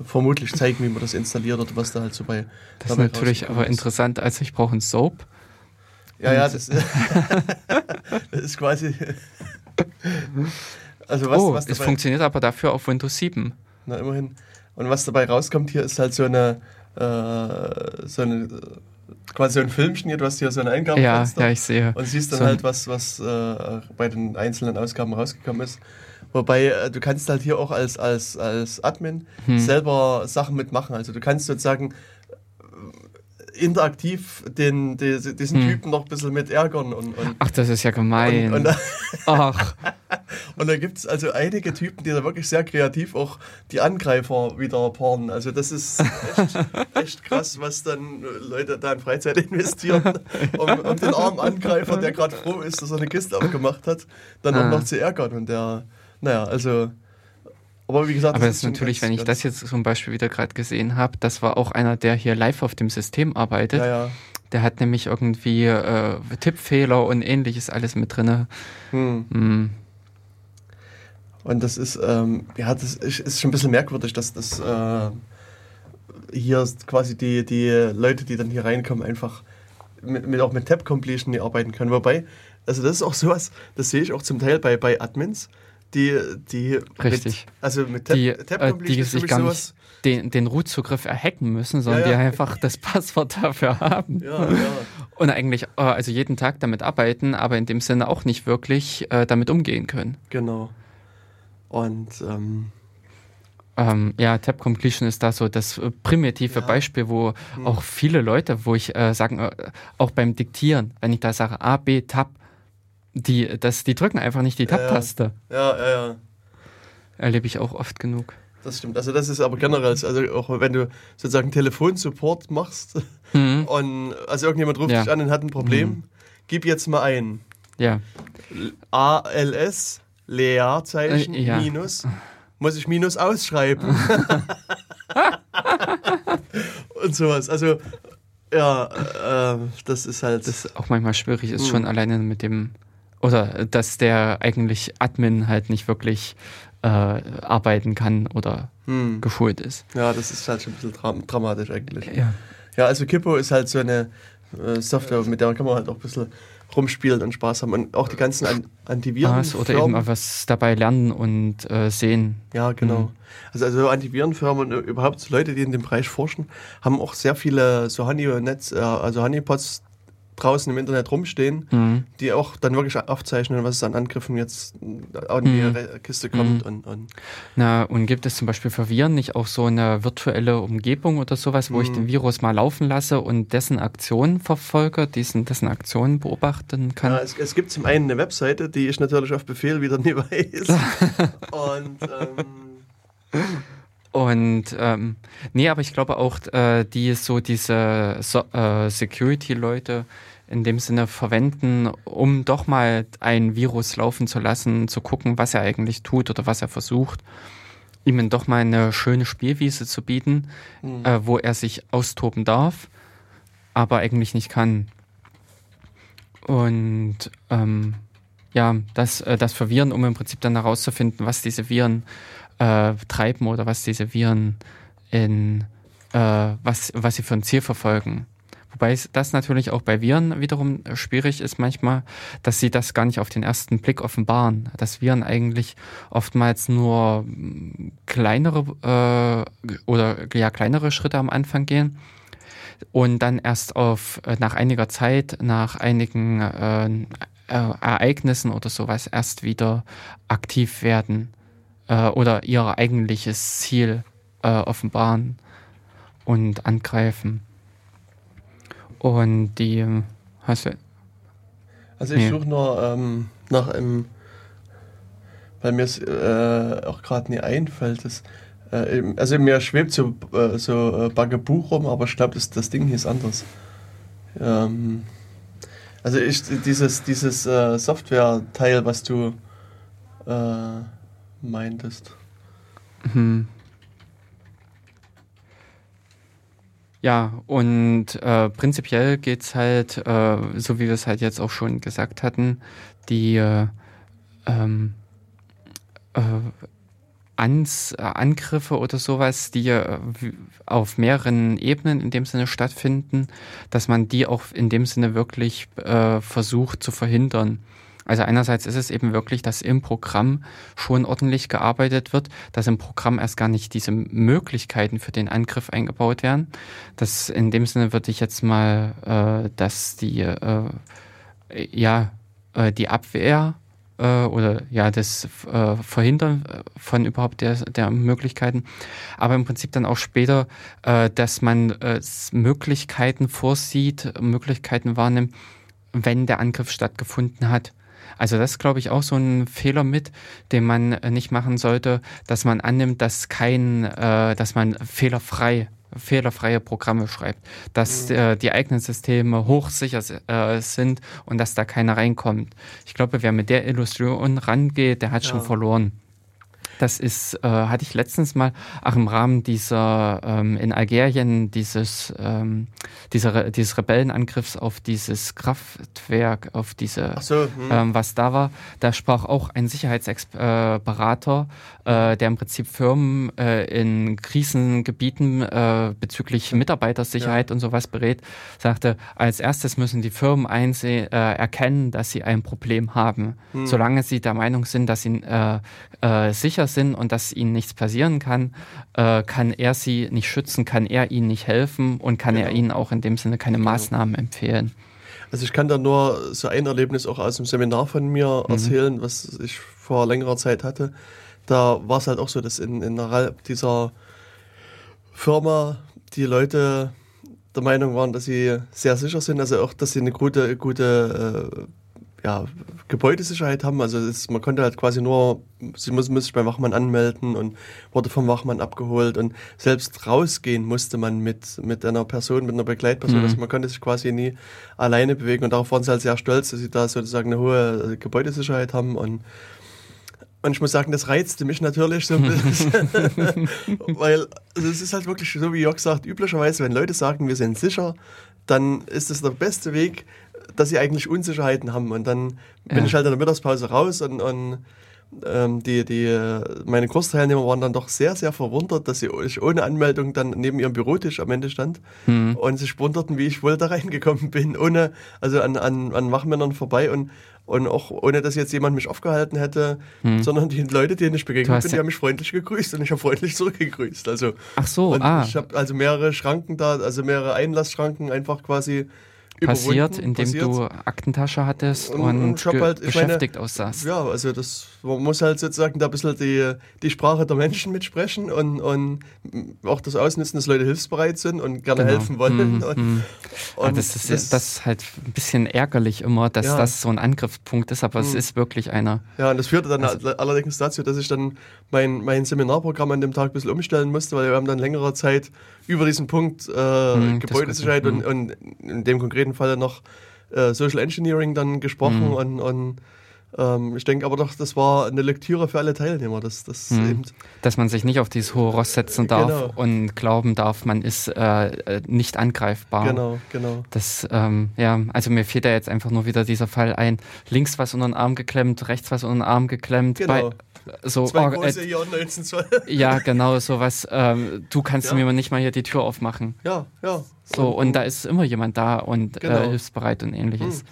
vermutlich zeigen, wie man das installiert oder was da halt so bei. Das ist natürlich aber ist. interessant, also ich brauche ein Soap. Ja, ja, das, das ist quasi. also was, oh, was es funktioniert aber dafür auf Windows 7. Na, immerhin. Und was dabei rauskommt hier, ist halt so eine, äh, so eine quasi so ein Filmchen du hast hier so ein Eingabefenster. Ja, ja, ich sehe. Und siehst dann so halt, was, was äh, bei den einzelnen Ausgaben rausgekommen ist. Wobei äh, du kannst halt hier auch als, als, als Admin hm. selber Sachen mitmachen. Also du kannst sozusagen interaktiv den, den diesen hm. Typen noch ein bisschen mit ärgern. Und, und Ach, das ist ja gemein. Und, und Ach. und da gibt es also einige Typen, die da wirklich sehr kreativ auch die Angreifer wieder pornen. Also das ist echt, echt krass, was dann Leute da in Freizeit investieren, um, um den armen Angreifer, der gerade froh ist, dass er eine Kiste aufgemacht hat, dann ah. auch noch zu ärgern. Und der, naja, also aber wie gesagt, aber das ist natürlich, wenn ich das jetzt zum Beispiel wieder gerade gesehen habe, das war auch einer, der hier live auf dem System arbeitet. Ja, ja. Der hat nämlich irgendwie äh, Tippfehler und ähnliches alles mit drin. Hm. Hm. Und das ist, ähm, ja, das ist schon ein bisschen merkwürdig, dass das äh, hier quasi die, die Leute, die dann hier reinkommen, einfach mit, mit auch mit Tab Completion arbeiten können. Wobei, also das ist auch sowas, das sehe ich auch zum Teil bei, bei Admins die, die Richtig. Mit, also mit Tab, die, Tab äh, die sich gar nicht den, den Root-Zugriff erhacken müssen, sondern ja, ja. die einfach das Passwort dafür haben. Ja, Und eigentlich äh, also jeden Tag damit arbeiten, aber in dem Sinne auch nicht wirklich äh, damit umgehen können. Genau. Und ähm, ähm, ja, Tab Completion ist da so das äh, primitive Beispiel, wo hm. auch viele Leute, wo ich äh, sagen, äh, auch beim Diktieren, wenn ich da sage A, B, Tab, die, das, die drücken einfach nicht die Tab-Taste. Ja, ja, ja. Erlebe ich auch oft genug. Das stimmt. Also das ist aber generell, also auch wenn du sozusagen Telefonsupport machst mhm. und also irgendjemand ruft ja. dich an und hat ein Problem, mhm. gib jetzt mal ein. Ja. ALS, Leerzeichen, äh, ja. Minus. Muss ich Minus ausschreiben. und sowas. Also ja, äh, das ist halt. Das ist auch manchmal schwierig ist, mhm. schon alleine mit dem oder dass der eigentlich Admin halt nicht wirklich äh, arbeiten kann oder hm. geschult ist. Ja, das ist halt schon ein bisschen dra dramatisch eigentlich. Ja. ja, also Kippo ist halt so eine äh, Software, mit der kann man halt auch ein bisschen rumspielen und Spaß haben und auch die ganzen An Antiviren. oder eben was dabei lernen und äh, sehen. Ja, genau. Mhm. Also, also Antivirenfirmen und überhaupt Leute, die in dem Bereich forschen, haben auch sehr viele so Honey-Netz, äh, also Honeypots draußen im Internet rumstehen, mhm. die auch dann wirklich aufzeichnen, was es an Angriffen jetzt an die mhm. Kiste kommt. Mhm. Und, und Na, und gibt es zum Beispiel für Viren nicht auch so eine virtuelle Umgebung oder sowas, wo ich den mhm. Virus mal laufen lasse und dessen Aktionen verfolge, diesen, dessen Aktionen beobachten kann? Ja, es, es, gibt zum einen eine Webseite, die ich natürlich auf Befehl wieder nie weiß. und ähm, Und ähm, nee, aber ich glaube auch, äh, die so diese so, äh, Security-Leute in dem Sinne verwenden, um doch mal ein Virus laufen zu lassen, zu gucken, was er eigentlich tut oder was er versucht, ihm doch mal eine schöne Spielwiese zu bieten, mhm. äh, wo er sich austoben darf, aber eigentlich nicht kann. Und ähm, ja, das, äh, das Verwirren, um im Prinzip dann herauszufinden, was diese Viren äh, treiben oder was diese Viren in äh, was, was sie für ein Ziel verfolgen. Wobei das natürlich auch bei Viren wiederum schwierig ist manchmal, dass sie das gar nicht auf den ersten Blick offenbaren. Dass Viren eigentlich oftmals nur kleinere äh, oder ja kleinere Schritte am Anfang gehen und dann erst auf äh, nach einiger Zeit, nach einigen äh, äh, Ereignissen oder sowas erst wieder aktiv werden äh, oder ihr eigentliches Ziel äh, offenbaren und angreifen. Und die hast du. Also ich nee. suche nur ähm, nach einem, weil mir es äh, auch gerade nie einfällt. Das, äh, also mir schwebt so, äh, so äh, Bugaboo rum, aber ich glaube, das, das Ding hier ist anders. Ähm, also ich, dieses, dieses äh, Software-Teil, was du äh, meintest. Hm. Ja, und äh, prinzipiell geht es halt, äh, so wie wir es halt jetzt auch schon gesagt hatten, die äh, ähm, äh, Ans, äh, Angriffe oder sowas, die äh, auf mehreren Ebenen in dem Sinne stattfinden, dass man die auch in dem Sinne wirklich versucht zu verhindern. Also einerseits ist es eben wirklich, dass im Programm schon ordentlich gearbeitet wird, dass im Programm erst gar nicht diese Möglichkeiten für den Angriff eingebaut werden. Das in dem Sinne würde ich jetzt mal, äh, dass die äh, ja äh, die Abwehr äh, oder ja das äh, Verhindern von überhaupt der, der Möglichkeiten, aber im Prinzip dann auch später, äh, dass man äh, Möglichkeiten vorsieht, Möglichkeiten wahrnimmt, wenn der Angriff stattgefunden hat. Also das ist, glaube ich, auch so ein Fehler mit, den man äh, nicht machen sollte, dass man annimmt, dass kein, äh, dass man fehlerfrei fehlerfreie Programme schreibt, dass mhm. äh, die eigenen Systeme hochsicher äh, sind und dass da keiner reinkommt. Ich glaube, wer mit der Illustration rangeht, der hat ja. schon verloren. Das ist, äh, hatte ich letztens mal, auch im Rahmen dieser ähm, in Algerien dieses ähm, dieser, dieses Rebellenangriffs auf dieses Kraftwerk, auf diese, so, hm. ähm, was da war, da sprach auch ein Sicherheitsberater, äh, der im Prinzip Firmen äh, in Krisengebieten äh, bezüglich Mitarbeitersicherheit ja. und sowas berät, sagte, als erstes müssen die Firmen einsehen, äh, erkennen, dass sie ein Problem haben. Hm. Solange sie der Meinung sind, dass sie äh, äh, sicher sind und dass ihnen nichts passieren kann, äh, kann er sie nicht schützen, kann er ihnen nicht helfen und kann genau. er ihnen auch in dem Sinne keine genau. Maßnahmen empfehlen. Also ich kann da nur so ein Erlebnis auch aus dem Seminar von mir mhm. erzählen, was ich vor längerer Zeit hatte. Da war es halt auch so, dass in, in dieser Firma die Leute der Meinung waren, dass sie sehr sicher sind, also auch, dass sie eine gute, gute äh, ja, Gebäudesicherheit haben. Also ist, man konnte halt quasi nur, sie muss, muss sich beim Wachmann anmelden und wurde vom Wachmann abgeholt und selbst rausgehen musste man mit, mit einer Person, mit einer Begleitperson. Mhm. Also man konnte sich quasi nie alleine bewegen und darauf waren sie halt sehr stolz, dass sie da sozusagen eine hohe Gebäudesicherheit haben und und ich muss sagen, das reizte mich natürlich so ein bisschen. Weil also es ist halt wirklich so, wie Jörg sagt, üblicherweise, wenn Leute sagen, wir sind sicher, dann ist das der beste Weg, dass sie eigentlich Unsicherheiten haben. Und dann bin ja. ich halt in der Mittagspause raus und, und ähm, die, die, meine Kursteilnehmer waren dann doch sehr, sehr verwundert, dass ich ohne Anmeldung dann neben ihrem Bürotisch am Ende stand mhm. und sich wunderten, wie ich wohl da reingekommen bin, ohne, also an, an, an Wachmännern vorbei und, und auch ohne, dass jetzt jemand mich aufgehalten hätte, mhm. sondern die Leute, denen ich begegnet bin, die haben mich freundlich gegrüßt und ich habe freundlich zurückgegrüßt. Also, Ach so, ah. Ich habe also mehrere Schranken da, also mehrere Einlassschranken einfach quasi passiert, indem passiert. du Aktentasche hattest und, und, und halt, beschäftigt meine, aussahst. Ja, also das, man muss halt sozusagen da ein bisschen die, die Sprache der Menschen mitsprechen und, und auch das ausnutzen, dass Leute hilfsbereit sind und gerne genau. helfen wollen. Mhm. Und, mhm. und das, ist, das, das, ist halt ein bisschen ärgerlich immer, dass ja. das so ein Angriffspunkt ist, aber mhm. es ist wirklich einer. Ja, und das führte dann also, allerdings dazu, dass ich dann mein, mein Seminarprogramm an dem Tag ein bisschen umstellen musste, weil wir haben dann längere Zeit über diesen Punkt äh, mhm, Gebäudesicherheit und, und in dem konkreten Fall noch äh, Social Engineering dann gesprochen mhm. und, und ähm, ich denke aber doch, das war eine Lektüre für alle Teilnehmer. Dass, das mhm. dass man sich nicht auf dieses hohe Ross setzen darf genau. und glauben darf, man ist äh, äh, nicht angreifbar. Genau, genau. Das, ähm, ja, also mir fehlt da jetzt einfach nur wieder dieser Fall ein. Links was unter den Arm geklemmt, rechts was unter den Arm geklemmt. Genau. Bei, so, Zwei oh, große äh, 19 Zoll. Ja, genau, sowas. Ähm, du kannst ja. mir nicht mal hier die Tür aufmachen. Ja, ja. So, und, und da ist immer jemand da und äh, genau. äh, hilfsbereit und ähnliches. Hm.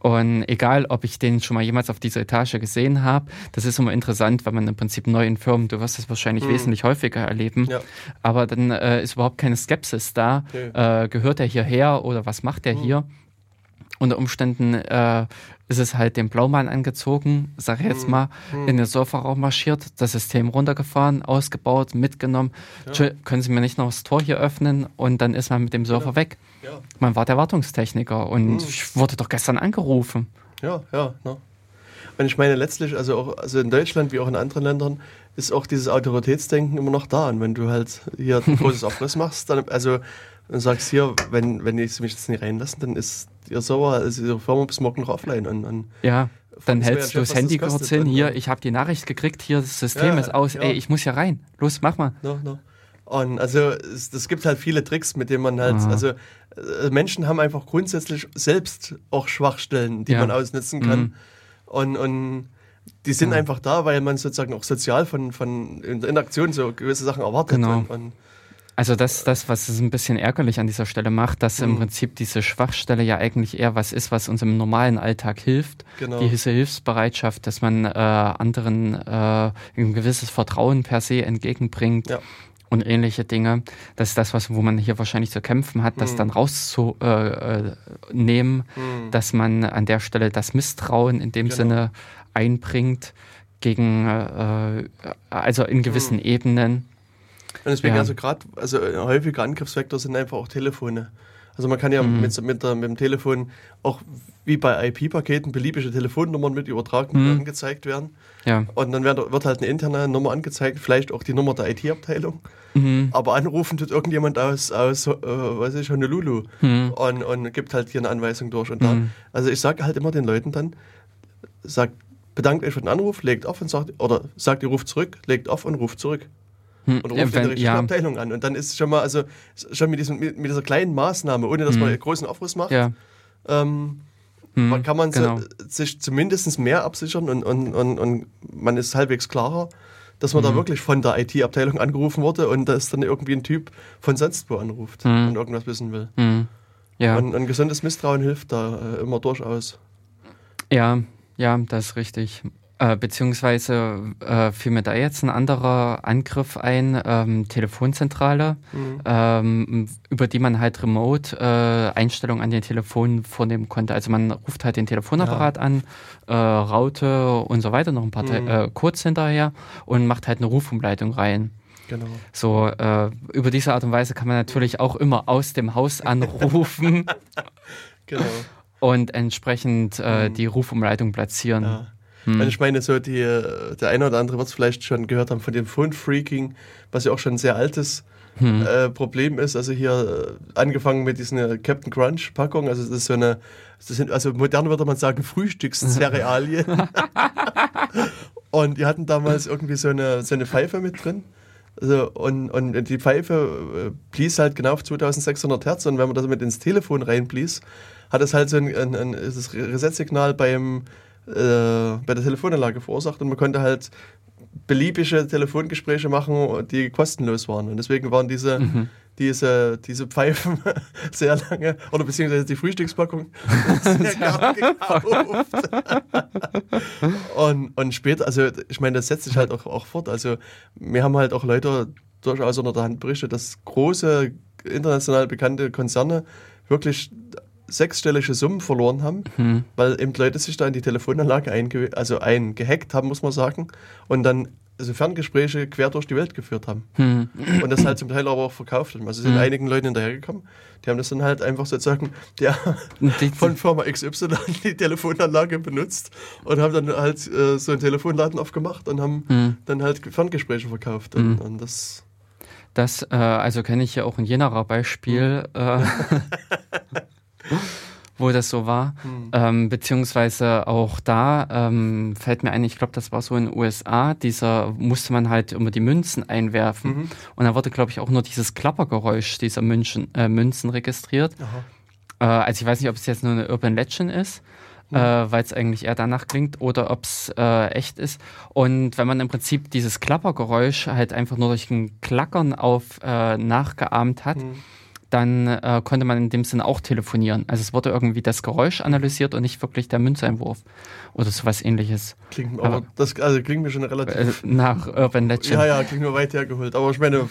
Und egal, ob ich den schon mal jemals auf dieser Etage gesehen habe, das ist immer interessant, weil man im Prinzip neu in Firmen, du wirst das wahrscheinlich hm. wesentlich häufiger erleben, ja. aber dann äh, ist überhaupt keine Skepsis da. Okay. Äh, gehört er hierher oder was macht er hm. hier? Unter Umständen äh, ist es halt den Blaumann angezogen, sag ich jetzt hm. mal, hm. in den Surferraum marschiert, das System runtergefahren, ausgebaut, mitgenommen. Ja. Können Sie mir nicht noch das Tor hier öffnen? Und dann ist man mit dem Surfer ja. weg. Ja. Man war der Wartungstechniker und hm. ich wurde doch gestern angerufen. Ja, ja. Ne? Und ich meine, letztlich, also auch also in Deutschland wie auch in anderen Ländern, ist auch dieses Autoritätsdenken immer noch da. Und wenn du halt hier ein großes Aufriss machst, dann, also und sagst hier, wenn, wenn ich mich jetzt nicht reinlassen, dann ist ihr Server, also ihre Firma bis morgen noch offline. Und, und ja, dann hältst du das Handy kurz hin, hier, ich habe die Nachricht gekriegt, hier, das System ja, ist aus, ja. ey, ich muss hier rein, los, mach mal. No, no. Und also es, es gibt halt viele Tricks, mit denen man halt, Aha. also äh, Menschen haben einfach grundsätzlich selbst auch Schwachstellen, die ja. man ausnutzen kann. Mhm. Und, und die sind einfach da, weil man sozusagen auch sozial von, von Interaktion so gewisse Sachen erwartet. Genau. Und, und also das, das, was es ein bisschen ärgerlich an dieser Stelle macht, dass mhm. im Prinzip diese Schwachstelle ja eigentlich eher was ist, was uns im normalen Alltag hilft. Genau. Diese Hilfsbereitschaft, dass man äh, anderen äh, ein gewisses Vertrauen per se entgegenbringt. Ja. Und ähnliche Dinge. Das ist das, was, wo man hier wahrscheinlich zu kämpfen hat, das mhm. dann rauszunehmen, äh, mhm. dass man an der Stelle das Misstrauen in dem genau. Sinne einbringt gegen, äh, also in gewissen mhm. Ebenen und deswegen, ja. also gerade, also ein häufiger Angriffsvektor sind einfach auch Telefone. Also man kann ja mhm. mit, mit, der, mit, dem Telefon auch wie bei IP-Paketen beliebige Telefonnummern mit übertragen mhm. angezeigt werden. Ja. Und dann wird, wird, halt eine interne Nummer angezeigt, vielleicht auch die Nummer der IT-Abteilung. Mhm. Aber anrufen tut irgendjemand aus, aus äh, weiß ich, Honolulu mhm. und, und gibt halt hier eine Anweisung durch. Und da, mhm. also ich sage halt immer den Leuten dann, sagt, bedankt euch für den Anruf, legt auf und sagt, oder sagt, ihr ruft zurück, legt auf und ruft zurück. Hm, und ruft wenn, in der ja. Abteilung an. Und dann ist schon mal, also schon mit, diesem, mit, mit dieser kleinen Maßnahme, ohne dass hm. man einen großen Aufriss macht, ja. ähm, hm, kann man genau. sich zumindest mehr absichern und, und, und, und man ist halbwegs klarer, dass man da hm. wirklich von der IT-Abteilung angerufen wurde und dass dann irgendwie ein Typ von sonst wo anruft hm. und irgendwas wissen will. Hm. Ja. Und ein gesundes Misstrauen hilft da äh, immer durchaus. Ja, ja, das ist richtig. Äh, beziehungsweise äh, fiel mir da jetzt ein anderer Angriff ein, ähm, Telefonzentrale, mhm. ähm, über die man halt remote äh, Einstellungen an den Telefonen vornehmen konnte. Also man ruft halt den Telefonapparat ja. an, äh, Raute und so weiter, noch ein paar mhm. äh, Codes hinterher und macht halt eine Rufumleitung rein. Genau. So, äh, über diese Art und Weise kann man natürlich auch immer aus dem Haus anrufen. genau. Und entsprechend äh, mhm. die Rufumleitung platzieren. Ja. Hm. ich meine, so die, der eine oder andere wird es vielleicht schon gehört haben von dem Phone-Freaking, was ja auch schon ein sehr altes hm. äh, Problem ist. Also hier äh, angefangen mit diesen äh, Captain Crunch-Packung, also das ist so eine, das sind, also modern würde man sagen, Frühstückscerealien. und die hatten damals irgendwie so eine, so eine Pfeife mit drin. Also, und, und die Pfeife äh, blies halt genau auf 2600 Hertz und wenn man das mit ins Telefon reinblies, hat es halt so ein, ein, ein Reset-Signal beim bei der Telefonanlage verursacht und man konnte halt beliebige Telefongespräche machen, die kostenlos waren. Und deswegen waren diese, mhm. diese, diese Pfeifen sehr lange, oder beziehungsweise die Frühstückspackung sehr gern gekauft. und, und später, also ich meine, das setzt sich halt auch, auch fort. Also wir haben halt auch Leute durchaus unter der Hand berichtet, dass große international bekannte Konzerne wirklich sechsstellige Summen verloren haben, mhm. weil eben Leute sich da in die Telefonanlage einge also eingehackt haben, muss man sagen, und dann also Ferngespräche quer durch die Welt geführt haben. Hm. Und das halt zum Teil aber auch verkauft haben. Also sind hm. einigen Leuten hinterhergekommen, die haben das dann halt einfach sozusagen der von Firma XY die Telefonanlage benutzt und haben dann halt äh, so einen Telefonladen aufgemacht und haben hm. dann halt Ferngespräche verkauft. Und, hm. und das das, äh, also kenne ich ja auch ein Jenerer Beispiel, hm. äh, wo das so war. Hm. Ähm, beziehungsweise auch da ähm, fällt mir ein, ich glaube, das war so in den USA, dieser musste man halt immer die Münzen einwerfen. Mhm. Und da wurde, glaube ich, auch nur dieses Klappergeräusch dieser München, äh, Münzen registriert. Äh, also ich weiß nicht, ob es jetzt nur eine Urban Legend ist. Mhm. Äh, weil es eigentlich eher danach klingt oder ob es äh, echt ist. Und wenn man im Prinzip dieses Klappergeräusch halt einfach nur durch ein Klackern auf äh, nachgeahmt hat, mhm dann äh, konnte man in dem Sinne auch telefonieren. Also es wurde irgendwie das Geräusch analysiert und nicht wirklich der Münzeinwurf oder sowas ähnliches. Klingt, aber, aber das also klingt mir schon relativ... Äh, nach Urban Legend. Ja, ja, klingt mir weit hergeholt. Aber ich meine,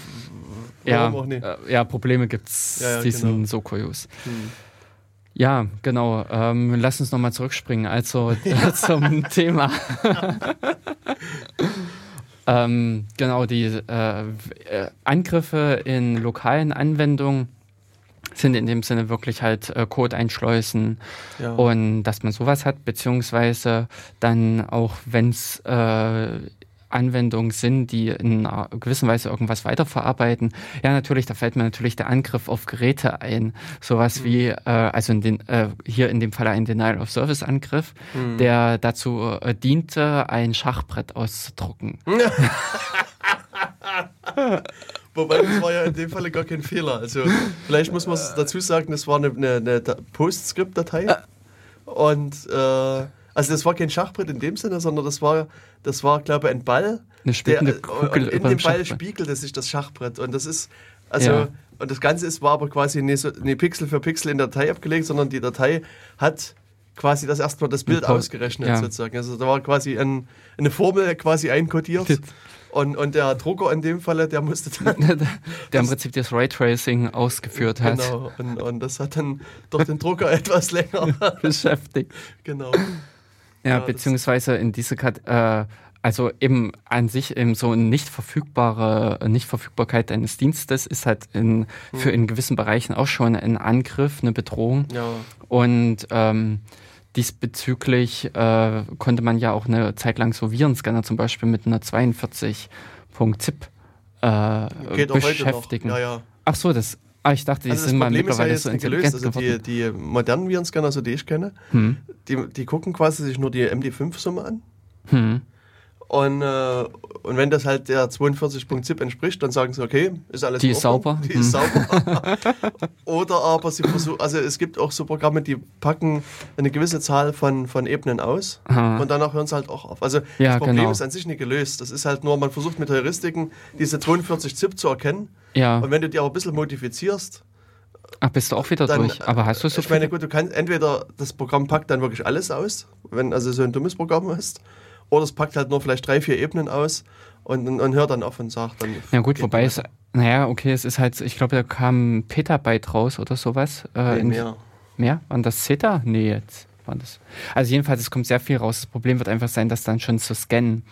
ja, auch nicht. Äh, ja, Probleme gibt es, ja, ja, die genau. sind so kurios. Hm. Ja, genau. Ähm, lass uns nochmal zurückspringen. Also zum Thema. ähm, genau, die äh, äh, Angriffe in lokalen Anwendungen sind in dem Sinne wirklich halt äh, Code einschleusen ja. und dass man sowas hat, beziehungsweise dann auch, wenn es äh, Anwendungen sind, die in einer gewissen Weise irgendwas weiterverarbeiten. Ja, natürlich, da fällt mir natürlich der Angriff auf Geräte ein. Sowas mhm. wie, äh, also in den, äh, hier in dem Fall ein Denial-of-Service-Angriff, mhm. der dazu äh, diente, ein Schachbrett auszudrucken. Wobei, das war ja in dem Fall gar kein Fehler. Also, vielleicht muss man dazu sagen, das war eine, eine, eine Postscript-Datei. Äh. Und, äh, also, das war kein Schachbrett in dem Sinne, sondern das war, das war glaube ich, ein Ball. Eine der, Kugel und in dem Ball spiegelte sich das Schachbrett. Und das ist, also, ja. und das Ganze ist, war aber quasi nicht, so, nicht Pixel für Pixel in der Datei abgelegt, sondern die Datei hat quasi das erstmal das Bild ausgerechnet ja. sozusagen. Also da war quasi ein, eine Formel quasi einkodiert. Und, und der Drucker in dem Falle, der musste dann. der im Prinzip das Raytracing ausgeführt hat. Genau, und, und das hat dann doch den Drucker etwas länger beschäftigt. Genau. Ja, ja beziehungsweise in diese Kat äh, also eben an sich eben so eine nicht verfügbare Nichtverfügbarkeit eines Dienstes ist halt in, für hm. in gewissen Bereichen auch schon ein Angriff, eine Bedrohung. Ja. Und ähm, diesbezüglich äh, konnte man ja auch eine Zeit lang so Virenscanner zum Beispiel mit einer 42.zip äh, beschäftigen. Ja, ja. Ach so, das. Ah, ich dachte, die also sind mal mittlerweile so intelligent gelöst. Also die, die modernen Virenscanner, also die ich kenne, hm. die, die gucken quasi sich nur die MD5-Summe an. Hm. Und, äh, und wenn das halt der 42.zip entspricht, dann sagen sie, okay, ist alles Die ist sauber. Die ist sauber. Oder aber sie versuchen, also es gibt auch so Programme, die packen eine gewisse Zahl von, von Ebenen aus Aha. und danach hören sie halt auch auf. Also ja, das Problem genau. ist an sich nicht gelöst. Das ist halt nur, man versucht mit Heuristiken diese 42 Zip zu erkennen. Ja. Und wenn du die aber ein bisschen modifizierst, Ach, bist du auch wieder dann, durch. Aber hast du so Ich meine, gut, du kannst entweder das Programm packt dann wirklich alles aus, wenn also so ein dummes Programm ist, oder es packt halt nur vielleicht drei, vier Ebenen aus und, und, und hört dann auf und sagt dann. Ja, gut, wobei es, naja, okay, es ist halt, ich glaube, da kam Petabyte raus oder sowas. Äh, nee, mehr. Mehr? Waren das Zeta? Nee, jetzt waren das. Also, jedenfalls, es kommt sehr viel raus. Das Problem wird einfach sein, das dann schon zu scannen.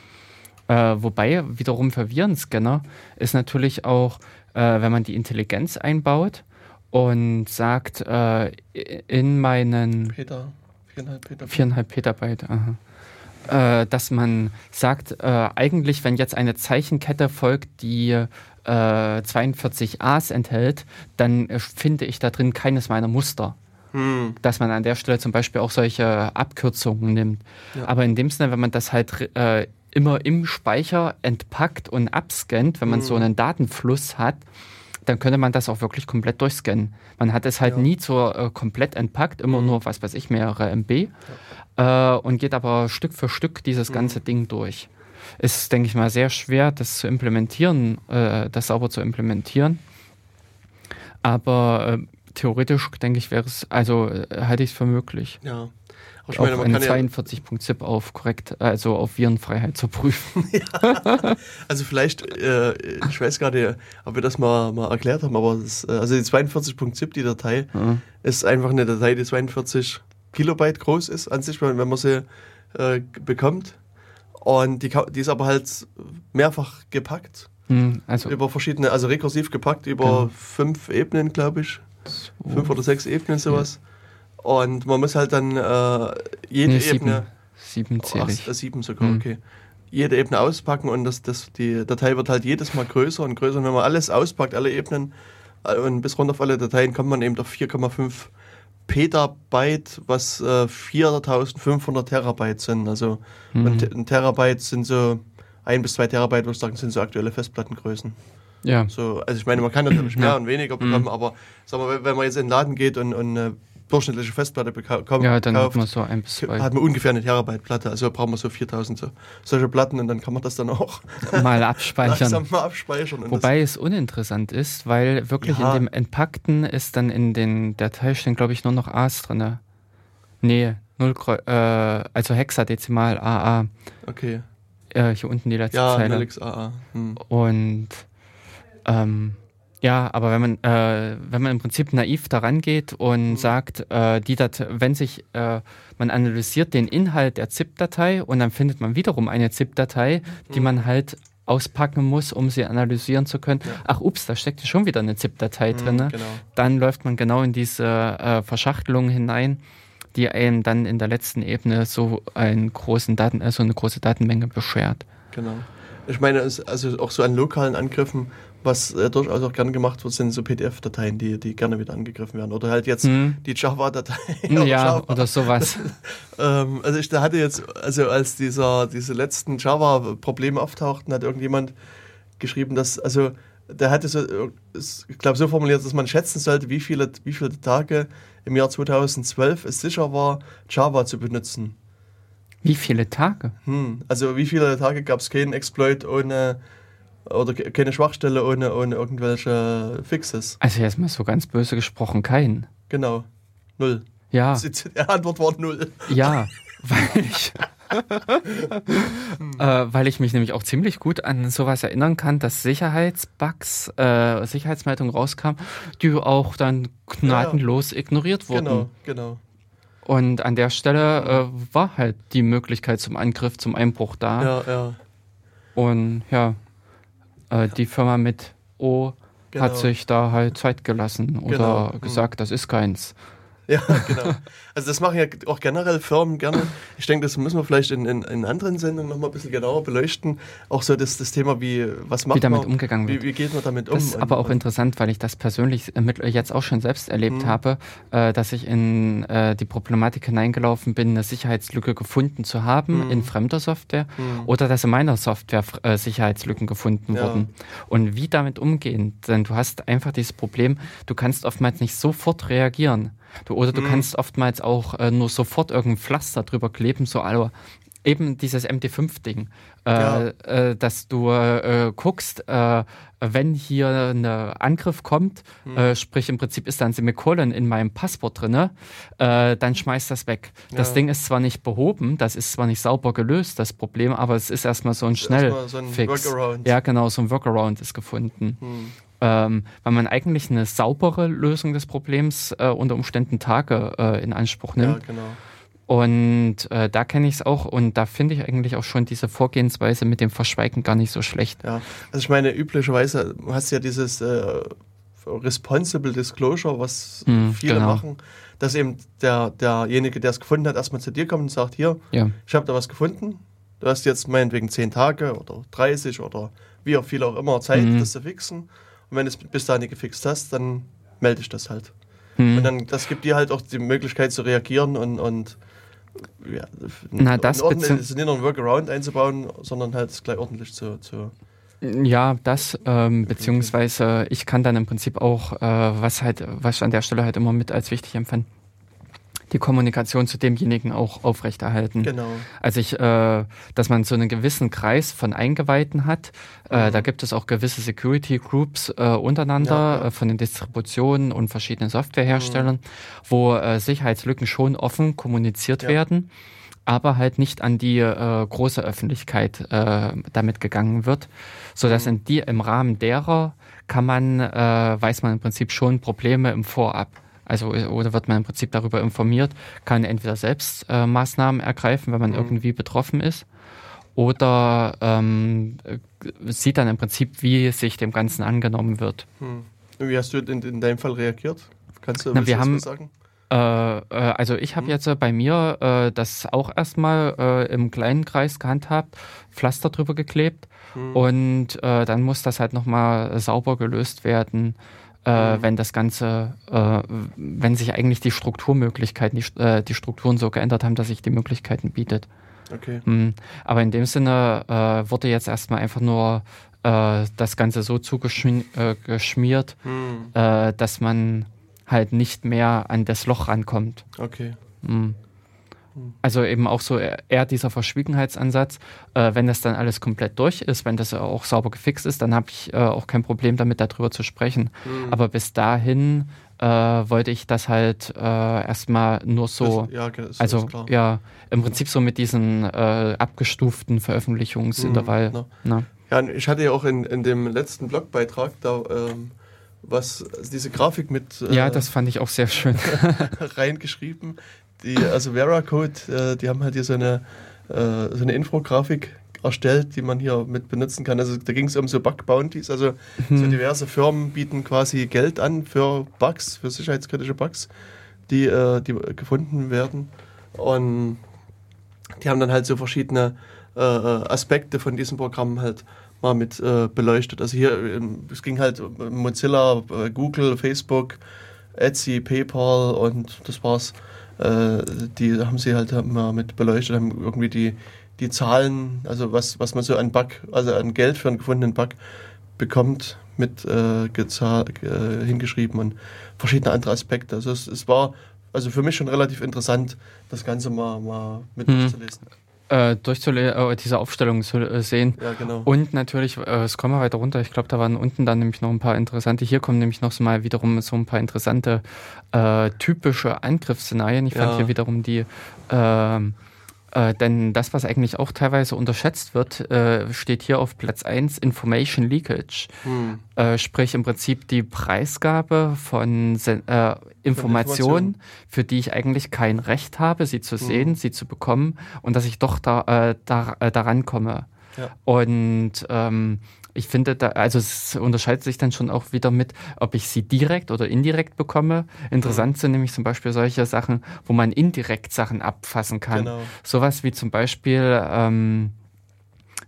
Äh, wobei, wiederum für Virenscanner ist natürlich auch, äh, wenn man die Intelligenz einbaut und sagt, äh, in meinen. Peter. 4,5 Petabyte. 4,5 Petabyte, aha äh, dass man sagt, äh, eigentlich, wenn jetzt eine Zeichenkette folgt, die äh, 42 A's enthält, dann äh, finde ich da drin keines meiner Muster. Hm. Dass man an der Stelle zum Beispiel auch solche Abkürzungen nimmt. Ja. Aber in dem Sinne, wenn man das halt äh, immer im Speicher entpackt und abscannt, wenn man hm. so einen Datenfluss hat, dann könnte man das auch wirklich komplett durchscannen. Man hat es halt ja. nie so äh, komplett entpackt, immer mhm. nur, was weiß ich, mehrere MB ja. Äh, und geht aber Stück für Stück dieses mhm. ganze Ding durch. Ist, denke ich mal, sehr schwer, das zu implementieren, äh, das sauber zu implementieren. Aber äh, theoretisch, denke ich, wäre es, also äh, halte ich es für möglich. Ja. auf meine, eine 42.zip auf korrekt, also auf Virenfreiheit zu prüfen. ja. Also vielleicht, äh, ich weiß gar nicht, ob wir das mal, mal erklärt haben, aber das, äh, also die 42.zip, die Datei, mhm. ist einfach eine Datei, die 42 Kilobyte groß ist an sich, wenn man sie äh, bekommt. Und die, die ist aber halt mehrfach gepackt. Mhm, also über verschiedene, also rekursiv gepackt über genau. fünf Ebenen, glaube ich. So. Fünf oder sechs Ebenen, sowas. Ja. Und man muss halt dann äh, jede nee, Ebene. Sieben, ich. Ach, sieben sogar, mhm. okay. Jede Ebene auspacken und das, das, die Datei wird halt jedes Mal größer und größer. Und wenn man alles auspackt, alle Ebenen äh, und bis runter auf alle Dateien, kommt man eben auf 4,5 Petabyte, was äh, 4500 Terabyte sind. Also mhm. ein Terabyte sind so ein bis zwei Terabyte, würde ich sagen, sind so aktuelle Festplattengrößen. Ja. So, also ich meine, man kann natürlich mehr und weniger bekommen, mhm. aber sag mal, wenn man jetzt in den Laden geht und, und eine durchschnittliche Festplatte bekommt, ja, dann kauft, hat man so ein bis zwei. Hat man ungefähr eine Terabyte Platte, also brauchen wir so 4000 so, solche Platten und dann kann man das dann auch mal abspeichern. mal abspeichern Wobei es uninteressant ist, weil wirklich ja. in dem Entpackten ist dann in den Datei stehen, glaube ich, nur noch A's drin. Nee, 0, äh, also Hexadezimal AA. Okay. Äh, hier unten die letzte ja, Zeile. AA. Hm. Und ähm, ja, aber wenn man, äh, wenn man im Prinzip naiv daran geht und mhm. sagt, äh, die Dat wenn sich, äh, man analysiert den Inhalt der ZIP-Datei und dann findet man wiederum eine ZIP-Datei, die mhm. man halt auspacken muss, um sie analysieren zu können. Ja. Ach, ups, da steckt schon wieder eine ZIP-Datei mhm, drin. Genau. Dann läuft man genau in diese äh, Verschachtelung hinein, die einem dann in der letzten Ebene so einen großen Daten, also eine große Datenmenge beschert. Genau. Ich meine, also auch so an lokalen Angriffen was äh, durchaus auch gerne gemacht wird, sind so PDF-Dateien, die, die gerne wieder angegriffen werden. Oder halt jetzt mhm. die Java-Dateien. ja, Java. oder sowas. ähm, also ich hatte jetzt, also als dieser, diese letzten Java-Probleme auftauchten, hat irgendjemand geschrieben, dass, also der hatte so, ich glaube, so formuliert, dass man schätzen sollte, wie viele, wie viele Tage im Jahr 2012 es sicher war, Java zu benutzen. Wie viele Tage? Hm, also wie viele Tage gab es keinen Exploit ohne oder keine Schwachstelle ohne, ohne irgendwelche Fixes. Also jetzt mal so ganz böse gesprochen, keinen. Genau. Null. Ja. Die Antwort war null. Ja, weil ich. äh, weil ich mich nämlich auch ziemlich gut an sowas erinnern kann, dass Sicherheitsbugs, äh, Sicherheitsmeldungen rauskamen, die auch dann gnadenlos ja, ignoriert wurden. Genau, genau. Und an der Stelle äh, war halt die Möglichkeit zum Angriff, zum Einbruch da. Ja, ja. Und ja, äh, die Firma mit O genau. hat sich da halt Zeit gelassen oder genau. Mhm. gesagt, das ist keins. Ja, genau. Also das machen ja auch generell Firmen gerne. Ich denke, das müssen wir vielleicht in, in, in anderen Sendungen nochmal ein bisschen genauer beleuchten. Auch so das, das Thema, wie, was macht wie damit man, umgegangen wird. Wie, wie, geht man damit um? Das ist aber auch interessant, weil ich das persönlich mit, jetzt auch schon selbst erlebt mhm. habe, äh, dass ich in äh, die Problematik hineingelaufen bin, eine Sicherheitslücke gefunden zu haben mhm. in fremder Software mhm. oder dass in meiner Software äh, Sicherheitslücken gefunden ja. wurden. Und wie damit umgehen? Denn du hast einfach dieses Problem, du kannst oftmals nicht sofort reagieren. Du, oder du mhm. kannst oftmals auch äh, nur sofort irgendein Pflaster drüber kleben, so also eben dieses MD5-Ding, äh, ja. äh, dass du äh, guckst, äh, wenn hier ein Angriff kommt, mhm. sprich im Prinzip ist da ein Semikolon in meinem Passwort drin, dann schmeißt das weg. Ja. Das Ding ist zwar nicht behoben, das ist zwar nicht sauber gelöst, das Problem, aber es ist erstmal so ein Schnellfix. So ja, genau, so ein Workaround ist gefunden. Mhm ähm, weil man eigentlich eine saubere Lösung des Problems äh, unter Umständen Tage äh, in Anspruch nimmt. Ja, genau. Und äh, da kenne ich es auch und da finde ich eigentlich auch schon diese Vorgehensweise mit dem Verschweigen gar nicht so schlecht. Ja, also ich meine, üblicherweise hast du ja dieses äh, Responsible Disclosure, was mm, viele genau. machen, dass eben der, derjenige, der es gefunden hat, erstmal zu dir kommt und sagt, hier, ja. ich habe da was gefunden, du hast jetzt meinetwegen 10 Tage oder 30 oder wie auch viel auch immer Zeit, mm. das zu fixen. Und wenn du es bis dahin nicht gefixt hast, dann melde ich das halt. Hm. Und dann, das gibt dir halt auch die Möglichkeit zu reagieren und, und ja, Na, das ordentlich, nicht nur ein Workaround einzubauen, sondern halt gleich ordentlich zu, zu ja, das, ähm, beziehungsweise ich kann dann im Prinzip auch, äh, was halt, was ich an der Stelle halt immer mit als wichtig empfinde, die Kommunikation zu demjenigen auch aufrechterhalten. Genau. Also ich, äh, dass man so einen gewissen Kreis von Eingeweihten hat. Äh, mhm. Da gibt es auch gewisse Security Groups äh, untereinander ja, ja. Äh, von den Distributionen und verschiedenen Softwareherstellern, mhm. wo äh, Sicherheitslücken schon offen kommuniziert ja. werden aber halt nicht an die äh, große Öffentlichkeit äh, damit gegangen wird, so dass mhm. in die im Rahmen derer kann man äh, weiß man im Prinzip schon Probleme im Vorab also oder wird man im Prinzip darüber informiert, kann entweder selbst äh, Maßnahmen ergreifen, wenn man mhm. irgendwie betroffen ist, oder ähm, sieht dann im Prinzip, wie sich dem Ganzen angenommen wird. Mhm. Wie hast du in, in deinem Fall reagiert? Kannst du Na, wir haben, sagen? Äh, äh, also ich habe mhm. jetzt äh, bei mir äh, das auch erstmal äh, im kleinen Kreis gehandhabt, Pflaster drüber geklebt mhm. und äh, dann muss das halt nochmal sauber gelöst werden äh, mhm. wenn das Ganze, äh, wenn sich eigentlich die Strukturmöglichkeiten, die, äh, die Strukturen so geändert haben, dass sich die Möglichkeiten bietet. Okay. Mhm. Aber in dem Sinne äh, wurde jetzt erstmal einfach nur äh, das Ganze so zugeschmiert, äh, mhm. dass man halt nicht mehr an das Loch rankommt. Okay. Mhm. Also eben auch so eher dieser Verschwiegenheitsansatz. Äh, wenn das dann alles komplett durch ist, wenn das auch sauber gefixt ist, dann habe ich äh, auch kein Problem damit, darüber zu sprechen. Mhm. Aber bis dahin äh, wollte ich das halt äh, erstmal nur so, ja, das also ja, im Prinzip so mit diesen äh, abgestuften Veröffentlichungsintervall. Mhm, ne? Ja, ich hatte ja auch in, in dem letzten Blogbeitrag da ähm, was diese Grafik mit. Äh, ja, das fand ich auch sehr schön. reingeschrieben die, also Veracode, äh, die haben halt hier so eine, äh, so eine Infografik erstellt, die man hier mit benutzen kann. Also da ging es um so Bug-Bounties, also mhm. so diverse Firmen bieten quasi Geld an für Bugs, für sicherheitskritische Bugs, die, äh, die gefunden werden. Und die haben dann halt so verschiedene äh, Aspekte von diesem Programm halt mal mit äh, beleuchtet. Also hier, ähm, es ging halt um Mozilla, äh, Google, Facebook, Etsy, PayPal und das war's. Äh, die haben sie halt mal mit beleuchtet, haben irgendwie die, die Zahlen, also was, was man so an Bug, also an Geld für einen gefundenen Bug bekommt, mit äh, äh, hingeschrieben und verschiedene andere Aspekte. Also es, es, war also für mich schon relativ interessant, das Ganze mal, mal mit hm. Äh, durchzulesen, äh, diese Aufstellung zu äh, sehen. Ja, genau. Und natürlich, äh, scroll mal weiter runter, ich glaube, da waren unten dann nämlich noch ein paar interessante, hier kommen nämlich noch so mal wiederum so ein paar interessante äh, typische Angriffsszenarien. Ich fand ja. hier wiederum die äh, denn das, was eigentlich auch teilweise unterschätzt wird, äh, steht hier auf Platz 1, Information Leakage. Hm. Äh, sprich im Prinzip die Preisgabe von äh, Informationen, für die ich eigentlich kein Recht habe, sie zu hm. sehen, sie zu bekommen und dass ich doch da, äh, da äh, daran komme. Ja. Und ähm, ich finde, da, also es unterscheidet sich dann schon auch wieder mit, ob ich sie direkt oder indirekt bekomme. Interessant mhm. sind nämlich zum Beispiel solche Sachen, wo man indirekt Sachen abfassen kann. Genau. Sowas wie zum Beispiel, ähm,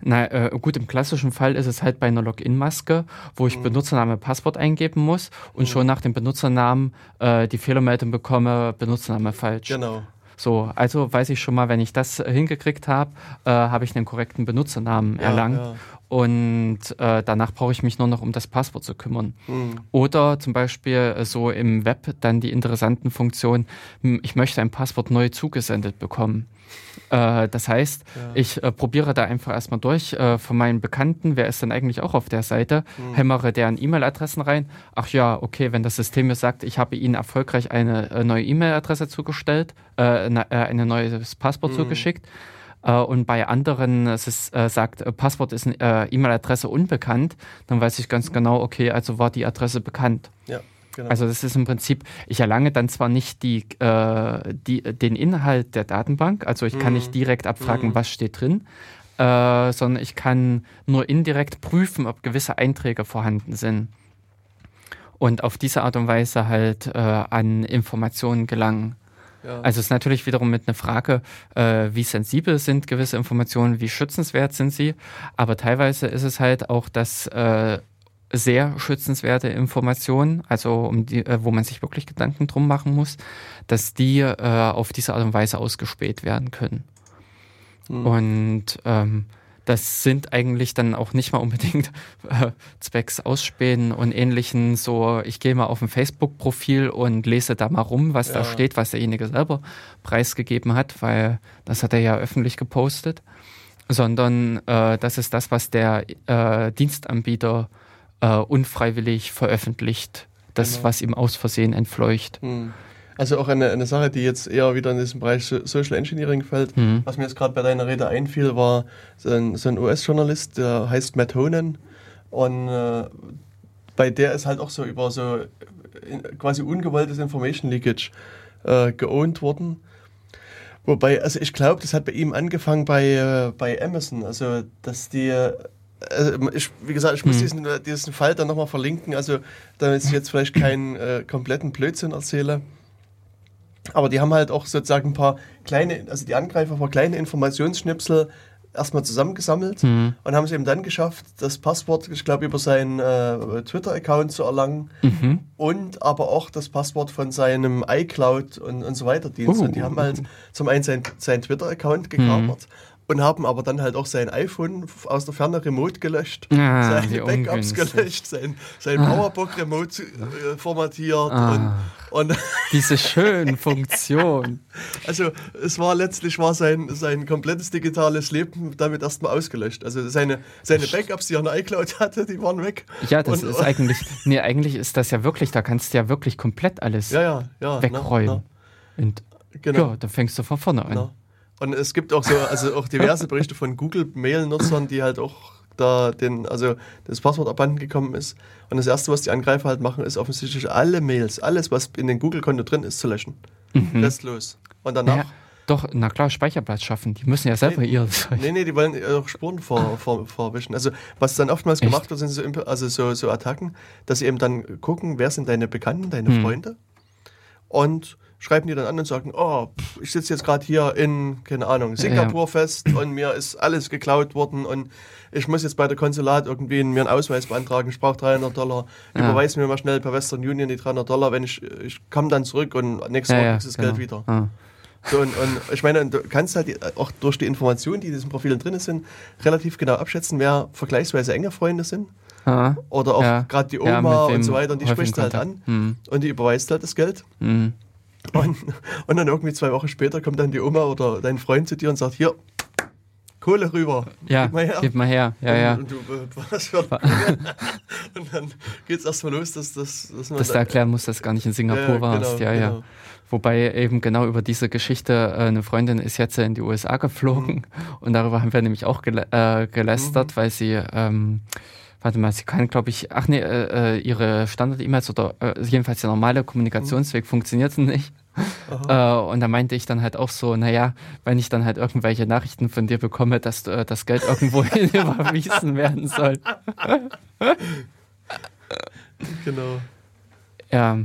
na äh, gut, im klassischen Fall ist es halt bei einer Login-Maske, wo ich mhm. Benutzername, Passwort eingeben muss und mhm. schon nach dem Benutzernamen äh, die Fehlermeldung bekomme, Benutzername falsch. Genau. So, also weiß ich schon mal, wenn ich das hingekriegt habe, äh, habe ich einen korrekten Benutzernamen ja, erlangt. Ja und äh, danach brauche ich mich nur noch um das Passwort zu kümmern. Mhm. Oder zum Beispiel äh, so im Web dann die interessanten Funktionen, hm, ich möchte ein Passwort neu zugesendet bekommen. Äh, das heißt, ja. ich äh, probiere da einfach erstmal durch äh, von meinen Bekannten, wer ist denn eigentlich auch auf der Seite, mhm. hämmere deren E-Mail-Adressen rein. Ach ja, okay, wenn das System mir sagt, ich habe Ihnen erfolgreich eine äh, neue E-Mail-Adresse zugestellt, ein neues Passwort mhm. zugeschickt, äh, und bei anderen es ist, äh, sagt, äh, Passwort ist äh, E-Mail-Adresse unbekannt, dann weiß ich ganz genau, okay, also war die Adresse bekannt. Ja. Genau. Also das ist im Prinzip, ich erlange dann zwar nicht die, äh, die, den Inhalt der Datenbank, also ich kann nicht mhm. direkt abfragen, mhm. was steht drin, äh, sondern ich kann nur indirekt prüfen, ob gewisse Einträge vorhanden sind. Und auf diese Art und Weise halt äh, an Informationen gelangen. Ja. Also es ist natürlich wiederum mit einer Frage, äh, wie sensibel sind gewisse Informationen, wie schützenswert sind sie. Aber teilweise ist es halt auch, dass äh, sehr schützenswerte Informationen, also um die, äh, wo man sich wirklich Gedanken drum machen muss, dass die äh, auf diese Art und Weise ausgespäht werden können. Mhm. Und ähm, das sind eigentlich dann auch nicht mal unbedingt äh, zwecks Ausspähen und ähnlichen. So, ich gehe mal auf ein Facebook-Profil und lese da mal rum, was ja. da steht, was derjenige selber preisgegeben hat, weil das hat er ja öffentlich gepostet. Sondern äh, das ist das, was der äh, Dienstanbieter äh, unfreiwillig veröffentlicht. Das, genau. was ihm aus Versehen entfleucht. Hm. Also auch eine, eine Sache, die jetzt eher wieder in diesen Bereich Social Engineering fällt. Mhm. Was mir jetzt gerade bei deiner Rede einfiel, war so ein, so ein US-Journalist, der heißt Matt Honan. Und äh, bei der ist halt auch so über so in, quasi ungewolltes Information Leakage äh, geowned worden. Wobei, also ich glaube, das hat bei ihm angefangen bei, äh, bei Amazon. Also, dass die also ich, wie gesagt, ich muss hm. diesen, diesen Fall dann nochmal verlinken, also damit ich jetzt vielleicht keinen äh, kompletten Blödsinn erzähle. Aber die haben halt auch sozusagen ein paar kleine, also die Angreifer, ein paar kleine Informationsschnipsel erstmal zusammengesammelt mhm. und haben es eben dann geschafft, das Passwort, ich glaube, über seinen äh, Twitter-Account zu erlangen mhm. und aber auch das Passwort von seinem iCloud und, und so weiter Dienst. Uh. Und die haben halt zum einen seinen sein Twitter-Account gekapert. Mhm und haben aber dann halt auch sein iPhone aus der Ferne remote gelöscht, ah, seine Backups gelöscht, sein, sein ah. Powerbook remote äh, formatiert ah, und, und diese schönen Funktionen. Also es war letztlich war sein, sein komplettes digitales Leben damit erstmal ausgelöscht. Also seine, seine Backups, die er in iCloud hatte, die waren weg. Ja, das und, ist eigentlich, nee, eigentlich ist das ja wirklich, da kannst du ja wirklich komplett alles ja, ja, ja, wegräumen. Na, na. Und genau. ja, da fängst du von vorne an. Na. Und es gibt auch so, also auch diverse Berichte von Google-Mail-Nutzern, die halt auch da den, also das Passwort abhanden gekommen ist. Und das erste, was die Angreifer halt machen, ist offensichtlich alle Mails, alles, was in den Google-Konto drin ist, zu löschen. Mhm. Restlos. Und danach. Ja, doch, na klar, Speicherplatz schaffen. Die müssen ja selber nee, ihr. Nee, nee, die wollen auch Spuren vor, vor, vorwischen. Also, was dann oftmals Echt? gemacht wird, sind so, also so, so Attacken, dass sie eben dann gucken, wer sind deine Bekannten, deine hm. Freunde. Und schreiben die dann an und sagen, oh, pff, ich sitze jetzt gerade hier in, keine Ahnung, Singapur ja. fest und mir ist alles geklaut worden und ich muss jetzt bei der Konsulat irgendwie mir einen Ausweis beantragen, ich brauche 300 Dollar, ja. überweis mir mal schnell per Western Union die 300 Dollar, wenn ich, ich komme dann zurück und nächste Woche ja, ist das genau. Geld wieder. Ah. So, und, und, ich meine, du kannst halt auch durch die Informationen, die in diesen Profilen drin sind, relativ genau abschätzen, wer vergleichsweise enge Freunde sind. Ah, Oder auch ja. gerade die Oma und so weiter, und die sprichst du halt an hm. und die überweist halt das Geld. Hm. Und, und dann irgendwie zwei Wochen später kommt dann die Oma oder dein Freund zu dir und sagt, hier, Kohle rüber. Ja, gib mal her. Gib mal her. Ja, und, ja. Und du, was für Und dann geht es erstmal los, dass, dass, dass man. Dass du erklären musst, dass du gar nicht in Singapur ja, warst. Genau, ja, genau. ja. Wobei eben genau über diese Geschichte, äh, eine Freundin ist jetzt in die USA geflogen mhm. und darüber haben wir nämlich auch gel äh, gelästert, mhm. weil sie. Ähm, warte mal, sie kann, glaube ich, ach nee, äh, äh ihre Standard-E-Mails oder äh, jedenfalls der normale Kommunikationsweg mhm. funktioniert nicht. Äh, und da meinte ich dann halt auch so, naja, wenn ich dann halt irgendwelche Nachrichten von dir bekomme, dass äh, das Geld irgendwo überwiesen werden soll. genau. Ja.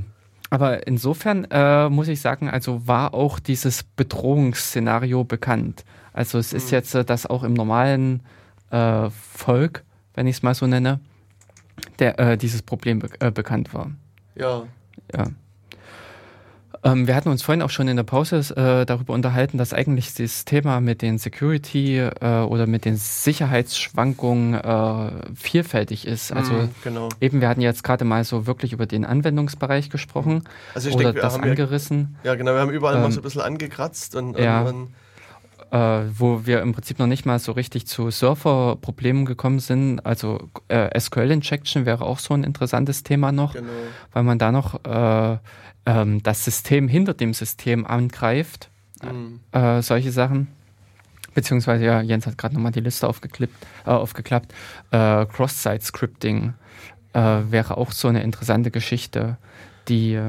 Aber insofern äh, muss ich sagen, also war auch dieses Bedrohungsszenario bekannt. Also es ist mhm. jetzt, äh, dass auch im normalen äh, Volk wenn ich es mal so nenne, der äh, dieses Problem be äh, bekannt war. Ja. Ja. Ähm, wir hatten uns vorhin auch schon in der Pause äh, darüber unterhalten, dass eigentlich das Thema mit den Security äh, oder mit den Sicherheitsschwankungen äh, vielfältig ist. Also mm, genau. eben, wir hatten jetzt gerade mal so wirklich über den Anwendungsbereich gesprochen also oder denke, das angerissen. Ja, genau, wir haben überall ähm, mal so ein bisschen angekratzt und, ja. und äh, wo wir im Prinzip noch nicht mal so richtig zu Surfer-Problemen gekommen sind. Also äh, SQL-Injection wäre auch so ein interessantes Thema noch, genau. weil man da noch äh, ähm, das System hinter dem System angreift. Mhm. Äh, solche Sachen. Beziehungsweise, ja, Jens hat gerade nochmal die Liste aufgeklippt, äh, aufgeklappt. Äh, Cross-Site-Scripting wäre auch so eine interessante Geschichte, die,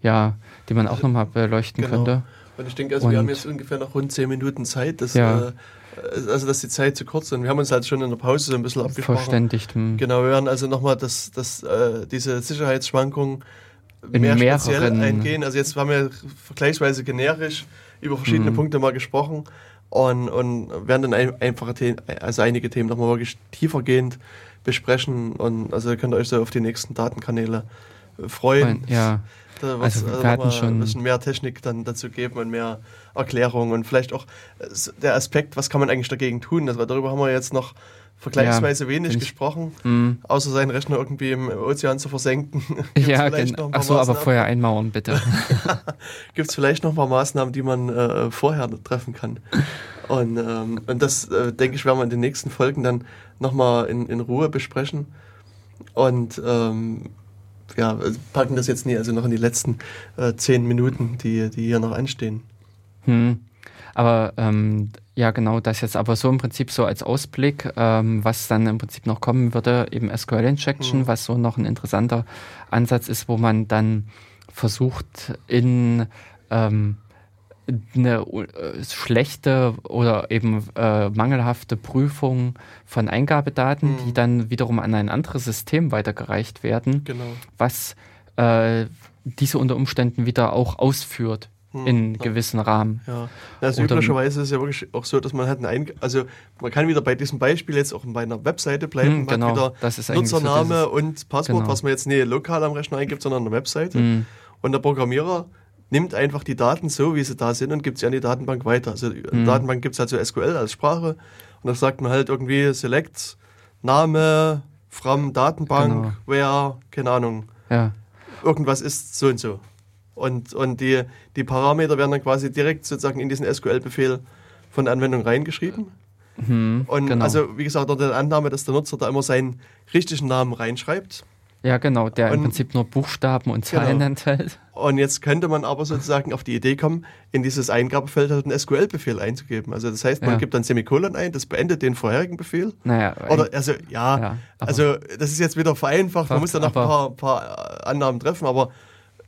ja, die man auch nochmal beleuchten genau. könnte. Und ich denke, also wir haben jetzt ungefähr noch rund zehn Minuten Zeit, dass, ja. äh, also dass die Zeit zu kurz ist. Wir haben uns halt schon in der Pause so ein bisschen abgesprochen. Verständigt. Hm. Genau, wir werden also nochmal das, das, äh, diese Sicherheitsschwankungen mehr mehreren. speziell eingehen. Also jetzt haben wir vergleichsweise generisch über verschiedene hm. Punkte mal gesprochen und, und werden dann ein, einfache Themen, also einige Themen nochmal wirklich tiefergehend besprechen und also könnt ihr euch so auf die nächsten Datenkanäle freuen. Ja. Da wird also wir hatten schon ein bisschen mehr Technik dann dazu geben und mehr Erklärung und vielleicht auch äh, der Aspekt, was kann man eigentlich dagegen tun? Also darüber haben wir jetzt noch vergleichsweise ja, wenig gesprochen, mm. außer seinen Rechner irgendwie im Ozean zu versenken. ja, genau. Achso, aber vorher einmauern, bitte. Gibt es vielleicht noch ein paar Maßnahmen, die man äh, vorher treffen kann? Und, ähm, und das, äh, denke ich, werden wir in den nächsten Folgen dann nochmal in, in Ruhe besprechen. Und ähm, ja, packen das jetzt nie, also noch in die letzten äh, zehn Minuten, die, die hier noch anstehen. Hm. Aber ähm, ja, genau, das jetzt aber so im Prinzip so als Ausblick, ähm, was dann im Prinzip noch kommen würde, eben SQL Injection, mhm. was so noch ein interessanter Ansatz ist, wo man dann versucht in ähm, eine äh, schlechte oder eben äh, mangelhafte Prüfung von Eingabedaten, mhm. die dann wiederum an ein anderes System weitergereicht werden, genau. was äh, diese unter Umständen wieder auch ausführt hm, in gewissen Rahmen. Ja, also Oder üblicherweise ist es ja wirklich auch so, dass man hat einen, also man kann wieder bei diesem Beispiel jetzt auch bei einer Webseite bleiben, hm, genau, man hat wieder Nutzername so und Passwort, genau. was man jetzt nicht lokal am Rechner eingibt, sondern an der Webseite. Hm. Und der Programmierer nimmt einfach die Daten so, wie sie da sind und gibt sie an die Datenbank weiter. Also in der hm. Datenbank gibt es halt so SQL als Sprache und da sagt man halt irgendwie Select, Name, from Datenbank, genau. where, keine Ahnung. Ja. Irgendwas ist so und so. Und, und die, die Parameter werden dann quasi direkt sozusagen in diesen SQL-Befehl von der Anwendung reingeschrieben. Mhm, und genau. also, wie gesagt, unter der Annahme, dass der Nutzer da immer seinen richtigen Namen reinschreibt. Ja, genau, der und, im Prinzip nur Buchstaben und Zahlen genau. enthält. Und jetzt könnte man aber sozusagen auf die Idee kommen, in dieses Eingabefeld halt einen SQL-Befehl einzugeben. Also das heißt, man ja. gibt dann Semikolon ein, das beendet den vorherigen Befehl. Naja, Oder also ja, ja also das ist jetzt wieder vereinfacht, man muss dann noch ein paar, paar Annahmen treffen, aber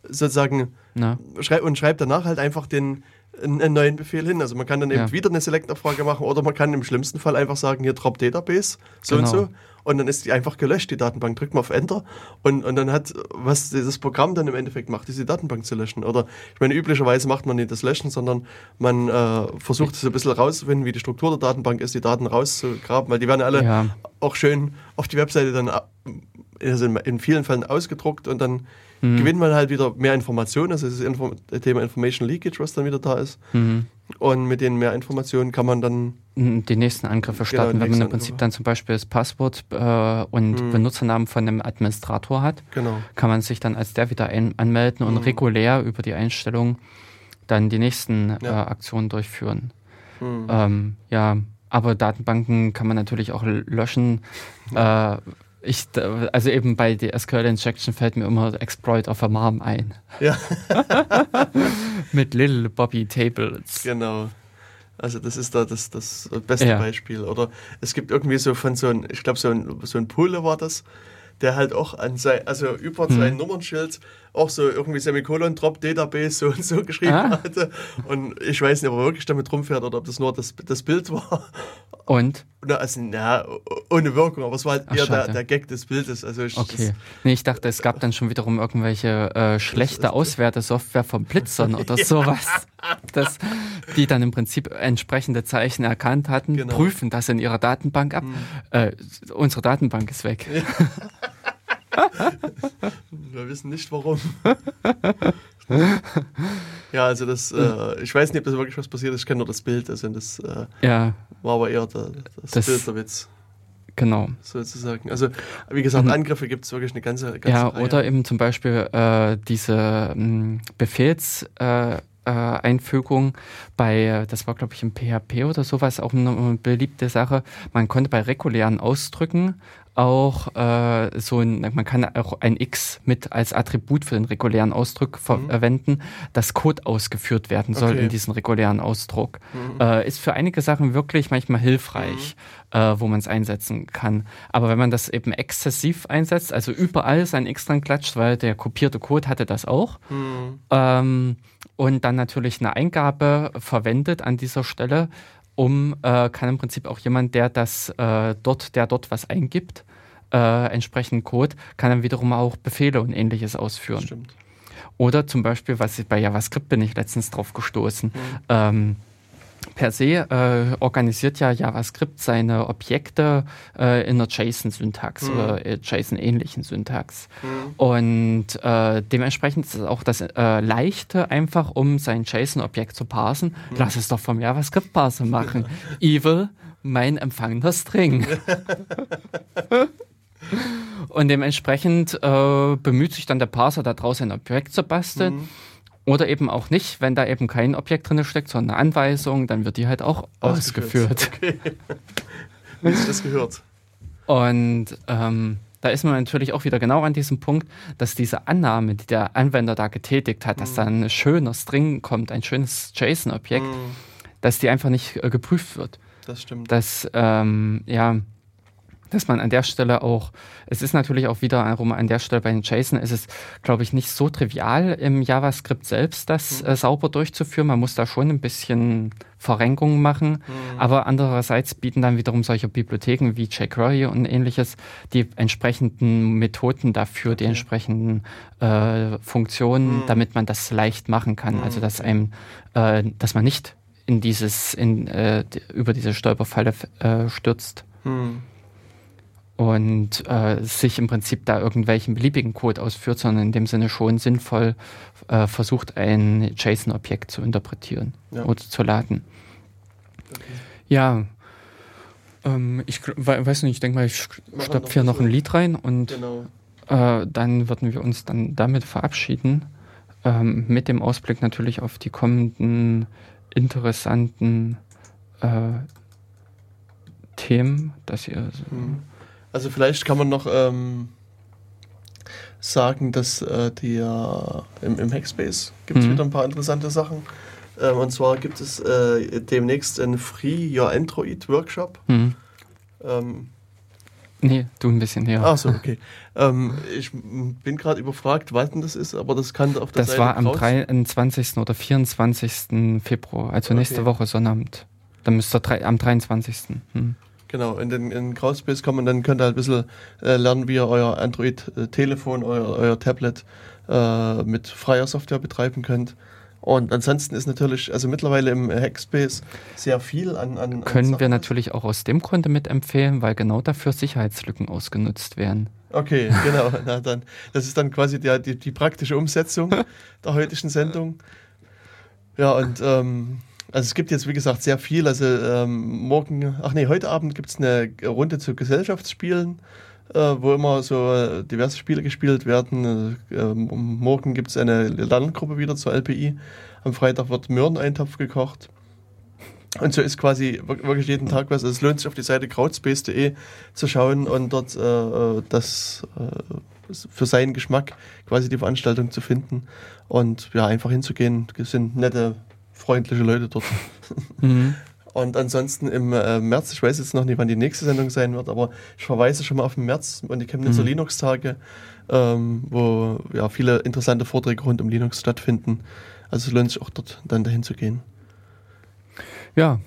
sozusagen schrei und schreibt danach halt einfach den einen neuen Befehl hin. Also man kann dann eben ja. wieder eine Select-Abfrage machen oder man kann im schlimmsten Fall einfach sagen, hier Drop Database, so genau. und so. Und dann ist die einfach gelöscht, die Datenbank. Drückt man auf Enter und, und dann hat, was dieses Programm dann im Endeffekt macht, ist die Datenbank zu löschen. Oder ich meine, üblicherweise macht man nicht das Löschen, sondern man äh, versucht so ein bisschen rauszufinden, wie die Struktur der Datenbank ist, die Daten rauszugraben, weil die werden alle ja. auch schön auf die Webseite dann also in vielen Fällen ausgedruckt und dann mhm. gewinnt man halt wieder mehr Informationen. Also das Info Thema Information Leakage, was dann wieder da ist. Mhm. Und mit den mehr Informationen kann man dann die nächsten Angriffe genau, starten, genau, wenn man im Prinzip dann zum Beispiel das Passwort äh, und mhm. Benutzernamen von einem Administrator hat, genau. kann man sich dann als der wieder ein anmelden und mhm. regulär über die Einstellung dann die nächsten ja. äh, Aktionen durchführen. Mhm. Ähm, ja, aber Datenbanken kann man natürlich auch löschen. Äh, ich, also eben bei der SQL Injection fällt mir immer Exploit of a Mom ein. Ja. Mit Little Bobby Tables. Genau. Also das ist da das, das beste ja. Beispiel. Oder es gibt irgendwie so von so ein, ich glaube so ein, so ein Pole war das, der halt auch an sein, also über sein hm. Nummernschild auch so irgendwie Semikolon Drop Database so und so geschrieben ah. hatte. Und ich weiß nicht, ob er wirklich damit rumfährt oder ob das nur das, das Bild war. Und? Na, also, na, ohne Wirkung, aber es war halt Ach, eher der, der, Gag des Bildes. Also ich, okay. Nee, ich dachte, es gab dann schon wiederum irgendwelche äh, schlechte Auswertesoftware von Blitzern oder sowas, dass die dann im Prinzip entsprechende Zeichen erkannt hatten, genau. prüfen das in ihrer Datenbank ab. Hm. Äh, unsere Datenbank ist weg. Ja. Wir wissen nicht warum. ja, also das, äh, ich weiß nicht, ob das wirklich was passiert ist, ich kenne nur das Bild, also das äh, ja. war aber eher der, das, das Bild der Witz. Genau. Sozusagen. Also, wie gesagt, mhm. Angriffe gibt es wirklich eine ganze, ganze Ja, Reihe. oder eben zum Beispiel äh, diese ähm, Befehls- äh, äh, Einfügung bei, das war glaube ich im PHP oder sowas, auch eine beliebte Sache. Man konnte bei regulären Ausdrücken auch äh, so ein, man kann auch ein X mit als Attribut für den regulären Ausdruck mhm. verwenden, dass Code ausgeführt werden soll okay. in diesem regulären Ausdruck. Mhm. Äh, ist für einige Sachen wirklich manchmal hilfreich, mhm. äh, wo man es einsetzen kann. Aber wenn man das eben exzessiv einsetzt, also überall sein X dran klatscht, weil der kopierte Code hatte das auch, mhm. ähm, und dann natürlich eine Eingabe verwendet an dieser Stelle, um äh, kann im Prinzip auch jemand, der das äh, dort, der dort was eingibt, äh, entsprechend Code, kann dann wiederum auch Befehle und ähnliches ausführen. Stimmt. Oder zum Beispiel, was ich bei JavaScript bin ich letztens drauf gestoßen. Mhm. Ähm, per se äh, organisiert ja JavaScript seine Objekte äh, in einer JSON-Syntax mhm. oder äh, JSON-ähnlichen Syntax. Mhm. Und äh, dementsprechend ist es auch das äh, Leichte, einfach um sein JSON-Objekt zu parsen. Mhm. Lass es doch vom JavaScript-Parser machen. Evil, mein empfangener String. Und dementsprechend bemüht sich dann der Parser daraus ein Objekt zu basteln. Oder eben auch nicht, wenn da eben kein Objekt drin steckt, sondern eine Anweisung, dann wird die halt auch ausgeführt. Okay. Wie ist das gehört? Und ähm, da ist man natürlich auch wieder genau an diesem Punkt, dass diese Annahme, die der Anwender da getätigt hat, mhm. dass da ein schöner String kommt, ein schönes JSON-Objekt, mhm. dass die einfach nicht äh, geprüft wird. Das stimmt. Dass, ähm, ja, dass man an der Stelle auch, es ist natürlich auch wiederum an der Stelle bei den JSON ist es, glaube ich, nicht so trivial im JavaScript selbst, das mhm. äh, sauber durchzuführen. Man muss da schon ein bisschen Verrenkungen machen, mhm. aber andererseits bieten dann wiederum solche Bibliotheken wie jQuery und ähnliches die entsprechenden Methoden dafür, okay. die entsprechenden äh, Funktionen, mhm. damit man das leicht machen kann. Also dass einem, äh, dass man nicht in dieses, in, äh, über diese Stolperfalle äh, stürzt. Und äh, sich im Prinzip da irgendwelchen beliebigen Code ausführt, sondern in dem Sinne schon sinnvoll äh, versucht, ein JSON-Objekt zu interpretieren ja. oder zu laden. Okay. Ja, ähm, ich weiß nicht, ich denke mal, ich stopfe hier noch ein Lied rein und genau. äh, dann würden wir uns dann damit verabschieden. Ähm, mit dem Ausblick natürlich auf die kommenden interessanten äh, Themen, dass ihr. Mhm also vielleicht kann man noch ähm, sagen, dass äh, die, äh, im, im Hackspace gibt es mhm. wieder ein paar interessante Sachen. Ähm, und zwar gibt es äh, demnächst einen Free Your Android Workshop. Mhm. Ähm, nee, du ein bisschen näher. Ach so, okay. ähm, ich bin gerade überfragt, wann das ist, aber das kann auf der das Seite war am raus. 23. oder 24. Februar, also okay. nächste Woche Sonnabend. Dann müsste am 23. Hm. Genau, in den in Crowdspace kommen, dann könnt ihr halt ein bisschen äh, lernen, wie ihr euer Android-Telefon, euer, euer Tablet äh, mit freier Software betreiben könnt. Und ansonsten ist natürlich, also mittlerweile im Hackspace sehr viel an. an Können an wir natürlich auch aus dem Grunde mitempfehlen, weil genau dafür Sicherheitslücken ausgenutzt werden. Okay, genau. Na dann, das ist dann quasi die, die, die praktische Umsetzung der heutigen Sendung. Ja, und ähm, also es gibt jetzt, wie gesagt, sehr viel. Also ähm, morgen, ach nee, heute Abend gibt es eine Runde zu Gesellschaftsspielen, äh, wo immer so äh, diverse Spiele gespielt werden. Äh, morgen gibt es eine Lerngruppe wieder zur LPI. Am Freitag wird Möhreneintopf gekocht. Und so ist quasi wirklich jeden Tag was. Also es lohnt sich auf die Seite crowdspace.de zu schauen und dort äh, äh das für seinen Geschmack quasi die Veranstaltung zu finden und ja, einfach hinzugehen. Es sind nette freundliche Leute dort. Mhm. Und ansonsten im äh, März, ich weiß jetzt noch nicht, wann die nächste Sendung sein wird, aber ich verweise schon mal auf den März und die Chemnitzer mhm. Linux-Tage, ähm, wo ja viele interessante Vorträge rund um Linux stattfinden. Also es lohnt sich auch dort dann dahin zu gehen. Ja,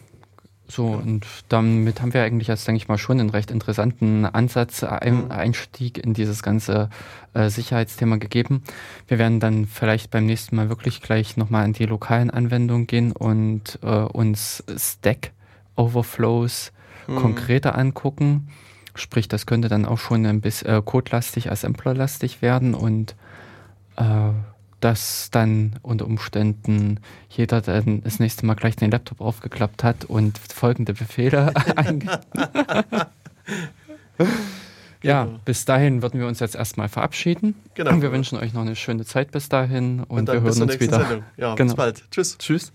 so, und damit haben wir eigentlich jetzt, denke ich mal, schon einen recht interessanten Ansatz, ein, mhm. Einstieg in dieses ganze äh, Sicherheitsthema gegeben. Wir werden dann vielleicht beim nächsten Mal wirklich gleich nochmal in die lokalen Anwendungen gehen und äh, uns Stack Overflows mhm. konkreter angucken. Sprich, das könnte dann auch schon ein bisschen äh, codelastig, assemblerlastig werden und äh, dass dann unter Umständen jeder dann das nächste Mal gleich den Laptop aufgeklappt hat und folgende Befehle ja, genau. bis dahin würden wir uns jetzt erstmal verabschieden. Genau. Und wir wünschen euch noch eine schöne Zeit bis dahin und, und wir hören uns wieder. Sendung. Ja, genau. bis bald. Tschüss. Tschüss.